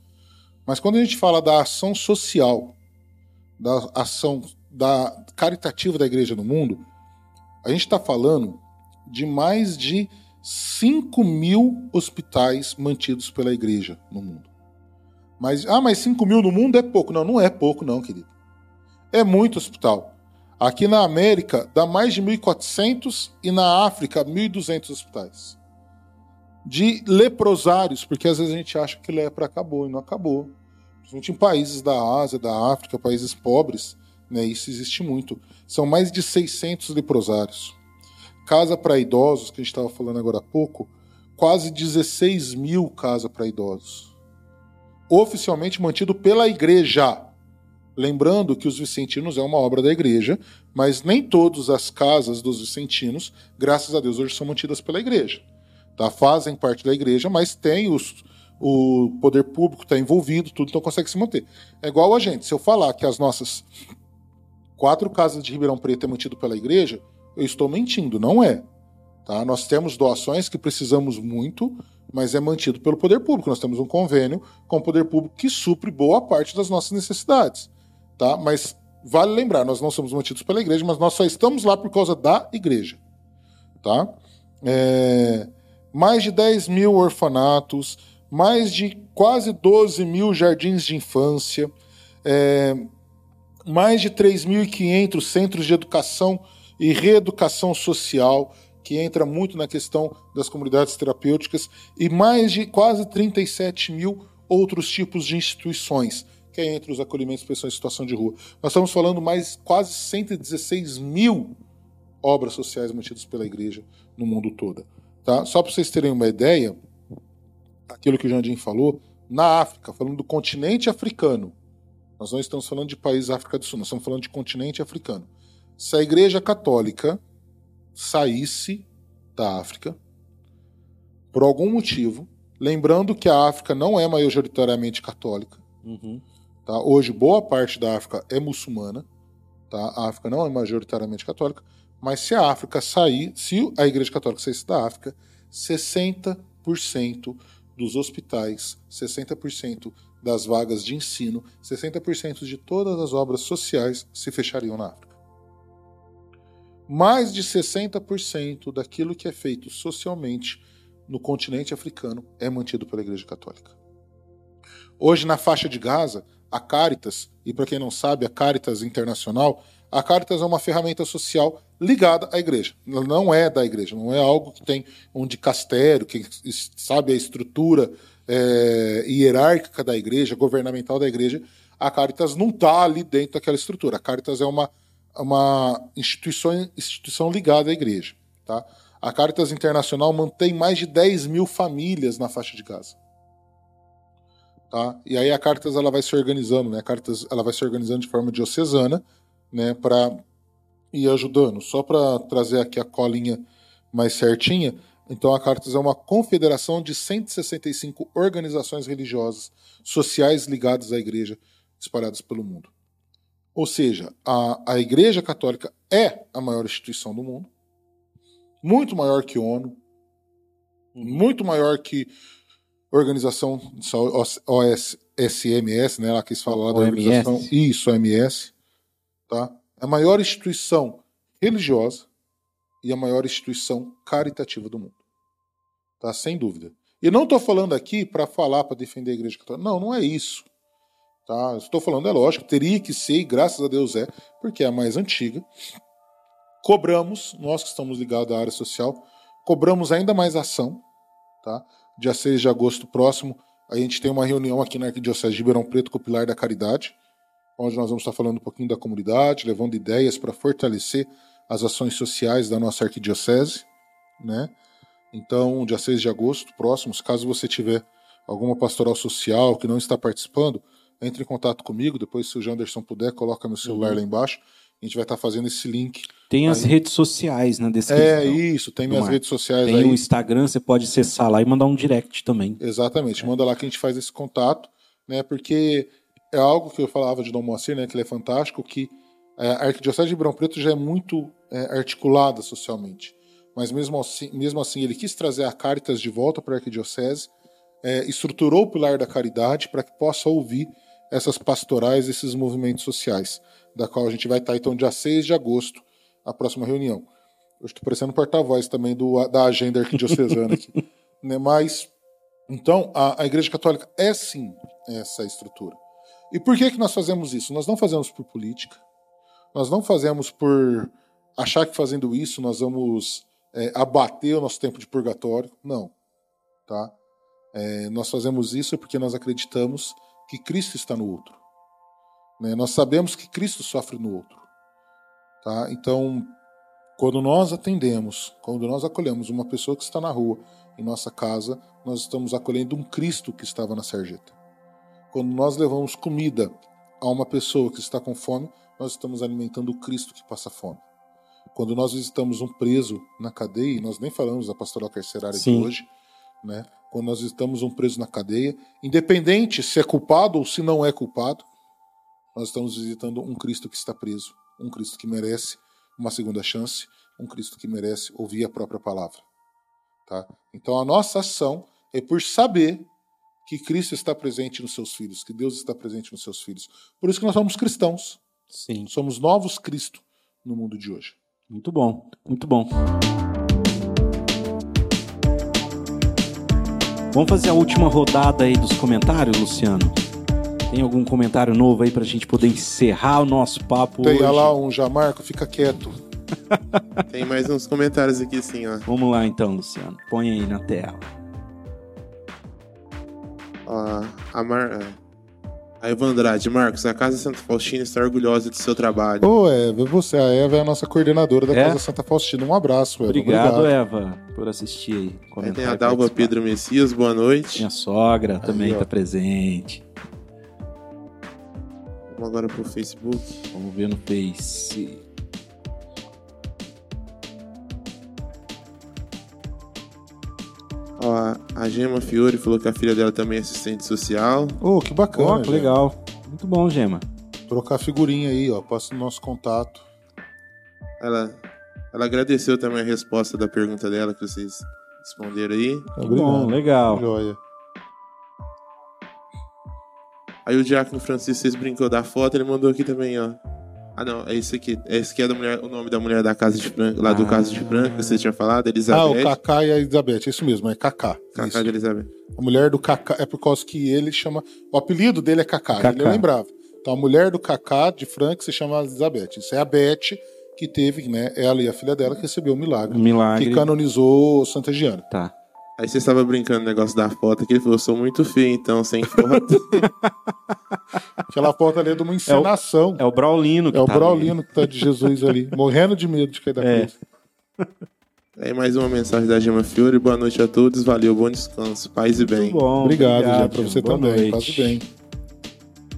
Mas quando a gente fala da ação social da ação da caritativa da igreja no mundo, a gente está falando de mais de 5 mil hospitais mantidos pela igreja no mundo. Mas, ah, mas 5 mil no mundo é pouco. Não, não é pouco, não, querido. É muito hospital. Aqui na América dá mais de 1.400 e na África 1.200 hospitais. De leprosários, porque às vezes a gente acha que lepra acabou e não acabou principalmente em países da Ásia, da África, países pobres, né, isso existe muito. São mais de 600 leprosários. Casa para idosos, que a gente estava falando agora há pouco, quase 16 mil casa para idosos. Oficialmente mantido pela igreja. Lembrando que os vicentinos é uma obra da igreja, mas nem todas as casas dos vicentinos, graças a Deus, hoje são mantidas pela igreja. Tá? Fazem parte da igreja, mas tem os, o poder público está envolvido, tudo, então consegue se manter. É igual a gente. Se eu falar que as nossas quatro casas de Ribeirão Preto é mantido pela igreja, eu estou mentindo, não é. Tá? Nós temos doações que precisamos muito, mas é mantido pelo poder público. Nós temos um convênio com o poder público que supre boa parte das nossas necessidades. Tá? Mas vale lembrar, nós não somos mantidos pela igreja, mas nós só estamos lá por causa da igreja. Tá? É... mais de 10 mil orfanatos, mais de quase 12 mil jardins de infância, é, mais de 3.500 centros de educação e reeducação social, que entra muito na questão das comunidades terapêuticas, e mais de quase 37 mil outros tipos de instituições, que é entre os acolhimentos de pessoas em situação de rua. Nós estamos falando mais quase 116 mil obras sociais mantidas pela igreja no mundo todo. Tá? Só para vocês terem uma ideia, aquilo que o Jandim falou, na África, falando do continente africano, nós não estamos falando de país da África do Sul, nós estamos falando de continente africano. Se a Igreja Católica saísse da África, por algum motivo, lembrando que a África não é majoritariamente católica, Uhum. tá? hoje boa parte da África é muçulmana, tá? a África não é majoritariamente católica, mas se a África sair, se a Igreja Católica saísse da África, 60% dos hospitais, 60% das vagas de ensino, 60% de todas as obras sociais se fechariam na África. Mais de 60% daquilo que é feito socialmente no continente africano é mantido pela Igreja Católica. Hoje, na faixa de Gaza, a Caritas, e para quem não sabe, a Caritas Internacional, a Caritas é uma ferramenta social ligada à igreja. Não é da igreja, não é algo que tem um dicastério, que sabe a estrutura é, hierárquica da igreja, governamental da igreja. A Caritas não está ali dentro daquela estrutura. A Caritas é uma, uma instituição, instituição ligada à igreja. Tá? A Caritas Internacional mantém mais de 10 mil famílias na faixa de Gaza. Tá? E aí a Caritas ela vai se organizando, né? A Caritas ela vai se organizando de forma diocesana, né? Para ir ajudando. Só para trazer aqui a colinha mais certinha. Então a Caritas é uma confederação de 165 organizações religiosas, sociais ligadas à igreja, espalhadas pelo mundo. Ou seja, a, a Igreja Católica é a maior instituição do mundo, muito maior que ONU, muito maior que Organização OSMS, né? Lá que eles falam lá da OMS. organização. Isso, OMS. Tá? É a maior instituição religiosa e a maior instituição caritativa do mundo. Tá? Sem dúvida. E não estou falando aqui para falar, para defender a Igreja Católica. Não, não é isso. Tá? Estou falando, é lógico, teria que ser, e graças a Deus é, porque é a mais antiga. Cobramos, nós que estamos ligados à área social, cobramos ainda mais ação. Tá? Dia 6 de agosto próximo, a gente tem uma reunião aqui na Arquidiocese de Ribeirão Preto com o Pilar da Caridade, onde nós vamos estar falando um pouquinho da comunidade, levando ideias para fortalecer as ações sociais da nossa arquidiocese, né? Então, dia 6 de agosto, próximos, caso você tiver alguma pastoral social que não está participando, entre em contato comigo, depois se o Janderson puder, coloca meu celular Uhum. lá embaixo, a gente vai estar fazendo esse link. Tem as Aí- redes sociais na descrição. É isso, tem minhas redes sociais Tem aí. o Instagram, você pode acessar lá e mandar um direct também. Exatamente, manda lá que a gente faz esse contato, né? Porque é algo que eu falava de Dom Moacir, né? Que ele é fantástico, que é, a Arquidiocese de Ribeirão Preto já é muito é, articulada socialmente. Mas mesmo assim, mesmo assim, ele quis trazer a Caritas de volta para a Arquidiocese, é, estruturou o pilar da caridade para que possa ouvir essas pastorais, esses movimentos sociais, da qual a gente vai estar, então, dia 6 de agosto, a próxima reunião. Eu estou parecendo porta-voz também do, da agenda arquidiocesana aqui. né? Mas então, a, a Igreja Católica é sim essa estrutura. E por que, que nós fazemos isso? Nós não fazemos por política, nós não fazemos por achar que fazendo isso nós vamos é, abater o nosso tempo de purgatório. Não. Tá? É, nós fazemos isso porque nós acreditamos que Cristo está no outro. Né? Nós sabemos que Cristo sofre no outro. Tá? Então, quando nós atendemos, quando nós acolhemos uma pessoa que está na rua, em nossa casa, nós estamos acolhendo um Cristo que estava na sarjeta. Quando nós levamos comida a uma pessoa que está com fome, nós estamos alimentando o Cristo que passa fome. Quando nós visitamos um preso na cadeia, e nós nem falamos da pastoral carcerária Sim. de hoje, né? Quando nós visitamos um preso na cadeia, independente se é culpado ou se não é culpado, nós estamos visitando um Cristo que está preso, um Cristo que merece uma segunda chance, um Cristo que merece ouvir a própria palavra. Tá? Então a nossa ação é por saber que Cristo está presente nos seus filhos, que Deus está presente nos seus filhos. Por isso que nós somos cristãos, Sim. somos novos Cristo no mundo de hoje. Muito bom, muito bom. Vamos fazer a última rodada aí dos comentários, Luciano? Tem algum comentário novo aí pra gente poder encerrar o nosso papo Tem hoje? lá um já, Marco, fica quieto. Tem mais uns comentários aqui, sim, ó. Vamos lá então, Luciano. Põe aí na tela. Ó, a Mar... é. A Eva Andrade, Marcos, a Casa Santa Faustina está orgulhosa do seu trabalho. Ô, Eva, você, a Eva é a nossa coordenadora da É? Casa Santa Faustina. Um abraço, Eva. Obrigado, Eva, por assistir aí. Aí tem a Dalva. Pedro Messias, boa noite. Minha sogra também ó. tá presente. Vamos agora pro Facebook. Vamos ver no Face. Ó, a Gema Fiore falou que a filha dela também é assistente social. Ô, que bacana. Ó, que legal. Muito bom, Gema. Trocar figurinha aí, ó. Passa o nosso contato. Ela, ela agradeceu também a resposta da pergunta dela que vocês responderam aí. Que bom, legal. Joia. Aí o Diácono Francisco, vocês brincou da foto, ele mandou aqui também, ó. Ah, não, é esse aqui. É esse que é mulher, o nome da mulher da Casa de Franca, lá do Ah. Casa de Franca, que você tinha falado, Ah, Elizabeth. o Kaká e a Elizabeth. É isso mesmo, é Kaká. Cacá Isso. de Elizabeth. A mulher do Kaká é por causa que ele chama. O apelido dele é Kaká, Kaká. ele eu lembrava. Então a mulher do Kaká de Frank se chama Elizabeth. Isso é a Beth que teve, né? Ela e a filha dela que recebeu o milagre. Um milagre. Que canonizou Santa Giana. Tá. Aí você estava brincando no negócio da foto, que ele falou, eu sou muito feio, então, sem foto. Aquela foto ali é de uma encenação. É o Braulino que É o tá Braulino que tá de Jesus ali, morrendo de medo de cair da É. cruz. Aí mais uma mensagem da Gema Fiore, boa noite a todos, valeu, bom descanso, paz e ali. bem. Muito bom. Obrigado, já pra Gema. você Boa também. noite. Faz bem.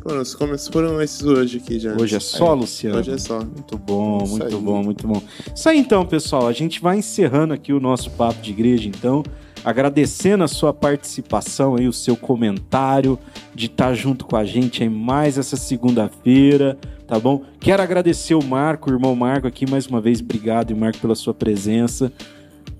Foram, os começos foram esses hoje aqui, já. Hoje é só, Luciano? Hoje é só. Muito bom, Isso muito aí. bom, muito bom. Isso aí então, pessoal. A gente vai encerrando aqui o nosso papo de igreja, então. Agradecendo a sua participação aí, o seu comentário, de estar junto com a gente em mais essa segunda-feira, tá bom? Quero agradecer o Marco, o irmão Marco aqui mais uma vez. Obrigado, Marco, pela sua presença.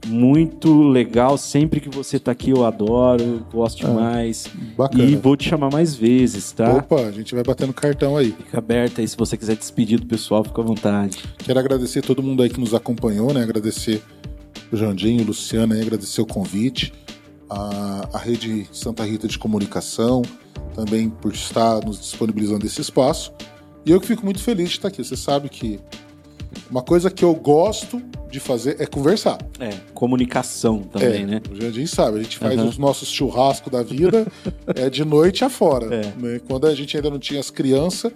Muito legal. Sempre que você tá aqui, eu adoro, gosto demais. Bacana. E vou te chamar mais vezes, tá? Opa, a gente vai batendo cartão aí. Fica aberta aí, se você quiser despedir do pessoal, fica à vontade. Quero agradecer todo mundo aí que nos acompanhou, né? Agradecer Jandinho, aí, agradecer o convite, a, a Rede Santa Rita de Comunicação, também por estar nos disponibilizando esse espaço. E eu que fico muito feliz de estar aqui. Você sabe que uma coisa que eu gosto de fazer é conversar. É, comunicação também, é, né? O Jandim sabe, a gente faz Aham. os nossos churrascos da vida é de noite afora. É. né? Quando a gente ainda não tinha as crianças,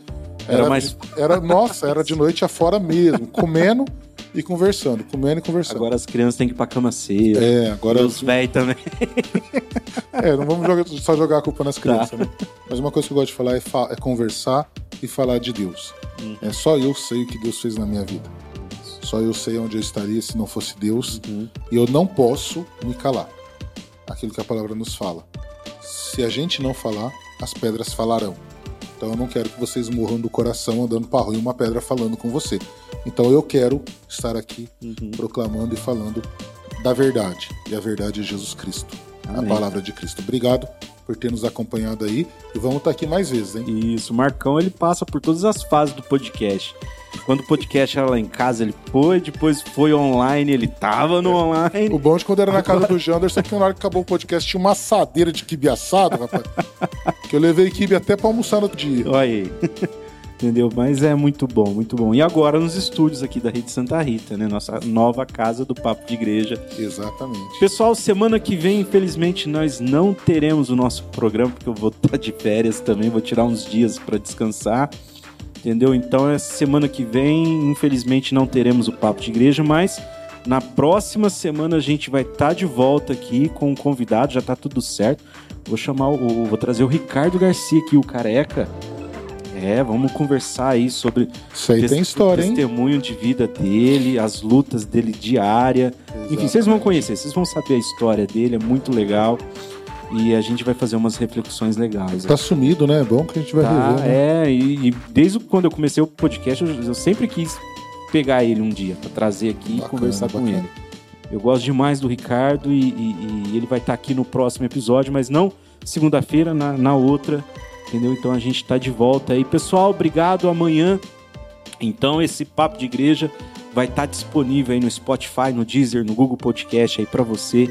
Era mais- era nossa, era de noite afora mesmo, comendo e conversando, comendo e conversando. Agora as crianças têm que ir pra cama cedo. é, agora E os velhos também. é, não vamos jogar- só jogar a culpa nas Tá. crianças, né? Mas uma coisa que eu gosto de falar é, fa- é conversar e falar de Deus. Uhum. É só eu sei o que Deus fez na minha vida. Só eu sei onde eu estaria se não fosse Deus. Uhum. E eu não posso me calar. Aquilo que a palavra nos fala. Se a gente não falar, as pedras falarão. Então eu não quero que vocês morram do coração andando para rua e uma pedra falando com você. Então eu quero estar aqui Uhum. proclamando e falando da verdade. E a verdade é Jesus Cristo. Amém. A palavra de Cristo. Obrigado por ter nos acompanhado aí. E vamos estar aqui mais vezes, hein? Isso, Marcão ele passa por todas as fases do podcast. Quando o podcast era lá em casa, ele foi, depois foi online, ele tava no online. O bom de quando era na casa do Janderson, que na hora que acabou o podcast tinha uma assadeira de quibe assado, rapaz. que eu levei quibe até pra almoçar no dia. Olha aí. Entendeu? Mas é muito bom, muito bom. E agora nos estúdios aqui da Rede Santa Rita, né? Nossa nova casa do Papo de Igreja. Exatamente. Pessoal, semana que vem, infelizmente, nós não teremos o nosso programa, porque eu vou estar de férias também, vou tirar uns dias para descansar. Entendeu? Então, essa semana que vem, infelizmente, não teremos o Papo de Igreja, mas na próxima semana a gente vai estar de volta aqui com um convidado, já tá tudo certo. Vou chamar o. Vou trazer o Ricardo Garcia aqui, o careca. É, vamos conversar aí sobre Isso aí tem história, o hein? testemunho de vida dele, as lutas dele diária. Enfim, vocês vão conhecer, vocês vão saber a história dele, é muito legal. E a gente vai fazer umas reflexões legais. Tá sumido, né? É bom que a gente vai Tá, rever, né? é, e, e desde quando eu comecei o podcast, eu, eu sempre quis pegar ele um dia pra trazer aqui Bacana, e conversar com bacana. ele. Eu gosto demais do Ricardo e, e- e ele vai estar aqui no próximo episódio, mas não segunda-feira, na, na outra, entendeu? Então a gente tá de volta aí. Pessoal, obrigado. Amanhã, então, esse Papo de Igreja vai estar disponível aí no Spotify, no Deezer, no Google Podcast aí pra você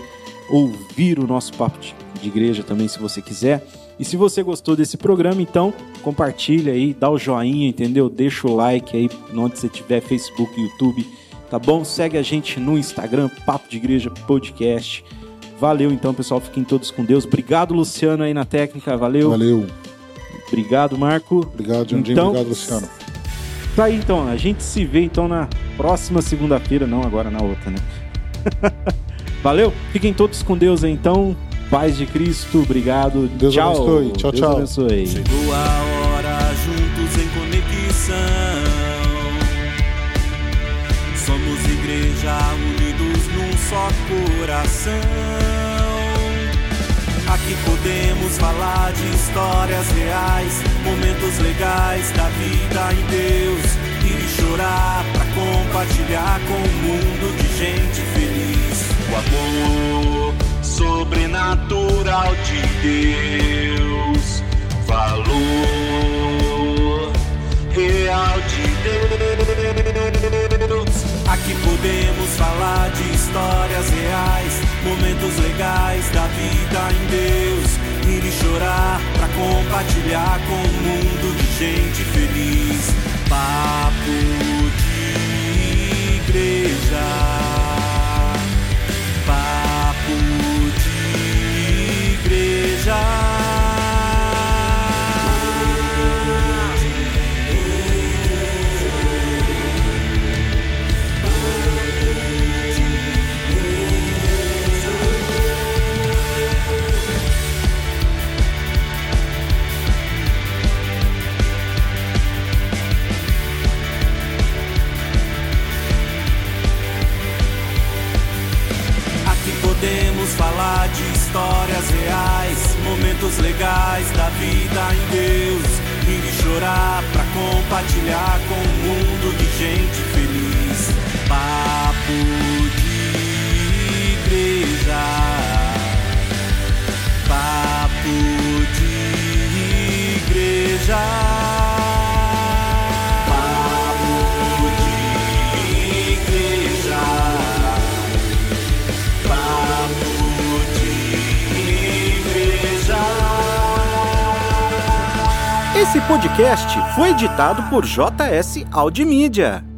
ouvir o nosso papo de, de igreja também, se você quiser. E se você gostou desse programa, então compartilha aí, dá o joinha, entendeu? Deixa o like aí onde você tiver, Facebook, YouTube, tá bom? Segue a gente no Instagram, Papo de Igreja Podcast. Valeu então, pessoal. Fiquem todos com Deus. Obrigado, Luciano, aí na técnica. Valeu. Valeu. Obrigado, Marco. Obrigado, Jandinho. Então, Obrigado, Luciano. Tá aí então, a gente se vê então na próxima segunda-feira, não agora na outra, né? Valeu, fiquem todos com Deus aí então. Paz de Cristo, obrigado. Deus tchau. abençoe. Tchau, Deus tchau. abençoe. Chegou a hora juntos em conexão. Somos igreja unidos num só coração. Aqui podemos falar de histórias reais, momentos legais da vida em Deus. E chorar pra compartilhar com o mundo de gente feliz. O amor sobrenatural de Deus. Valor real de Deus. Aqui podemos falar de histórias reais, momentos legais da vida em Deus. Rir e chorar pra compartilhar com o mundo de gente feliz. Papo de igreja. Falar de histórias reais, momentos legais da vida em Deus. Rir e chorar pra compartilhar com o mundo de gente feliz. Papo de igreja. Papo de igreja. Esse podcast foi editado por JS Audimídia.